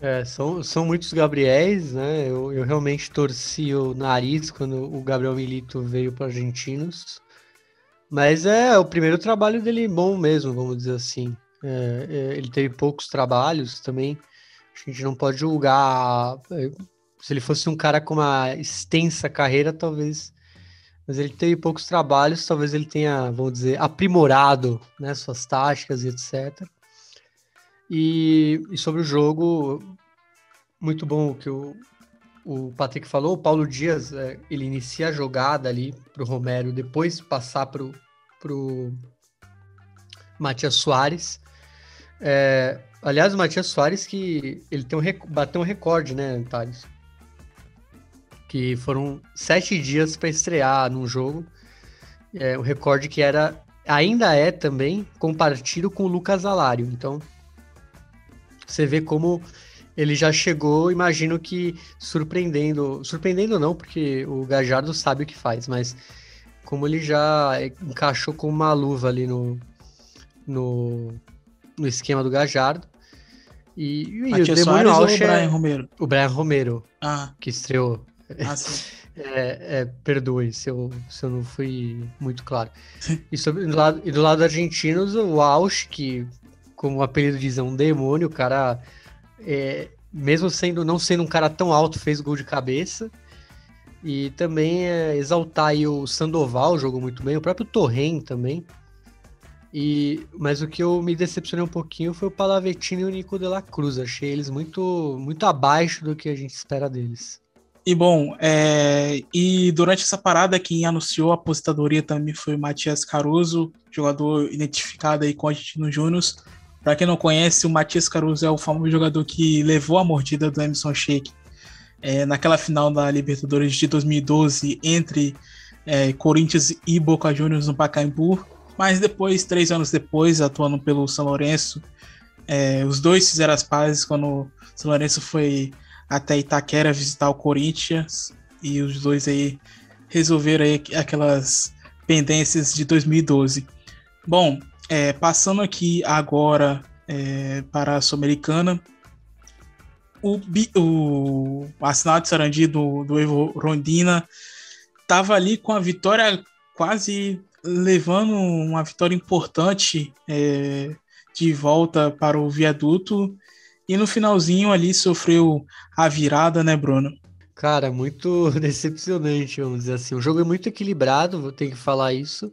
É, são, são muitos Gabriéis, né? Eu, eu realmente torci o nariz quando o Gabriel Milito veio para Argentinos. Mas é o primeiro trabalho dele bom mesmo, vamos dizer assim. É, é, ele teve poucos trabalhos também. A gente não pode julgar é, se ele fosse um cara com uma extensa carreira, talvez. Mas ele teve poucos trabalhos, talvez ele tenha, vamos dizer, aprimorado né, suas táticas e etc. E, e sobre o jogo, muito bom o que o, o Patrick falou. O Paulo Dias, é, ele inicia a jogada ali para o Romero, depois passar para o Matias Soares. É, aliás, o Matias Soares que ele tem um, bateu um recorde, né, Thales? Que foram sete dias para estrear num jogo. É, o recorde que era ainda é também compartido com o Lucas Alário. Então, você vê como ele já chegou, imagino que surpreendendo, surpreendendo não, porque o Gajardo sabe o que faz, mas como ele já encaixou com uma luva ali no, no, no esquema do Gajardo. E, e o Demônio Alcha, o Brian Romero? O Brian Romero, ah. que estreou. Ah, É, é, perdoe se eu, se eu não fui muito claro. E, sobre, do, lado, e do lado argentinos, o Ausch, que, como o apelido diz, é um demônio, o cara, é, mesmo sendo não sendo um cara tão alto, fez gol de cabeça. E também é, exaltar o Sandoval, jogou muito bem, o próprio Torren também. E, mas o que eu me decepcionei um pouquinho foi o Palavetino e o Nico de la Cruz. Achei eles muito, muito abaixo do que a gente espera deles. E bom, é, e durante essa parada, quem anunciou a aposentadoria também foi o Matias Caruso, jogador identificado aí com a gente no Júnior. Para quem não conhece, o Matias Caruso é o famoso jogador que levou a mordida do Emerson Sheik é, naquela final da Libertadores de 2012 entre é, Corinthians e Boca Juniors no Pacaembu. Mas depois, três anos depois, atuando pelo São Lourenço, é, os dois fizeram as pazes quando o São Lourenço foi até Itaquera visitar o Corinthians e os dois aí resolveram aí aquelas pendências de 2012. Bom, é, passando aqui agora é, para a Sul-Americana, o, o Arsenal de Sarandi do, do Evo Rondina estava ali com a vitória quase levando uma vitória importante é, de volta para o viaduto e no finalzinho ali sofreu a virada, né, Bruno? Cara, muito decepcionante, vamos dizer assim. O jogo é muito equilibrado, vou ter que falar isso.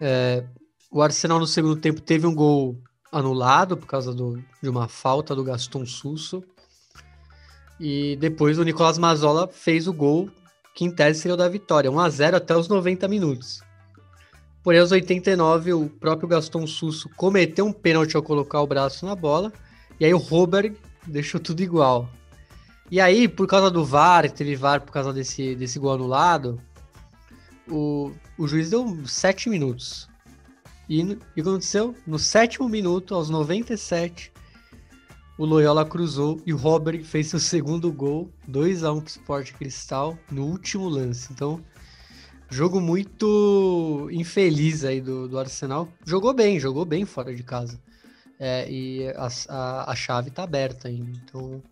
É, o Arsenal no segundo tempo teve um gol anulado por causa do, de uma falta do Gaston Susso. E depois o Nicolas Mazola fez o gol que em tese seria o da vitória, 1 a 0 até os 90 minutos. Porém, aos 89, o próprio Gaston Susso cometeu um pênalti ao colocar o braço na bola. E aí o Roberg deixou tudo igual. E aí, por causa do VAR, teve VAR por causa desse, desse gol anulado, o, o juiz deu 7 minutos. E o que aconteceu? No sétimo minuto, aos 97, o Loyola cruzou e o Roberg fez seu segundo gol, 2 a 1 para o Sport Cristal, no último lance. Então, Jogo muito infeliz aí do, do Arsenal. Jogou bem, jogou bem fora de casa. É, e a, a, a, chave tá aberta ainda. Então,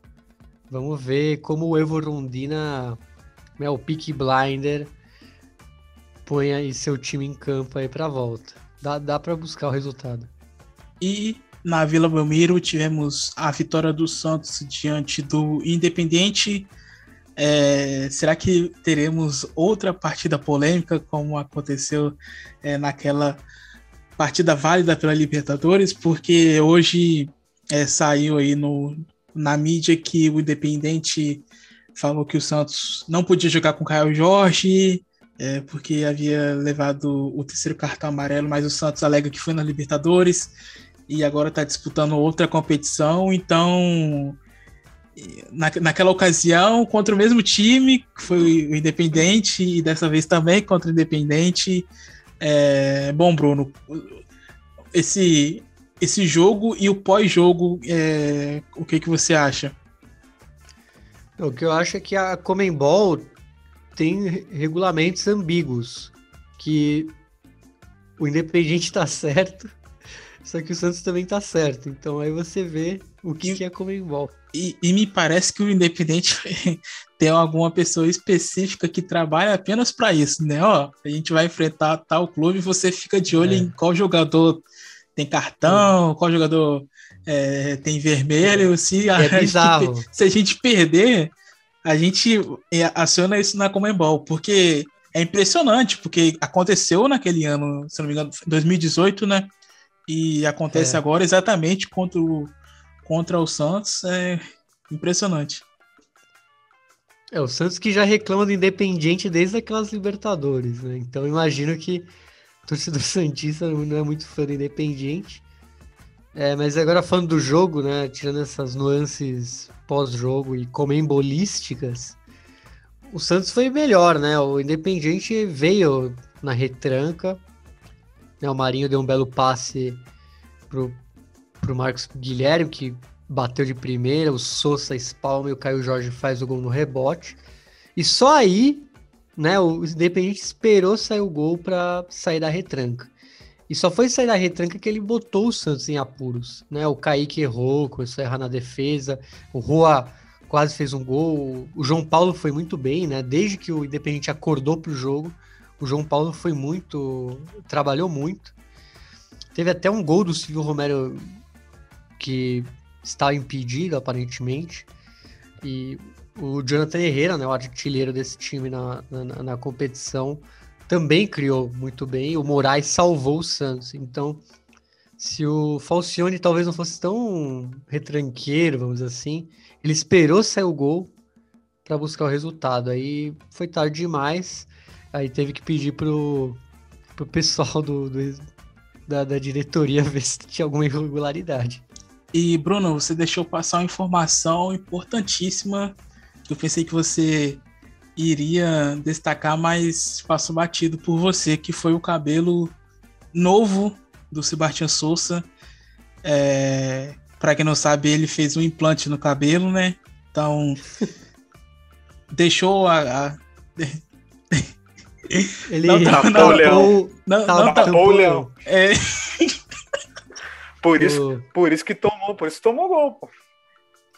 vamos ver como o Evo Rondina, né, o Peak Blinder, põe aí seu time em campo aí pra volta. Dá, dá para buscar o resultado. E na Vila Belmiro tivemos a vitória do Santos diante do Independiente é, será que teremos outra partida polêmica, como aconteceu é, naquela partida válida pela Libertadores? Porque hoje é, saiu aí no, na mídia que o Independente falou que o Santos não podia jogar com o Caio Jorge, é, porque havia levado o terceiro cartão amarelo, mas o Santos alega que foi na Libertadores e agora está disputando outra competição, então na, naquela ocasião contra o mesmo time, que foi o Independente, e dessa vez também contra o Independente. É, bom, Bruno, esse, esse jogo e o pós-jogo, é, o que, que você acha? O que eu acho é que a Comembol tem regulamentos ambíguos, que o Independente está certo, só que o Santos também está certo. Então aí você vê o que, que é Comembol. E, e, me parece que o Independente tem alguma pessoa específica que trabalha apenas para isso, né? Ó, a gente vai enfrentar tal clube, você fica de olho é. em qual jogador tem cartão, qual jogador é, tem vermelho. Se a, é gente, se a gente perder, a gente é, aciona isso na Comembol, porque é impressionante, porque aconteceu naquele ano, se não me engano, 2018, né? E acontece é. agora exatamente contra o contra o Santos é impressionante. É, o Santos que já reclama do Independiente desde aquelas Libertadores, né? Então imagino que torcedor Santista não é muito fã do Independiente. É, mas agora falando do jogo, né? Tirando essas nuances pós-jogo e comembolísticas, o Santos foi melhor, né? O Independiente veio na retranca. Né? O Marinho deu um belo passe pro, pro Marcos Guilherme, que bateu de primeira, o Sousa espalma e o Caio Jorge faz o gol no rebote. E só aí, né, o Independente esperou sair o gol para sair da retranca. E só foi sair da retranca que ele botou o Santos em apuros, né? O Kaique errou, começou a errar na defesa, o Rua quase fez um gol. O João Paulo foi muito bem, né? Desde que o Independente acordou para o jogo, o João Paulo foi muito. trabalhou muito. Teve até um gol do Silvio Romero que está impedido, aparentemente. E o Jonathan Herrera, né, o artilheiro desse time na, na, na competição, também criou muito bem. O Moraes salvou o Santos. Então, se o Falcione talvez não fosse tão retranqueiro, vamos dizer assim, ele esperou sair o gol para buscar o resultado. Aí foi tarde demais. Aí teve que pedir pro, pro pessoal do, do da, da diretoria ver se tinha alguma irregularidade. E, Bruno, você deixou passar uma informação importantíssima que eu pensei que você iria destacar, mas passou batido por você, que foi o cabelo novo do Sebastião Souza. É, para quem não sabe, ele fez um implante no cabelo, né? Então deixou a, a... ele não, tapou não, o leão. Não, não, não tapou o leão. É... por, isso, por isso que tomou, por isso tomou gol, pô.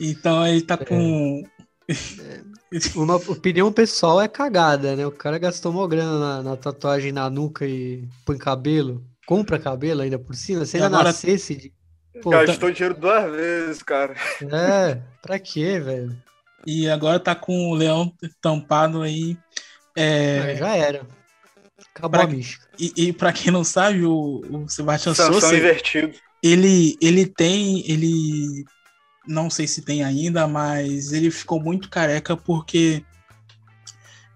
Então ele tá com. Uma opinião pessoal é cagada, né? O cara gastou uma grana na, na tatuagem na nuca e põe cabelo, compra cabelo ainda por cima. Se ele Agora- nascesse. De... Pô, Gastou dinheiro duas vezes, cara. É, pra quê, velho? E agora tá com o leão tampado aí. É, Ah, Já era. Acabou Pra- a mística. E, e para quem não sabe, o, o Sebastião Sansão Souza, invertido. Ele, ele tem, ele não sei se tem ainda, mas ele ficou muito careca porque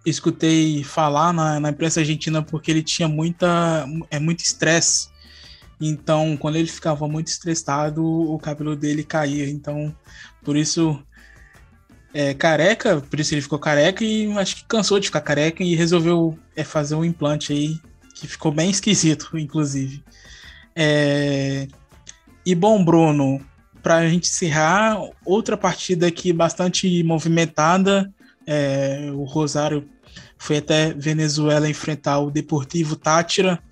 escutei falar na, na imprensa argentina porque ele tinha muita, é muito estresse. Então, quando ele ficava muito estressado, o cabelo dele caía. Então, por isso é careca, por isso ele ficou careca e acho que cansou de ficar careca e resolveu é, fazer um implante aí que ficou bem esquisito, inclusive. É, E bom, Bruno, para a gente encerrar, outra partida aqui bastante movimentada. é, o Rosário foi até Venezuela enfrentar o Deportivo Tátira.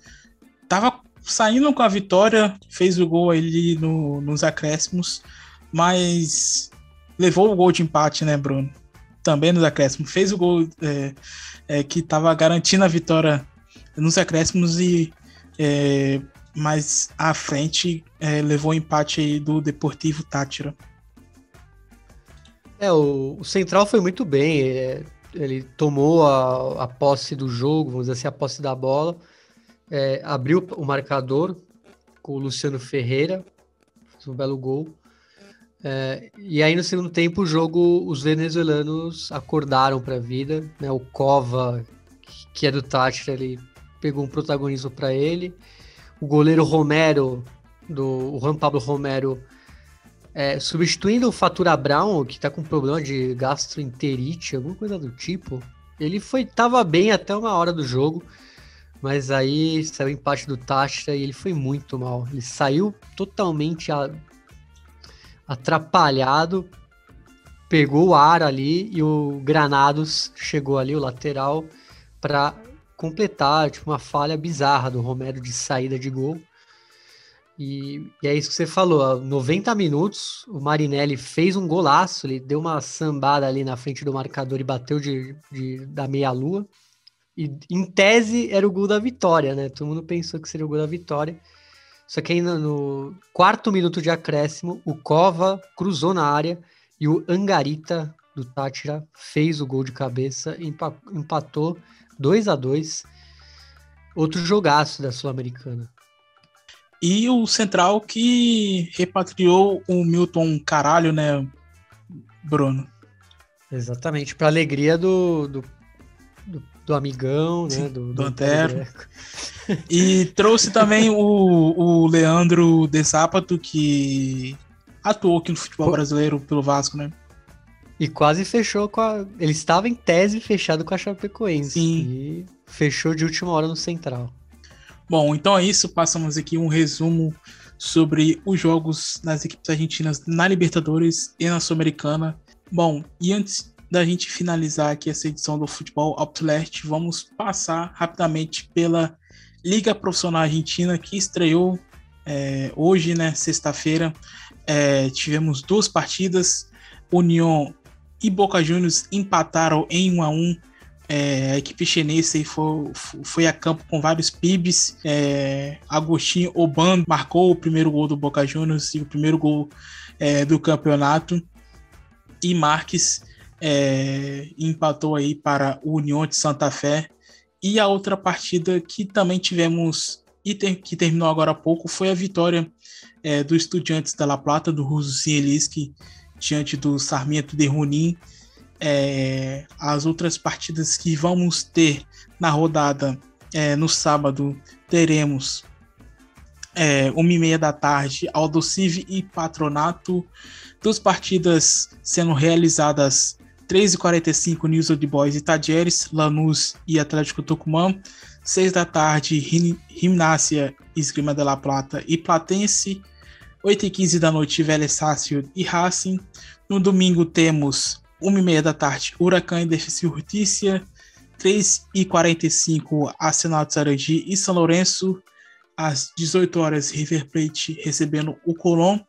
Tava saindo com a vitória, fez o gol ali no- nos acréscimos, mas levou o gol de empate, né, Bruno? Também nos acréscimos. Fez o gol é, é, que estava garantindo a vitória nos acréscimos e é, mais à frente é, levou o empate do Deportivo Tátira. É, o, o Central foi muito bem. é, ele tomou a, a posse do jogo, vamos dizer assim, a posse da bola. é, abriu o marcador com o Luciano Ferreira, fez um belo gol. É, e aí no segundo tempo o jogo, os venezuelanos acordaram para a vida. Né, o Cova, que é do Tátira, ele pegou um protagonismo para ele. O goleiro Romero, do Juan Pablo Romero, é, substituindo o Fatura Brown, que tá com problema de gastroenterite, alguma coisa do tipo. Ele foi tava bem até uma hora do jogo, mas aí saiu o empate do Tasha e ele foi muito mal. Ele saiu totalmente a- atrapalhado, pegou o ar ali e o Granados chegou ali, o lateral, para completar tipo, uma falha bizarra do Romero de saída de gol. E, e é isso que você falou, ó, 90 minutos, o Marinelli fez um golaço, ele deu uma sambada ali na frente do marcador e bateu de, de- da meia-lua. E em tese era o gol da vitória, né? Todo mundo pensou que seria o gol da vitória. Só que ainda no quarto minuto de acréscimo, o Cova cruzou na área e o Angarita do Tátira fez o gol de cabeça empa- empatou 2 a 2 Outro jogaço da Sul-Americana. E o Central que repatriou o Milton Caralho, né, Bruno? Exatamente, para alegria do, do, do, do amigão, né? Sim, Do, do Antero. E trouxe também o, o Leandro De Sápato, que atuou aqui no futebol brasileiro pelo Vasco, né? E quase fechou com a. Ele estava em tese fechado com a Chapecoense. Sim. E fechou de última hora no Central. Bom, então é isso. Passamos aqui um resumo sobre os jogos das equipes argentinas na Libertadores e na Sul-Americana. Bom, e antes da gente finalizar aqui essa edição do Futebol Outlast, vamos passar rapidamente pela Liga Profissional Argentina que estreou é, hoje, né, sexta-feira. É, tivemos duas partidas. União e Boca Juniors empataram em 1 a 1 é, a equipe chinesa foi, foi a campo com vários PIBs. É, Agostinho Oban marcou o primeiro gol do Boca Juniors e o primeiro gol é, do campeonato. E Marques é, empatou aí para o União de Santa Fé. E a outra partida que também tivemos e que terminou agora há pouco foi a vitória é, do Estudiantes da La Plata, do Russo Zielinski, diante do Sarmiento de Junín é, as outras partidas que vamos ter na rodada é, no sábado teremos é, uma e meia da tarde Aldocive e Patronato. Duas partidas sendo realizadas 3h45 News Old Boys e Tadieres, Lanús e Atlético Tucumã. 6 da tarde Gimnásia Esgrima de La Plata e Platense 8h15 da noite Vélez Sácio e Racing no domingo temos 1h30 da tarde, Huracan e Defensa Justiça. 3h45, Arsenal de Sarandi e São Lourenço. Às 18 horas, River Plate recebendo o Colón.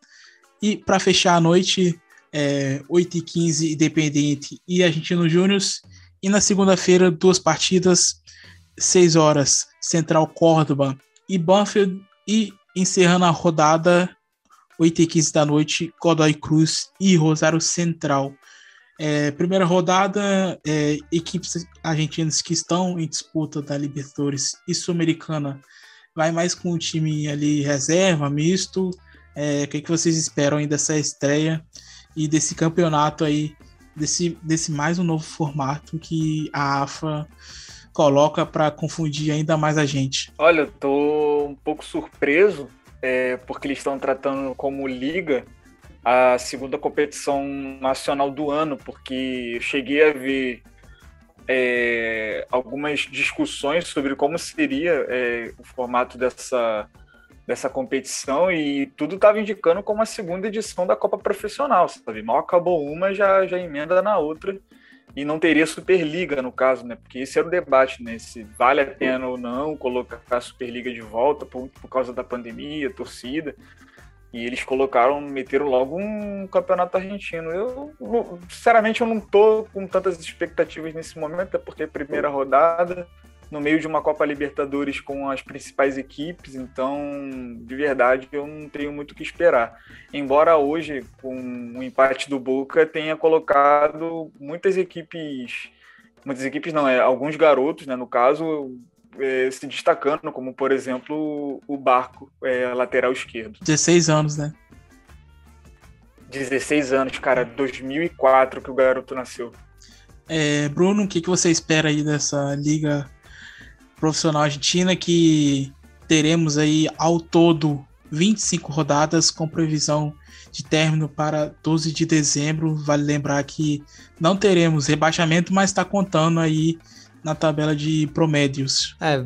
E para fechar a noite, é, 8h15, Independente e Argentino Júnior. E na segunda-feira, duas partidas, 6 horas, Central Córdoba e Banfield. E encerrando a rodada, 8h15 da noite, Godoy Cruz e Rosário Central. É, primeira rodada, é, equipes argentinas que estão em disputa da Libertadores e Sul-Americana vai mais com o time ali reserva, misto. É, o que, que vocês esperam aí dessa estreia e desse campeonato aí, desse, desse mais um novo formato que a AFA coloca para confundir ainda mais a gente? Olha, eu tô um pouco surpreso é, porque eles estão tratando como liga a segunda competição nacional do ano, porque eu cheguei a ver é, algumas discussões sobre como seria é, o formato dessa, dessa competição e tudo estava indicando como a segunda edição da Copa Profissional, sabe? Mal acabou uma, já, já emenda na outra e não teria Superliga no caso, né? Porque esse era o debate, né? Se vale a pena ou não colocar a Superliga de volta por, por causa da pandemia, torcida. E eles colocaram, meteram logo um campeonato argentino. Eu, sinceramente, eu não tô com tantas expectativas nesse momento, porque é primeira rodada, no meio de uma Copa Libertadores com as principais equipes, então, de verdade, eu não tenho muito o que esperar. Embora hoje, com o empate do Boca, tenha colocado muitas equipes muitas equipes não, é alguns garotos, né, no caso, é, se destacando, como por exemplo o Barco, é, lateral esquerdo. 16 anos, né? 16 anos, cara, 2004 que o garoto nasceu. É, Bruno, o que, que você espera aí dessa liga profissional argentina que teremos aí ao todo 25 rodadas com previsão de término para 12 de dezembro. Vale lembrar que não teremos rebaixamento, mas está contando aí na tabela de promédios. É,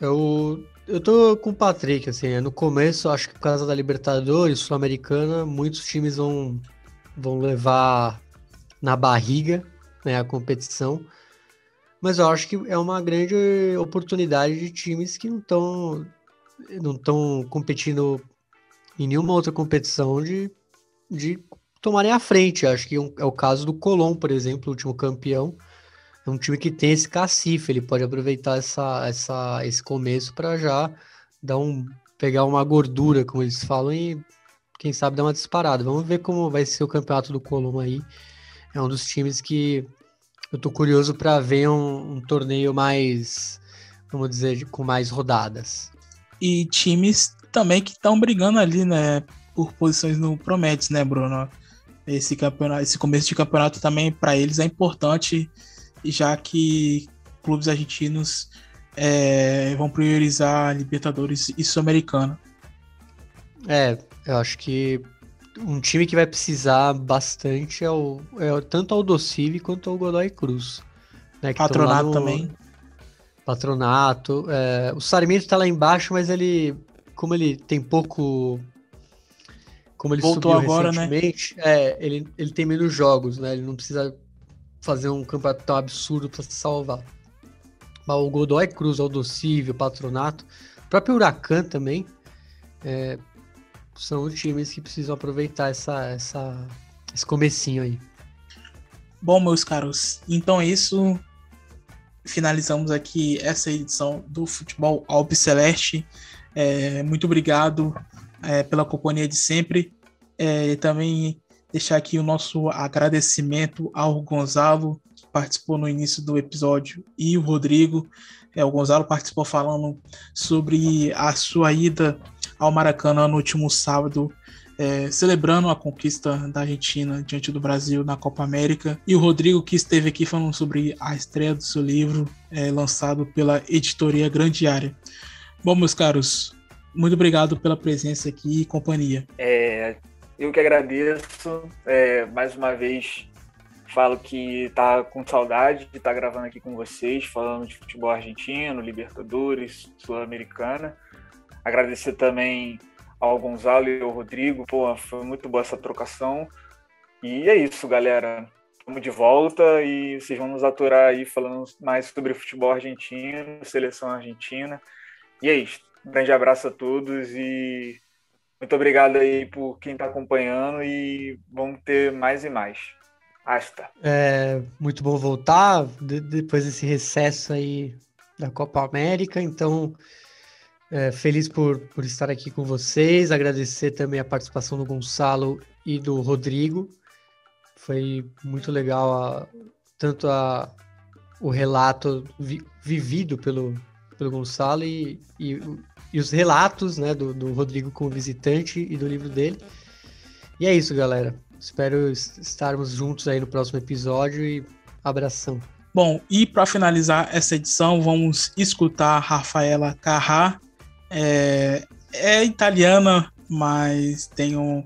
eu, eu tô com o Patrick, assim, é, no começo, acho que por causa da Libertadores, Sul-Americana, muitos times vão, vão levar na barriga né, a competição. Mas eu acho que é uma grande oportunidade de times que não estão não estão competindo em nenhuma outra competição de, de tomarem a frente. Acho que é, é o caso do Colón, por exemplo, o último campeão é um time que tem esse cacife, ele pode aproveitar essa, essa, esse começo para já dar um, pegar uma gordura, como eles falam, e quem sabe dar uma disparada. Vamos ver como vai ser o campeonato do Colombo aí. É um dos times que eu tô curioso para ver um, um, torneio mais, vamos dizer, com mais rodadas. E times também que estão brigando ali, né, por posições no Prometes, né, Bruno? Esse campeonato, esse começo de campeonato também para eles é importante já que clubes argentinos é, vão priorizar Libertadores e Sul-Americana. É, eu acho que um time que vai precisar bastante é, o, é tanto o Aldocive quanto o Godoy Cruz. Né, Patronato no... também. Patronato. É, o Sarmiento tá lá embaixo, mas ele, como ele tem pouco. Como ele Voltou subiu agora, né? recentemente, né? é, ele, ele tem menos jogos, né? Ele não precisa fazer um campeonato tão absurdo para se salvar. Mas o Godoy Cruz, o o Patronato, o próprio Huracan também, é, são times que precisam aproveitar essa, essa, esse comecinho aí. Bom, meus caros, então é isso. Finalizamos aqui essa edição do Futebol Alpe Celeste. É, muito obrigado é, pela companhia de sempre. É, também deixar aqui o nosso agradecimento ao Gonzalo, que participou no início do episódio, e o Rodrigo. É, o Gonzalo participou falando sobre a sua ida ao Maracanã no último sábado, é, celebrando a conquista da Argentina diante do Brasil na Copa América. E o Rodrigo, que esteve aqui falando sobre a estreia do seu livro, é, lançado pela editoria Grande Área. Bom, meus caros, muito obrigado pela presença aqui e companhia. É, eu que agradeço. É, mais uma vez, falo que tá com saudade de estar tá gravando aqui com vocês, falando de futebol argentino, Libertadores, Sul-Americana. Agradecer também ao Gonzalo e ao Rodrigo. Pô, foi muito boa essa trocação. E é isso, galera. Estamos de volta e vocês vão nos aturar aí falando mais sobre futebol argentino, seleção argentina. E é isso. Um grande abraço a todos e muito obrigado aí por quem está acompanhando e vamos ter mais e mais. Hasta. É muito bom voltar de, depois desse recesso aí da Copa América. Então, é, feliz por, por estar aqui com vocês. Agradecer também a participação do Gonçalo e do Rodrigo. Foi muito legal a, tanto a, o relato vi, vivido pelo, pelo Gonçalo e, e e os relatos né, do, do Rodrigo como visitante e do livro dele. E é isso, galera. Espero estarmos juntos aí no próximo episódio e abração. Bom, e para finalizar essa edição, vamos escutar Rafaela Carrá. É, é italiana, mas tem um,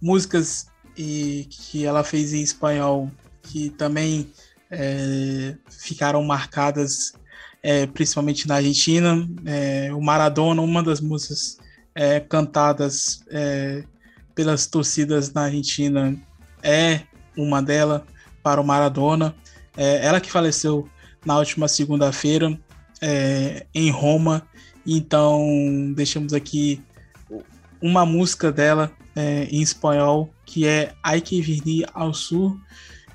músicas e, que ela fez em espanhol que também é, ficaram marcadas é, principalmente na Argentina. É, o Maradona, uma das músicas é, cantadas é, pelas torcidas na Argentina, é uma delas para o Maradona. Ela que faleceu na última segunda-feira em Roma. Então, deixamos aqui uma música dela em espanhol que é Ai que Virni ao Sul.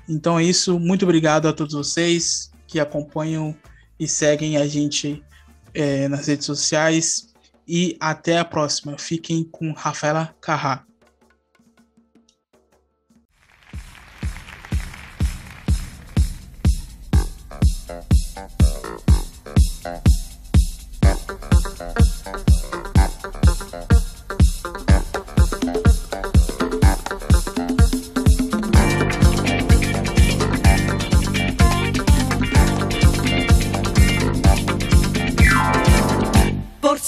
Então é isso. Muito obrigado a todos vocês que acompanham e seguem a gente é, nas redes sociais. E até a próxima. Fiquem com Rafaela Carrá.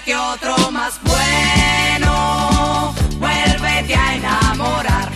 que otro más bueno. Vuélvete a enamorar.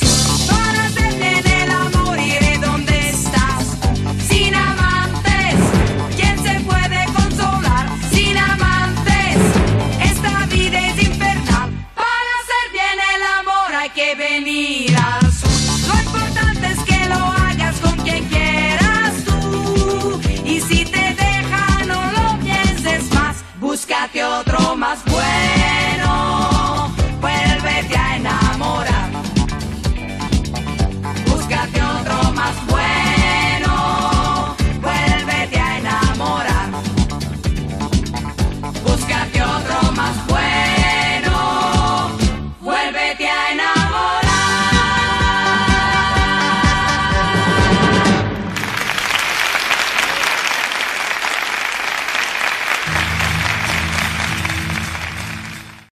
que otro más bueno.